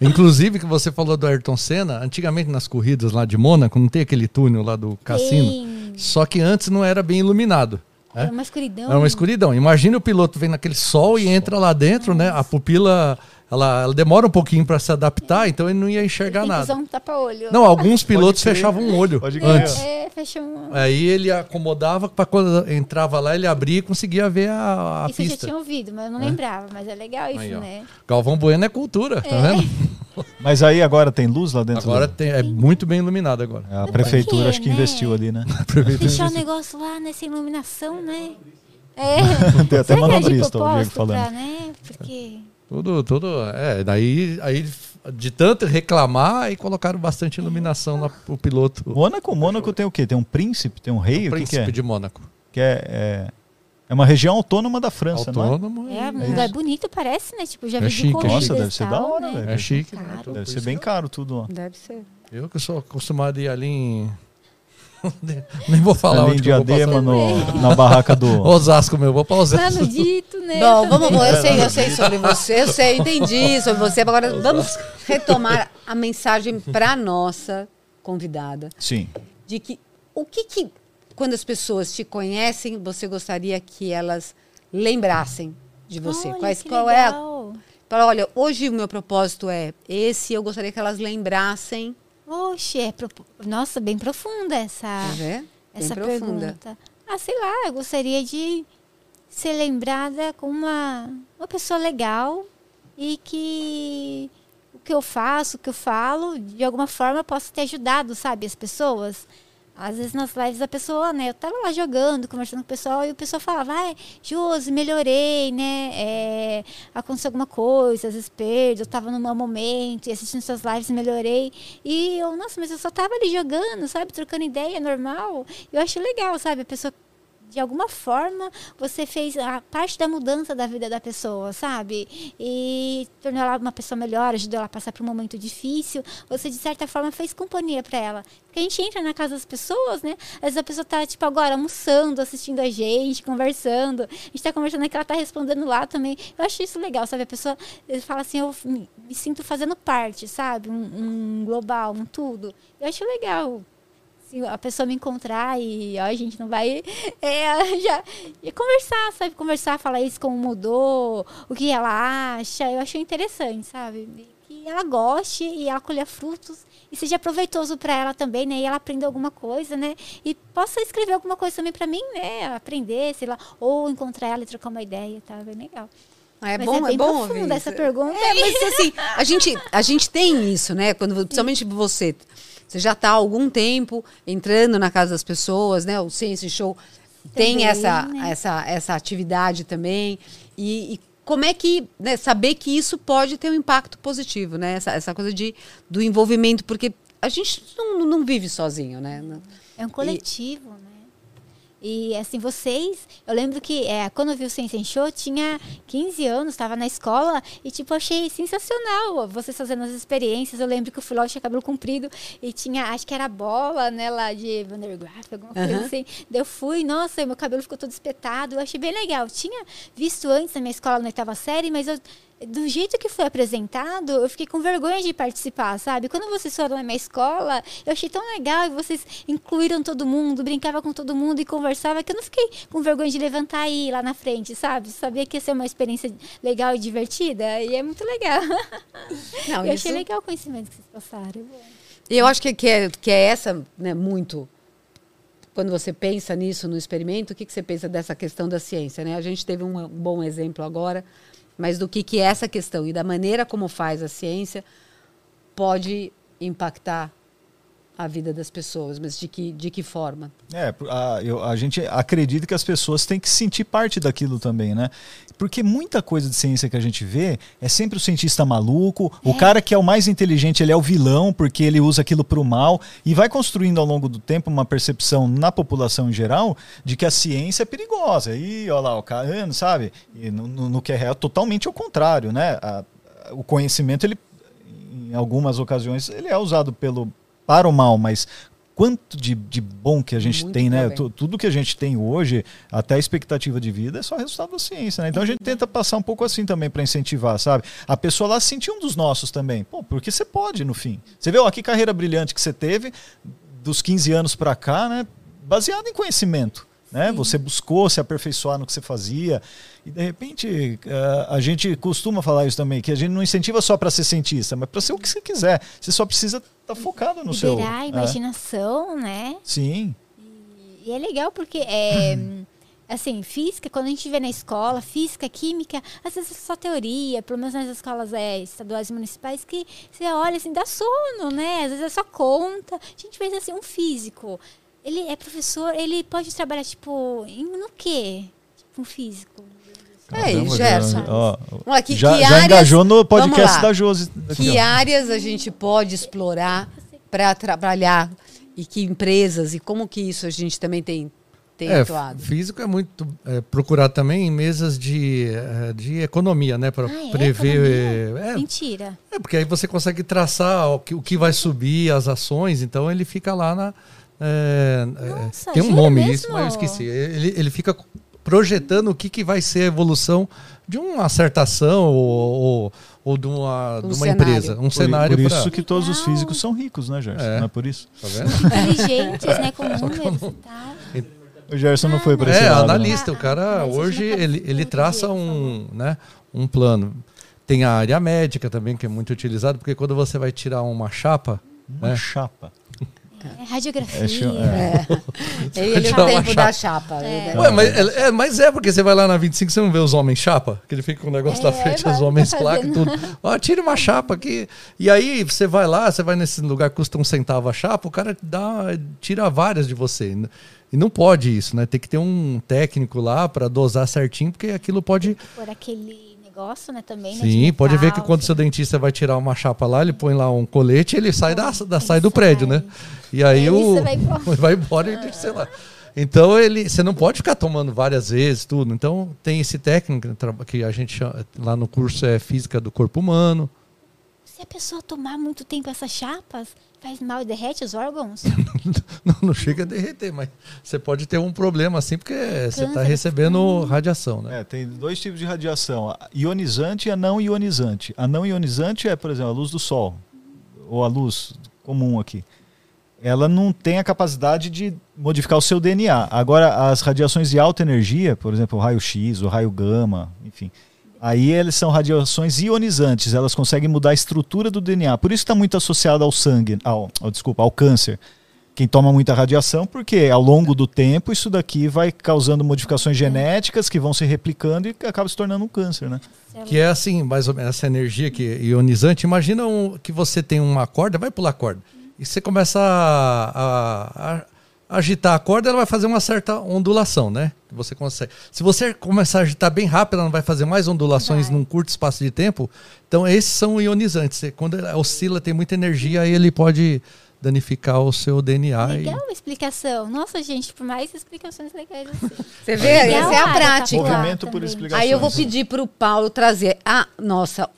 Inclusive, que você falou do Ayrton Senna, antigamente nas corridas lá de Mônaco, não tem aquele túnel lá do cassino? Tem. Só que antes não era bem iluminado. Né? Era uma escuridão. Era uma escuridão. Imagina o piloto vendo aquele sol e entra lá dentro, né? A pupila ela, ela demora um pouquinho para se adaptar, então ele não ia enxergar Tem que usar nada. um tapa-olho. Não, alguns *laughs* pilotos fechavam um olho antes. É, fecha um... Aí ele acomodava para quando entrava lá, ele abria e conseguia ver a, a Isso eu já pista. tinha ouvido, mas eu não lembrava. Mas é legal isso, Aí, né? Galvão Bueno é cultura, tá vendo? *laughs* Mas aí agora tem luz lá dentro? Agora do- tem, é muito bem iluminado agora. A prefeitura quê, acho que né? investiu ali, né? *laughs* Deixar o negócio lá nessa iluminação, né? É. Tem até Será que é manobrista, o Diego falando. pra, né? Porque... Tudo, tudo. É, daí aí, de tanto reclamar, aí colocaram bastante iluminação lá pro piloto. Mônaco, Mônaco tem o quê? Tem um príncipe? Tem um rei? O que, que príncipe é? de Mônaco. Que é, é? é uma região autônoma da França, não é? Autônomo. É, um É, lugar bonito, parece, né? Tipo, já É vi chique, de é corridas Nossa, deve ser tal, da hora, né? velho. é chique. Caro. né? Deve ser bem que- caro tudo lá. Deve ser. Eu que sou acostumado a ir ali em. *laughs* Nem vou falar Ali em onde vou Diadema, no, na barraca do... *laughs* Osasco, meu. Vou pra Lá Osasco. no dito, né? Bom, vamos, também. eu sei, eu sei sobre você, eu sei, entendi sobre você. Agora vamos retomar a mensagem para nossa convidada Sim. de que o que que quando as pessoas te conhecem, você gostaria que elas lembrassem de você? Olha, Quais que qual é? a- legal. Fala, olha, hoje o meu propósito é esse, eu gostaria que elas lembrassem, Oxe, é propo- nossa, bem profunda essa? Bem essa profunda. pergunta. Ah, sei lá, eu gostaria de ser lembrada como uma, uma pessoa legal e que o que eu faço, o que eu falo, de alguma forma possa ter ajudado, sabe, as pessoas. Às vezes nas lives a pessoa, né, eu tava lá jogando, conversando com o pessoal, e o pessoal falava, vai, Josi, melhorei, né, é, aconteceu alguma coisa, às vezes eu tava num mau momento, e assistindo suas lives melhorei. E eu, nossa, mas eu só tava ali jogando, sabe, trocando ideia, normal. Eu acho legal, sabe, a pessoa de alguma forma você fez a parte da mudança da vida da pessoa, sabe? E tornou ela uma pessoa melhor, ajudou ela a passar por um momento difícil. Você de certa forma fez companhia para ela. Porque a gente entra na casa das pessoas, né? Às vezes a pessoa tá tipo agora almoçando, assistindo a gente, conversando. A gente tá conversando aqui, ela tá respondendo lá também. Eu acho isso legal, sabe? A pessoa fala assim, eu me, me sinto fazendo parte, sabe? Um, um global, um tudo. Eu acho legal se a pessoa me encontrar e ó, a gente não vai *laughs* é, *laughs* já conversar, sabe? Conversar, falar isso como mudou, o que ela acha. Eu achei interessante, sabe? Que ela goste e ela colher frutos e seja proveitoso para ela também, né? E ela aprenda alguma coisa, né? E possa escrever alguma coisa também para mim, né? Aprender, sei lá, ou encontrar ela e trocar uma ideia, tá? Bem legal. Ah, É Mas bom, é bem bom ouvir essa pergunta. É, mas assim, a gente, a gente tem isso, né? Quando, principalmente você. Você já está há algum tempo entrando na casa das pessoas, né? O Science Show tem Também, essa, né? essa, essa atividade também. E, e como é que né, saber que isso pode ter um impacto positivo, né? Essa, essa coisa de, do envolvimento, porque a gente não, não vive sozinho, né? É um coletivo? E assim, vocês, eu lembro que é, quando eu vi o Sense Show, tinha 15 anos, estava na escola e tipo, achei sensacional vocês fazendo as experiências. Eu lembro que eu fui lá, eu tinha cabelo comprido e tinha, acho que era bola, né, lá de Vandergraaf, alguma coisa Aham. assim. Daí eu fui, nossa, meu cabelo ficou todo espetado, eu achei bem legal. Eu tinha visto antes na minha escola na oitava série, mas eu do jeito que foi apresentado, eu fiquei com vergonha de participar, sabe? Quando vocês foram na minha escola, eu achei tão legal e vocês incluíram todo mundo, brincava com todo mundo e conversava que eu não fiquei com vergonha de levantar e ir lá na frente, sabe? Sabia que ia ser uma experiência legal e divertida e é muito legal. *laughs* Não, eu isso- achei legal o conhecimento que vocês passaram. E eu acho que, que, é, que é essa, né, muito. Quando você pensa nisso no experimento, o que, que você pensa dessa questão da ciência? Né? A gente teve um, um bom exemplo agora, mas do que, que é essa questão e da maneira como faz a ciência pode impactar a vida das pessoas, mas de que, de que forma? É, a, eu- a gente acredita que as pessoas têm que sentir parte daquilo também, né? Porque muita coisa de ciência que a gente vê é sempre o cientista maluco, o cara que é o mais inteligente, ele é o vilão, porque ele usa aquilo para o mal, e vai construindo ao longo do tempo uma percepção na população em geral de que a ciência é perigosa. E olha lá, o cara, sabe? E no, no- no que é real, totalmente ao contrário, né? A- o conhecimento, ele, em algumas ocasiões, ele é usado pelo, para o mal, mas quanto de, de bom que a gente Muito tem, né? bem. Tu- tudo que a gente tem hoje, até a expectativa de vida, é só resultado da ciência, né? Então a gente tenta passar um pouco assim também para incentivar, sabe? A pessoa lá se sentir um dos nossos também. Pô, porque você pode, no fim. Você vê, ó, que carreira brilhante que você teve, dos 15 anos para cá, né? Baseado em conhecimento. Né? Você buscou se aperfeiçoar no que você fazia. E de repente, eh, a gente costuma falar isso também, que a gente não incentiva só para ser cientista, mas para ser o que você quiser. Você só precisa estar focado no seu. Liberar a é. imaginação, né? Sim. E é legal porque é. *clears throat* Assim, física, quando a gente vê na escola, física, química, às vezes é só teoria, pelo menos nas escolas é, estaduais e municipais, que você olha assim, dá sono, né? Às vezes é só conta. A gente vê assim, um físico. Ele é professor, ele pode trabalhar, tipo, em, no quê? Tipo, um físico. É, Gerson. ó, Vamos lá, que, já, que já áreas- engajou no podcast da Josi. Que ó. áreas a gente pode explorar para trabalhar e que empresas e como que isso a gente também tem, tem É, atuado? físico é muito é, procurado também em mesas de, é, de economia, né? Para Ah, é? prever. É, Mentira. é, porque aí você consegue traçar o que, o que vai subir, as ações, então ele fica lá na. É, é, Nossa, tem um nome mesmo? isso, mas eu esqueci. Ele, ele fica projetando o que, que vai ser a evolução de uma acertação ou, ou, ou de uma, Um de uma cenário. empresa. Um Por, cenário por pra- isso que todos os físicos são ricos, né, Gerson? É. Não é por isso? Tá? *laughs* Inteligentes, né? Com *laughs* números e tal. O Gerson não foi para esse É, lado. né? analista. O cara Ah, mas hoje ele, ele traça um, né, um plano. Tem a área médica também, que é muito utilizado, porque quando você vai tirar uma chapa, Uma É. chapa. É, radiografia. É, É. Ele, *laughs* ele é o tempo da chapa. né? Ué, mas é, é, mas é porque você vai lá na 25 você não vê os homens chapa, que ele fica com o negócio É, da frente, os homens tá placa e tudo. Ó, tira uma chapa aqui. E aí você vai lá, você vai nesse lugar que custa um centavo a chapa, o cara dá, tira várias de você. E não pode isso, né? Tem que ter um técnico lá para dosar certinho, porque aquilo pode Por aquele negócio, né? Também, né? Sim, de pode ver que quando seu dentista vai tirar uma chapa lá, ele põe lá um colete ele sai, da, da- sai do prédio, né? E aí Aí o. vai *laughs* embora. vai embora e sei lá. Então ele, você não pode ficar tomando várias vezes tudo. Então tem esse técnico que a gente chama, lá no curso é física do corpo humano. Se a pessoa tomar muito tempo essas chapas, faz mal e derrete os órgãos? *laughs* Não, não chega a derreter, mas você pode ter um problema assim porque você está recebendo radiação, né? É, tem dois tipos de radiação, a ionizante e a não ionizante. A não ionizante é, por exemplo, a luz do sol, ou a luz comum aqui. Ela não tem a capacidade de modificar o seu DNA. Agora, as radiações de alta energia, por exemplo, o raio-x, o raio gama, enfim, aí eles são radiações ionizantes, elas conseguem mudar a estrutura do DNA. Por isso está muito associado ao sangue, ao, ao- desculpa, ao câncer. Quem toma muita radiação, porque ao longo do tempo isso daqui vai causando modificações genéticas que vão se replicando e acaba se tornando um câncer, né? Que é assim, mais ou menos, essa energia que é ionizante. Imagina um- que você tem uma corda, vai pular a corda. E você começa a- a agitar a corda, ela vai fazer uma certa ondulação, né? Você consegue. Se você começar a agitar bem rápido, ela não vai fazer mais ondulações Vai. num curto espaço de tempo. Então, esses são ionizantes. Quando ela oscila, tem muita energia, aí ele pode danificar o seu DNA. e- Legal a explicação. Nossa, gente, por mais explicações legais assim. *laughs* Você vê? Legal Essa é a prática. Movimento por explicações. Aí eu vou pedir para o Paulo trazer a nossa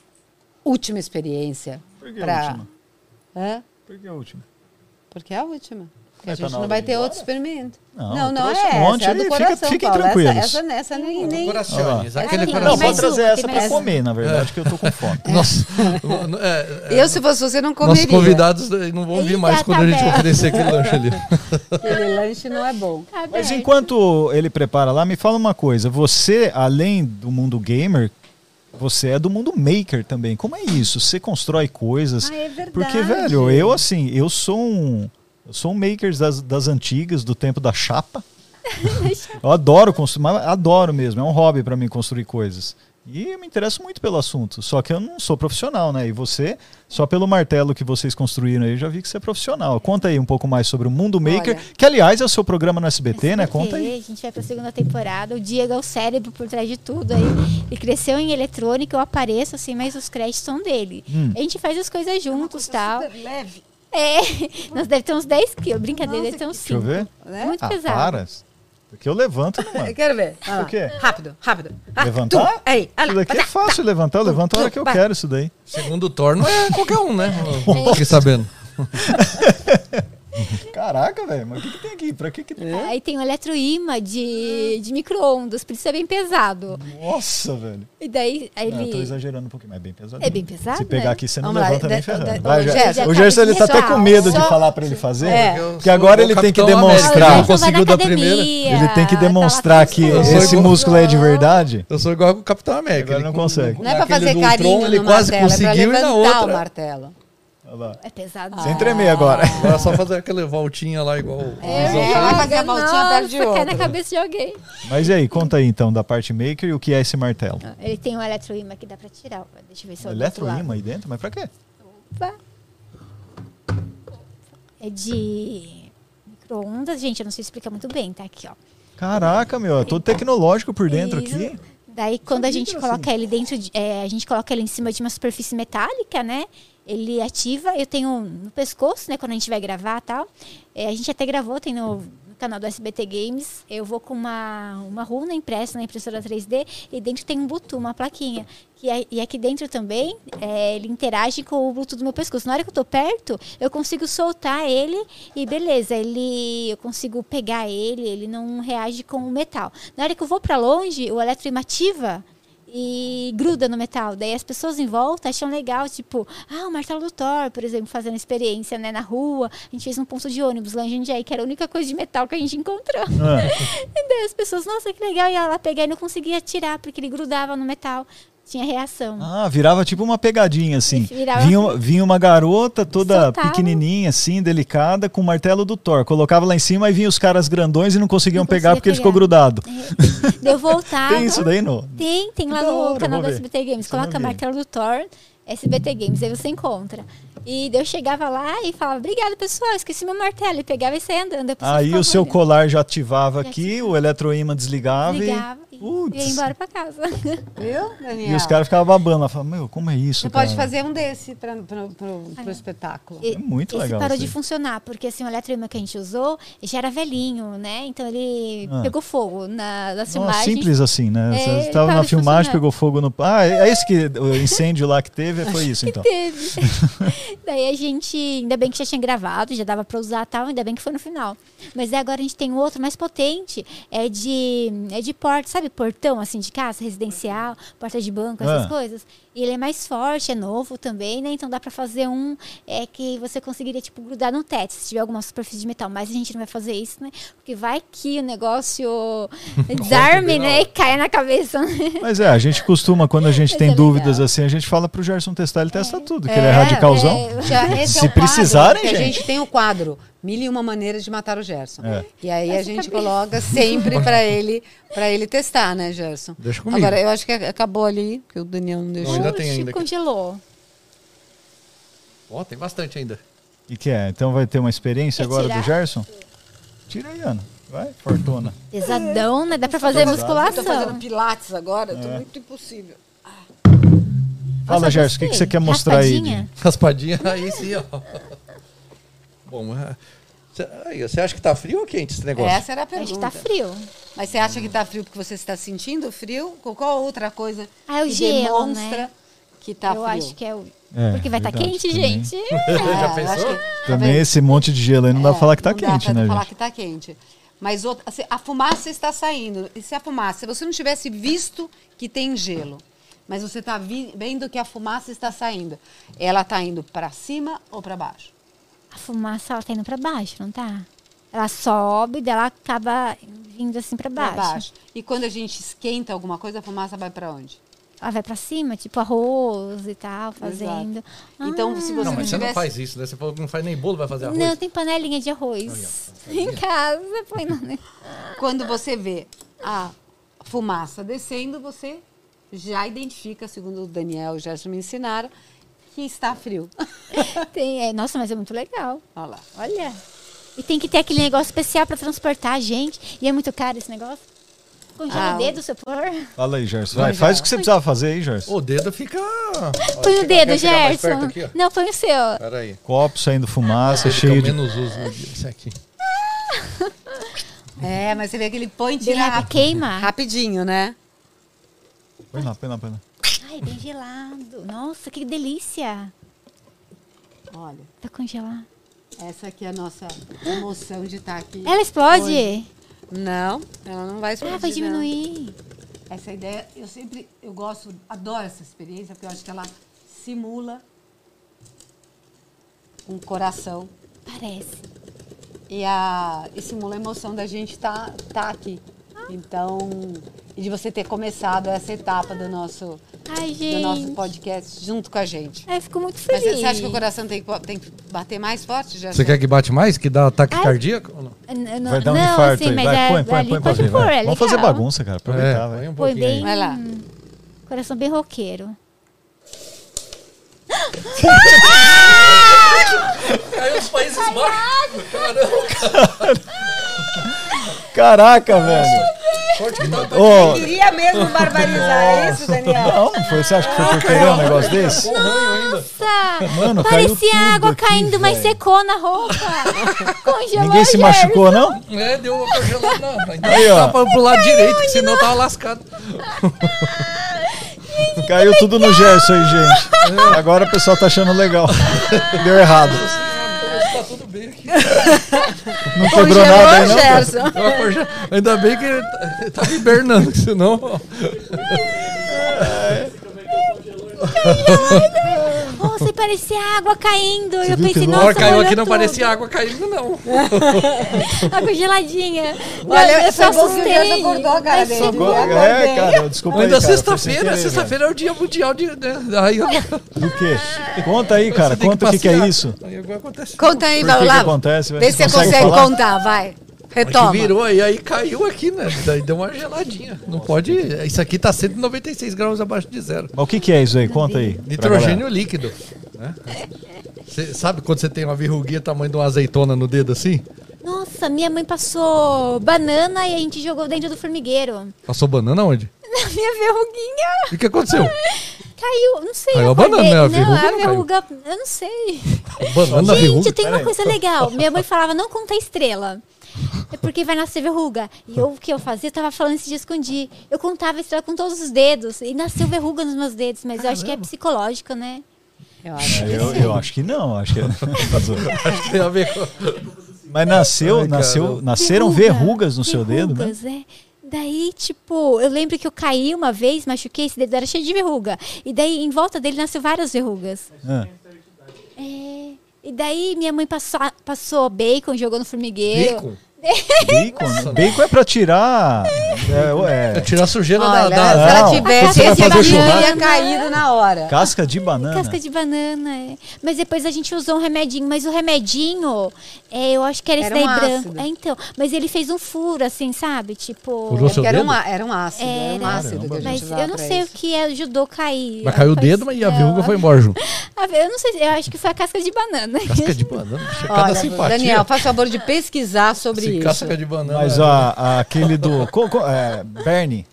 última experiência. Por que pra- a última? Hã? Por que a última? Porque é a última. A Mas gente não vai ter outro experimento. Não, Não, não, é um essa, monte é a aí, do fica- coração, fiquem Paulo. Essa, tranquilos. essa, essa nem... nem... Corações. Ah. Aquele Não, coração. mais pode trazer essa para comer, na verdade, que eu tô com fome. Nossa, *laughs* é, é, Eu, se fosse você, não nossos comeria. convidados eh, não vão vir mais quando a gente oferecer aquele lanche ali. *laughs* Aquele lanche não é bom. Tá Mas enquanto ele prepara lá, me fala uma coisa. Você, além do mundo gamer, você é do mundo maker também. Como é isso? Você constrói coisas? Ah, é verdade. Porque, velho, eu assim, eu sou um. Eu sou um maker das, das antigas, do tempo da chapa. *laughs* eu adoro construir, mas adoro mesmo. É um hobby para mim construir coisas. E eu me interesso muito pelo assunto. Só que eu não sou profissional, né? E você, só pelo martelo que vocês construíram aí, eu já vi que você é profissional. Conta aí um pouco mais sobre o Mundo Maker, Olha. que aliás é o seu programa no SBT, né? Conta aí. A gente vai pra segunda temporada. O Diego é o cérebro por trás de tudo. Aí ele cresceu em eletrônica, eu apareço assim, mas os créditos são dele. Hum. A gente faz as coisas juntos tal. leve. É, *laughs* nós deve ter uns 10 quilos. Brincadeira, deve ter uns Deixa eu 5. ver. Né? Muito Ah, pesado. para. Porque eu levanto, né, *laughs* Eu mano? quero ver. Lá. O quê? Rápido, rápido. Ah, Levantar? tu. Aí, olha Isso daqui é fácil levantar, eu levanto a hora que eu Vai. quero isso daí. Segundo o Thor, não é qualquer um, né? *laughs* Fiquei sabendo. Caraca, velho, mas o que, que tem aqui? Pra que que tem? Aí tem o eletroímã de, de micro-ondas, por isso é bem pesado. Nossa, velho. E daí aí Não, eu tô ele. exagerando um pouquinho, mas é bem pesado. É bem pesado, Se pegar né? aqui, você não Vamos lá, levanta nem de- ferrando. de- Vai. Gerson, O Gerson, ele tá até com medo de Só- falar pra ele fazer. É. Porque agora ele tem que demonstrar. Não na conseguiu da primeira. Ele tem que tá lá demonstrar que esse músculo é de verdade. Eu sou igual o Capitão América. Ele não consegue. Não é pra fazer carinho ele quase martelo, conseguiu é e na levantar o outra. martelo. Lá. É pesado. Sem tremer agora. Agora é só fazer aquela voltinha lá igual o É, vai fez. fazer a voltinha perto de Nossa, cai na outro. cabeça de alguém. Mas e aí, conta aí então da parte maker e o que é esse martelo. Ele tem um eletroímã que dá pra tirar. Deixa eu ver se eu outro lado. Eletroímã aí dentro? Mas pra quê? Opa. É de micro-ondas, gente, eu não sei explicar muito bem, tá aqui, ó. Caraca, meu, é todo tecnológico por dentro Isso. aqui. Daí quando a gente coloca ele dentro, de, é, a gente coloca ele em cima de uma superfície metálica, né? Ele ativa, eu tenho no pescoço, né? Quando a gente vai gravar e tal. É, a gente até gravou, tem no, no canal do SBT Games. Eu vou com uma, uma runa impressa na impressora 3D e dentro tem um Bluetooth, uma plaquinha. Que é- e aqui dentro também é, ele interage com o Bluetooth do meu pescoço. Na hora que eu tô perto, eu consigo soltar ele e beleza, ele eu consigo pegar ele, ele não reage com o metal. Na hora que eu vou para longe, o eletroímã ativa e gruda no metal. Daí as pessoas em volta acham legal, tipo, ah, o martelo do Thor, por exemplo, fazendo experiência né, na rua. A gente fez um ponto de ônibus lá em Jundiaí, que era a única coisa de metal que a gente encontrou. Ah, *laughs* E daí as pessoas, nossa, que legal. E ela pegar e não conseguia tirar, porque ele grudava no metal. Tinha reação. Ah, virava tipo uma pegadinha assim. *laughs* Virava Vinha, vinha uma garota toda Soltava. pequenininha assim, delicada, com o martelo do Thor. Colocava lá em cima e vinha os caras grandões e não conseguiam Não pegar porque ele pegar. ficou grudado. *laughs* Daí eu voltava. Tem isso daí, não? Tem, tem lá no hora, canal do. SBT Games. Coloca vi. martelo do Thor, SBT Games, aí você encontra. E eu chegava lá e falava, obrigada, pessoal, esqueci meu martelo. E pegava e saia andando. Aí o seu olhando. colar já ativava Já aqui, o eletroímã desligava, Ligava e Putz. ia embora pra casa. *laughs* Viu, Daniel? e, e os caras ficavam babando lá, falavam, meu, como é isso, Você cara? pode fazer um desse para o espetáculo. E- É muito esse legal parou isso de funcionar, porque assim, o eletroímã que a gente usou já era velhinho, né? Então ele Ah. pegou fogo na, nas Nossa, filmagens. simples assim, né? É, Você estava na filmagem, pegou fogo no. Ah, é é esse que o incêndio lá que teve, *laughs* foi isso então. Teve. *laughs* Daí a gente, ainda bem que já tinha gravado, já dava pra usar e tal, ainda bem que foi no final. Mas aí agora a gente tem um outro mais potente, é de é de porta, sabe, portão assim de casa, residencial, porta de banco, essas Ah. coisas. E ele é mais forte, é novo também, né? Então dá pra fazer um é que você conseguiria tipo grudar no teto, se tiver alguma superfície de metal, mas a gente não vai fazer isso, né? Porque vai que o negócio *laughs* desarme, né, e caia na cabeça. Mas é, a gente costuma, quando a *laughs* gente tem é legal. dúvidas assim, a gente fala pro Gerson testar, ele testa tudo, que ele é radicalzão. *laughs* é, Se é quadro, precisarem, que a gente. gente tem o quadro Mil e uma maneiras de matar o Gerson. É. E aí a Essa gente cabeça. coloca sempre para ele para ele testar, né, Gerson? Deixa comigo. Agora, eu acho que acabou ali, que o Daniel não deixou. Não, ainda tem ainda congelou. Ó, tem bastante ainda. E que é? Então vai ter uma experiência Quer agora tirar? do Gerson? Tira aí, Ana. Vai, fortuna. Pesadão, né? Dá pra fazer Eu tô musculação. fazendo pilates agora, É. tô muito impossível. Fala, Gerson, o que, que você quer mostrar aí? Raspadinha. de- Raspadinha, aí sim, ó. Bom, é, você acha que tá frio ou quente esse negócio? Essa era a Acho pergunta. que tá frio. Mas você acha que tá frio porque você está sentindo frio? Qual- outra coisa Ah, é o que gelo, demonstra né? que tá eu frio? acho que é o. É, Porque vai estar verdade, quente, também. gente. *laughs* É, Já eu pensou? acho que- tá Também esse monte de gelo aí não dá pra É, falar que tá não quente, dá pra né, falar gente? que tá quente. Mas outra- assim, a fumaça está saindo. E se a fumaça, se você não tivesse visto que tem gelo, mas você está vendo que a fumaça está saindo, ela está indo para cima ou para baixo? A fumaça, ela tá indo pra baixo, não tá? Ela sobe, daí ela acaba vindo assim Para baixo. baixo. E quando a gente esquenta alguma coisa, a fumaça vai para onde? Ela vai pra cima, tipo arroz e tal, fazendo. Então, Ah. se você Não, não mas você não tivesse- faz isso, né? Você falou que não faz nem bolo, vai fazer arroz. Não, tem panelinha de arroz. *laughs* em casa, põe no... Quando você vê a fumaça descendo, você já identifica, segundo o Daniel e o Gerson me ensinaram, que está frio. *laughs* tem, é, Nossa, mas é muito legal. Olha lá. Olha. E tem que ter aquele negócio especial pra transportar a gente. E é muito caro esse negócio. Congela Ah, o dedo, se for. Fala aí, Gerson. Vai, faz o que você precisava fazer aí, Gerson. O dedo fica. Põe o dedo, Gerson. aqui? Não, põe o seu. Pera aí. Copo saindo fumaça, cheio de. menos uso. Esse aqui. *laughs* É, mas você vê que ele põe e tira rápido, queima. rapidinho, né? Põe lá, põe lá, põe lá. Ai, bem gelado. Nossa, que delícia. Olha. Tá congelado. Essa aqui é a nossa emoção de estar aqui. Ela explode? hoje. Não, ela não vai explodir. Ah, vai não. diminuir. Essa ideia, eu sempre, eu gosto, adoro essa experiência, porque eu acho que ela simula um coração Parece. e, a, e simula a emoção da gente estar tá, aqui. Então, e de você ter começado essa etapa do nosso, Ai, do nosso podcast junto com a gente. Ai, eu fico muito Mas feliz. você acha que o coração tem que, tem que bater mais forte? Já Você quer que bate mais? Que dá ataque Ai. cardíaco? ou não? N- n- Vai dar um não, infarto assim, aí. mas Vai, é, põe, põe, ali põe ver. pôr, vai. é Vamos fazer bagunça, cara. Aproveitar, É, vai. põe um Foi bem. Vai lá. Coração bem roqueiro. Caiu os Países Baixos. Caraca, velho. Ô, Queria mesmo barbarizar, é isso, Daniel? não, foi, você acha que foi por querer um negócio desse? Nossa! Mano, Parecia água aqui, caindo, mas velho. secou na roupa. *laughs* Congelou, Ninguém se machucou, não? É, deu uma congelada. Ainda Aí, ó. tá pra- pro lado direito, que senão tava lascado. *laughs* Caiu tudo no Gerson aí, gente. Agora o pessoal tá achando legal. *laughs* Deu errado. Bem aqui. *laughs* Não quebrou nada aí, não? Gerson. Ainda bem que ele tá- hibernando, senão. *laughs* ó. Nossa, parecia água caindo. eu viu que pensei, nossa, que caiu aqui não tudo. parecia água caindo, não. *laughs* Água geladinha. Olha, eu só o Gerson assustei. acordou a cara Mas dele. Eu É, acordei. cara, desculpa Ainda sexta-feira, querer, sexta-feira é o dia mundial de. Né? Aí velho. Do quê? Conta aí, cara. você Conta o que, que é isso. Aí. Conta aí, que lá. acontece? Vê se você Consegue consegue contar, vai. A Retoma. virou e aí caiu aqui, né? Daí deu uma geladinha. Não pode. Isso aqui tá 196 graus abaixo de zero. Mas o que, que é isso aí? Conta aí. Nitrogênio líquido. Né? Cê sabe quando você tem uma verruguinha tamanho de uma azeitona no dedo assim? Nossa, minha mãe passou banana e a gente jogou dentro do formigueiro. Passou banana onde? *laughs* Na minha verruguinha. E o que aconteceu? Caiu, não sei. Caiu a banana, né? A não, verruga a não caiu. verruga, eu não sei. Banana na Gente, verruga? tenho uma coisa legal. Minha mãe falava, não conta estrela. É porque vai nascer verruga. E eu, o que eu fazia? Eu tava falando esse dia, escondi. Eu contava a estrela com todos os dedos. E nasceu verruga nos meus dedos. Mas eu acho que é psicológico, né? Eu acho. Eu, eu acho que não, acho que é. *laughs* Tem a ver com... Mas nasceu, Ai, nasceu, nasceram Verruga. verrugas no seu dedo, né? Verrugas, é. Daí, tipo, eu lembro que eu caí uma vez, machuquei, esse dedo era cheio de verruga. E daí, em volta dele, nasceu várias verrugas. Ah. É. E daí, minha mãe passou, passou bacon, jogou no formigueiro. Bacon? Bacon? né? Bacon é pra tirar. É, É é, tirar a sujeira Olha, da, se da- ela Não, tivesse esse fazer aqui, churrasco? ia caído na hora. casca de banana. Casca de banana, é. Mas depois a gente usou um remedinho. Mas o remedinho, é, eu acho que era esse Era um daí branco. ácido. É, então. Mas ele fez um furo, assim, sabe? Tipo. Furou É seu era dedo? um, era um ácido, era um Era. ácido que a gente Mas eu não sei isso. o que ajudou a cair. Mas caiu o dedo e a verruga foi embora junto. *laughs* Eu não sei, eu acho que foi a casca de banana. Casca de banana. Cada Olha, simpatia. Daniel, faz favor de pesquisar sobre Isso. casca de banana. Mas ó, a- aquele do. co- co- é, Bernie.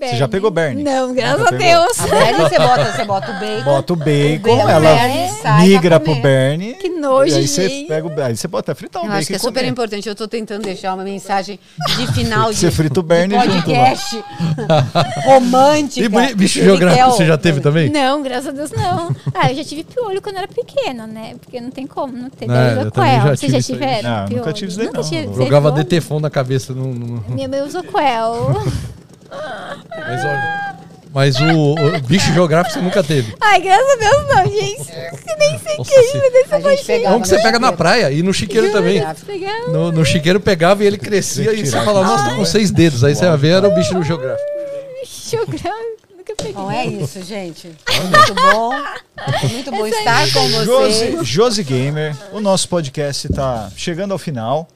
Você já pegou Bernie? Não, graças a? Deus. A Bernie você bota, você bota o *laughs* bacon. Bota o bacon, bacon, ela Bernie, sai migra pro. Bernie. Que nojo, E aí você pega o. Aí você até fritar o Eu bacon. acho que é super comer. importante. Eu tô tentando deixar uma mensagem de final *laughs* de, Você frita o Bernie de junto podcast *laughs* romântica. E bicho geográfico o- você já teve também? Não, graças a Deus não. Ah, eu já tive piolho quando era pequena, né? Porque não tem como não ter. É, eu usou também já. Vocês tiveram? Não, nunca piolho? tive isso daí, Nunca não. tive- você Jogava? DTFON na cabeça. Minha mãe usou coel. Mas olha. Mas o, o bicho geográfico você nunca teve. Ai, graças a Deus não, gente. Nem sei Nossa, que é sim. isso, mas esse Um que você pega na praia e no chiqueiro também. No, no chiqueiro pegava e ele crescia e você falava, nossa, tá com seis dedos. Aí você ia ver, era o bicho geográfico. geográfico. Nunca peguei. Bom, é isso, gente. Muito bom. Muito bom estar com vocês. Josi, Josi Gamer, o nosso podcast está chegando ao final.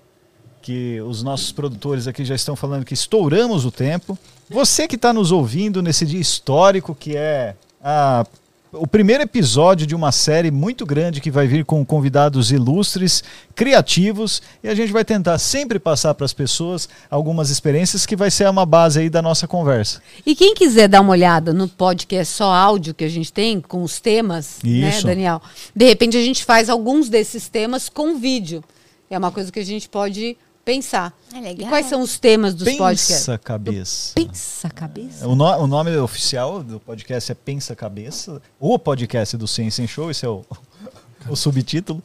Que os nossos produtores aqui já estão falando que estouramos o tempo. Você que está nos ouvindo nesse dia histórico, que é a- o primeiro episódio de uma série muito grande que vai vir com convidados ilustres, criativos, e a gente vai tentar sempre passar para as pessoas algumas experiências que vai ser uma base aí da nossa conversa. E quem quiser dar uma olhada no podcast só áudio que a gente tem, com os temas, né, Isso. Daniel? De repente a gente faz alguns desses temas com vídeo. É uma coisa que a gente pode pensar. É E quais são os temas dos podcasts? Pensa cabeça. Pensa, cabeça. O, no- o nome oficial do podcast é Pensa Cabeça. O podcast do Ciência em Show, esse é o, o subtítulo.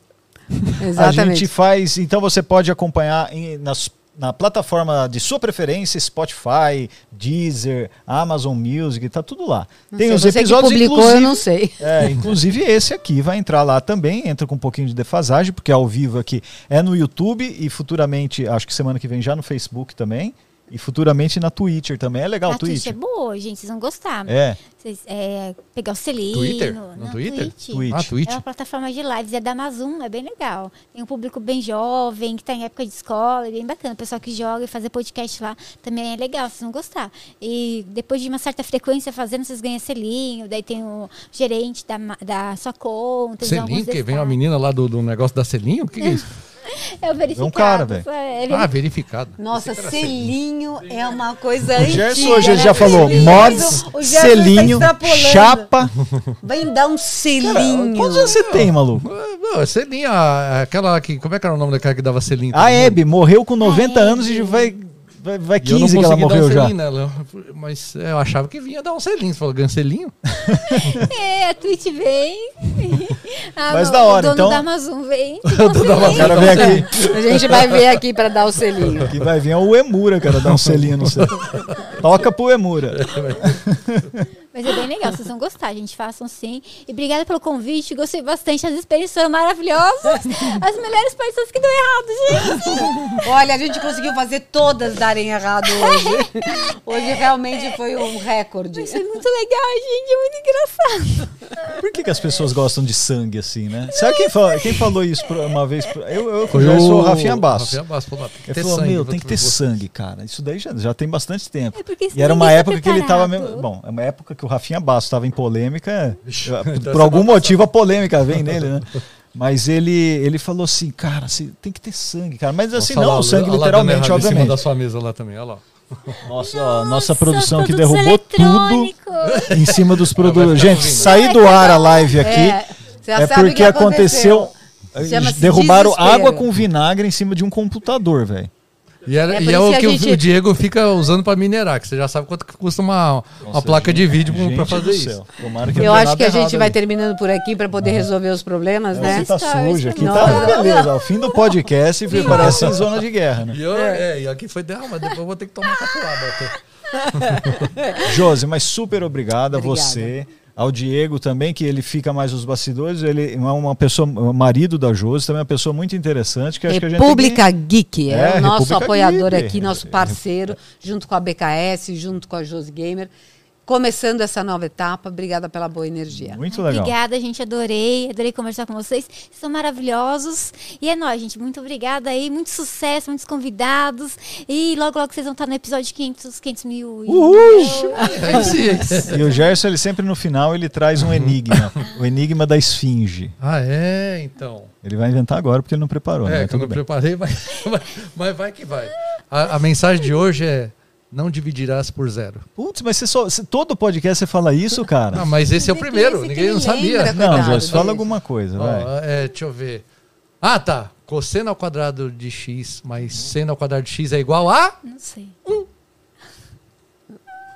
A Exatamente. gente faz. Então você pode acompanhar em- nas- na plataforma de sua preferência, Spotify, Deezer, Amazon Music, tá tudo lá. Não Tem sei, os você que episódios, publicou, inclusive. eu não sei. É, inclusive esse aqui vai entrar lá também, entra com um pouquinho de defasagem, porque é ao vivo aqui é no YouTube e futuramente, acho que semana que vem já no Facebook também. E futuramente na Twitter também. É legal o a Twitch Twitter. é boa, gente. Vocês vão gostar. É, Vocês, é, pegar o selinho. Twitter? No Não, Twitter? Twitch. Twitch. Ah, Twitch. É uma plataforma de lives, é da Amazon, é bem legal. Tem um público bem jovem, que está em época de escola, é bem bacana. O pessoal que joga e fazer podcast lá também é legal, vocês vão gostar. E depois de uma certa frequência fazendo, vocês ganham selinho, daí tem o gerente da, da sua conta. Selinho, que vem uma menina lá do, do negócio da selinho? O que, que é *laughs* isso? *laughs* É o verificado. cara, velho. É, é Ah, verificado. Nossa, selinho é uma coisa o antiga. Gerson hoje ele né? já falou Selinho. mods, tá selinho, extrapolando. chapa. Vem dar um selinho. Quantos anos você tem, maluco? Não, é selinho, aquela que. Como é que era o nome daquela que dava selinho? A Hebe morreu com 90 A anos e vai, vai, vai E eu não 15 que ela dar um morreu já. selinho nela. Mas eu achava que vinha dar um selinho. Você falou, ganha selinho? *laughs* É, a Twitch vem. *laughs* Ah, Mas o- da hora, o dono então- da Amazon vem. *laughs* O cara vem aqui. A gente vai ver aqui pra dar o selinho. Que vai vir é o Emura, cara, dar um selinho no céu. Toca pro Emura. Mas é bem legal, vocês vão gostar, gente. Façam sim. E obrigada pelo convite, gostei bastante. As experiências foram maravilhosas. As melhores pessoas que deu errado, gente. Olha, a gente conseguiu fazer todas darem errado hoje. Hoje realmente foi um recorde. Isso é muito legal, gente. É muito engraçado. Por que, que as pessoas gostam de sangue assim, né? Sabe quem, fala- quem falou isso uma vez? Eu, eu Foi já sou o Rafinha Bastos. Rafinha Bastos falou, tem que Ele ter falou, sangue. meu, tem que ter sangue, cara. Isso daí já, já tem bastante tempo. É E era uma época que ele tava mesmo. Bom, é uma época que o Rafinha Bastos estava em polêmica. Vixe, eu- então por algum não- motivo a polêmica vem nele, né? Mas ele, ele falou assim, cara, você tem que ter sangue, cara. Mas assim, Nossa, não lá, o sangue lá, lá, literalmente, dando errado Em cima obviamente. da sua mesa lá também, olha lá. Nossa, nossa Nossa, produção que derrubou tudo em cima dos produtos. ficar Gente, ouvindo. sair do ar a live aqui É, é porque que aconteceu. Chama-se derrubaram desespero. água com vinagre em cima de um computador, velho. E, era, É e é o que que o- gente- o Diego fica usando pra minerar, que você já sabe quanto que custa uma, uma placa de vídeo pra Gente fazer isso. céu. Tomara que Eu acho que a gente vai ali. terminando por aqui para poder resolver os problemas, né? Você tá sujo aqui, pra tá beleza. O fim do podcast parece zona de guerra, né? E, eu, é, e aqui foi, mas depois eu vou ter que tomar capuada. até. *laughs* Josi, mas super obrigado a Obrigada. você. Ao Diego também, que ele fica mais nos bastidores. Ele é uma pessoa, marido da Josi, também é uma pessoa muito interessante. Que acho que a gente República Geek, é, É, o nosso República apoiador Geek. aqui, nosso parceiro, junto com a BKS, junto com a Josi Gamer. Começando essa nova etapa, obrigada pela boa energia. Muito legal. Obrigada, gente. Adorei. Adorei conversar com vocês. Vocês são maravilhosos. E é nóis, gente. Muito obrigada aí. Muito sucesso, muitos convidados. E logo, logo vocês vão estar no episódio 500, 500 mil. Sim. E o Gerson, ele sempre no final, ele traz um enigma. o enigma da esfinge. Ah, é, então. Ele vai inventar agora porque ele não preparou, né? É, Mas que eu tudo não bem. preparei, *laughs* mas, mas, mas vai que vai. A, a mensagem de hoje é: não dividirás por zero. Putz, mas você só, você- todo podcast você fala isso, cara? Ah, mas esse é o primeiro, que ninguém não sabia. lembra. não, Gerson, fala alguma coisa, Ó, vai. é, deixa eu ver. Ah, tá. Cosseno ao quadrado de x mais seno ao quadrado de x é igual a. Não sei.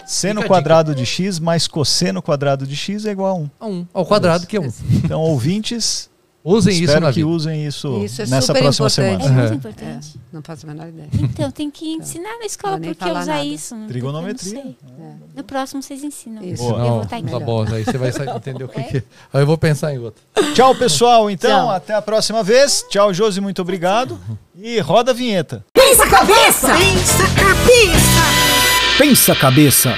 Seno fica a quadrado de x mais cosseno quadrado de x é igual a 1. a 1. Ao quadrado, que é 1. Então, ouvintes, Usem isso espero na que vida. usem isso, Isso é nessa próxima importante. É semana. muito É. importante. Não faço a menor ideia. Então, tem que ensinar na escola Vou porque falar usar nada. isso. não- Trigonometria. eu não sei. No próximo vocês ensinam. Isso. Eu Boa. vou Não, estar tá aqui. bom, aí você vai entender o que, que é. *laughs* Aí eu vou pensar em outro. Tchau, pessoal. Então, Tchau. até a próxima vez. Tchau, Josi, muito obrigado. E roda a vinheta. Pensa cabeça! Pensa cabeça! Pensa Cabeça.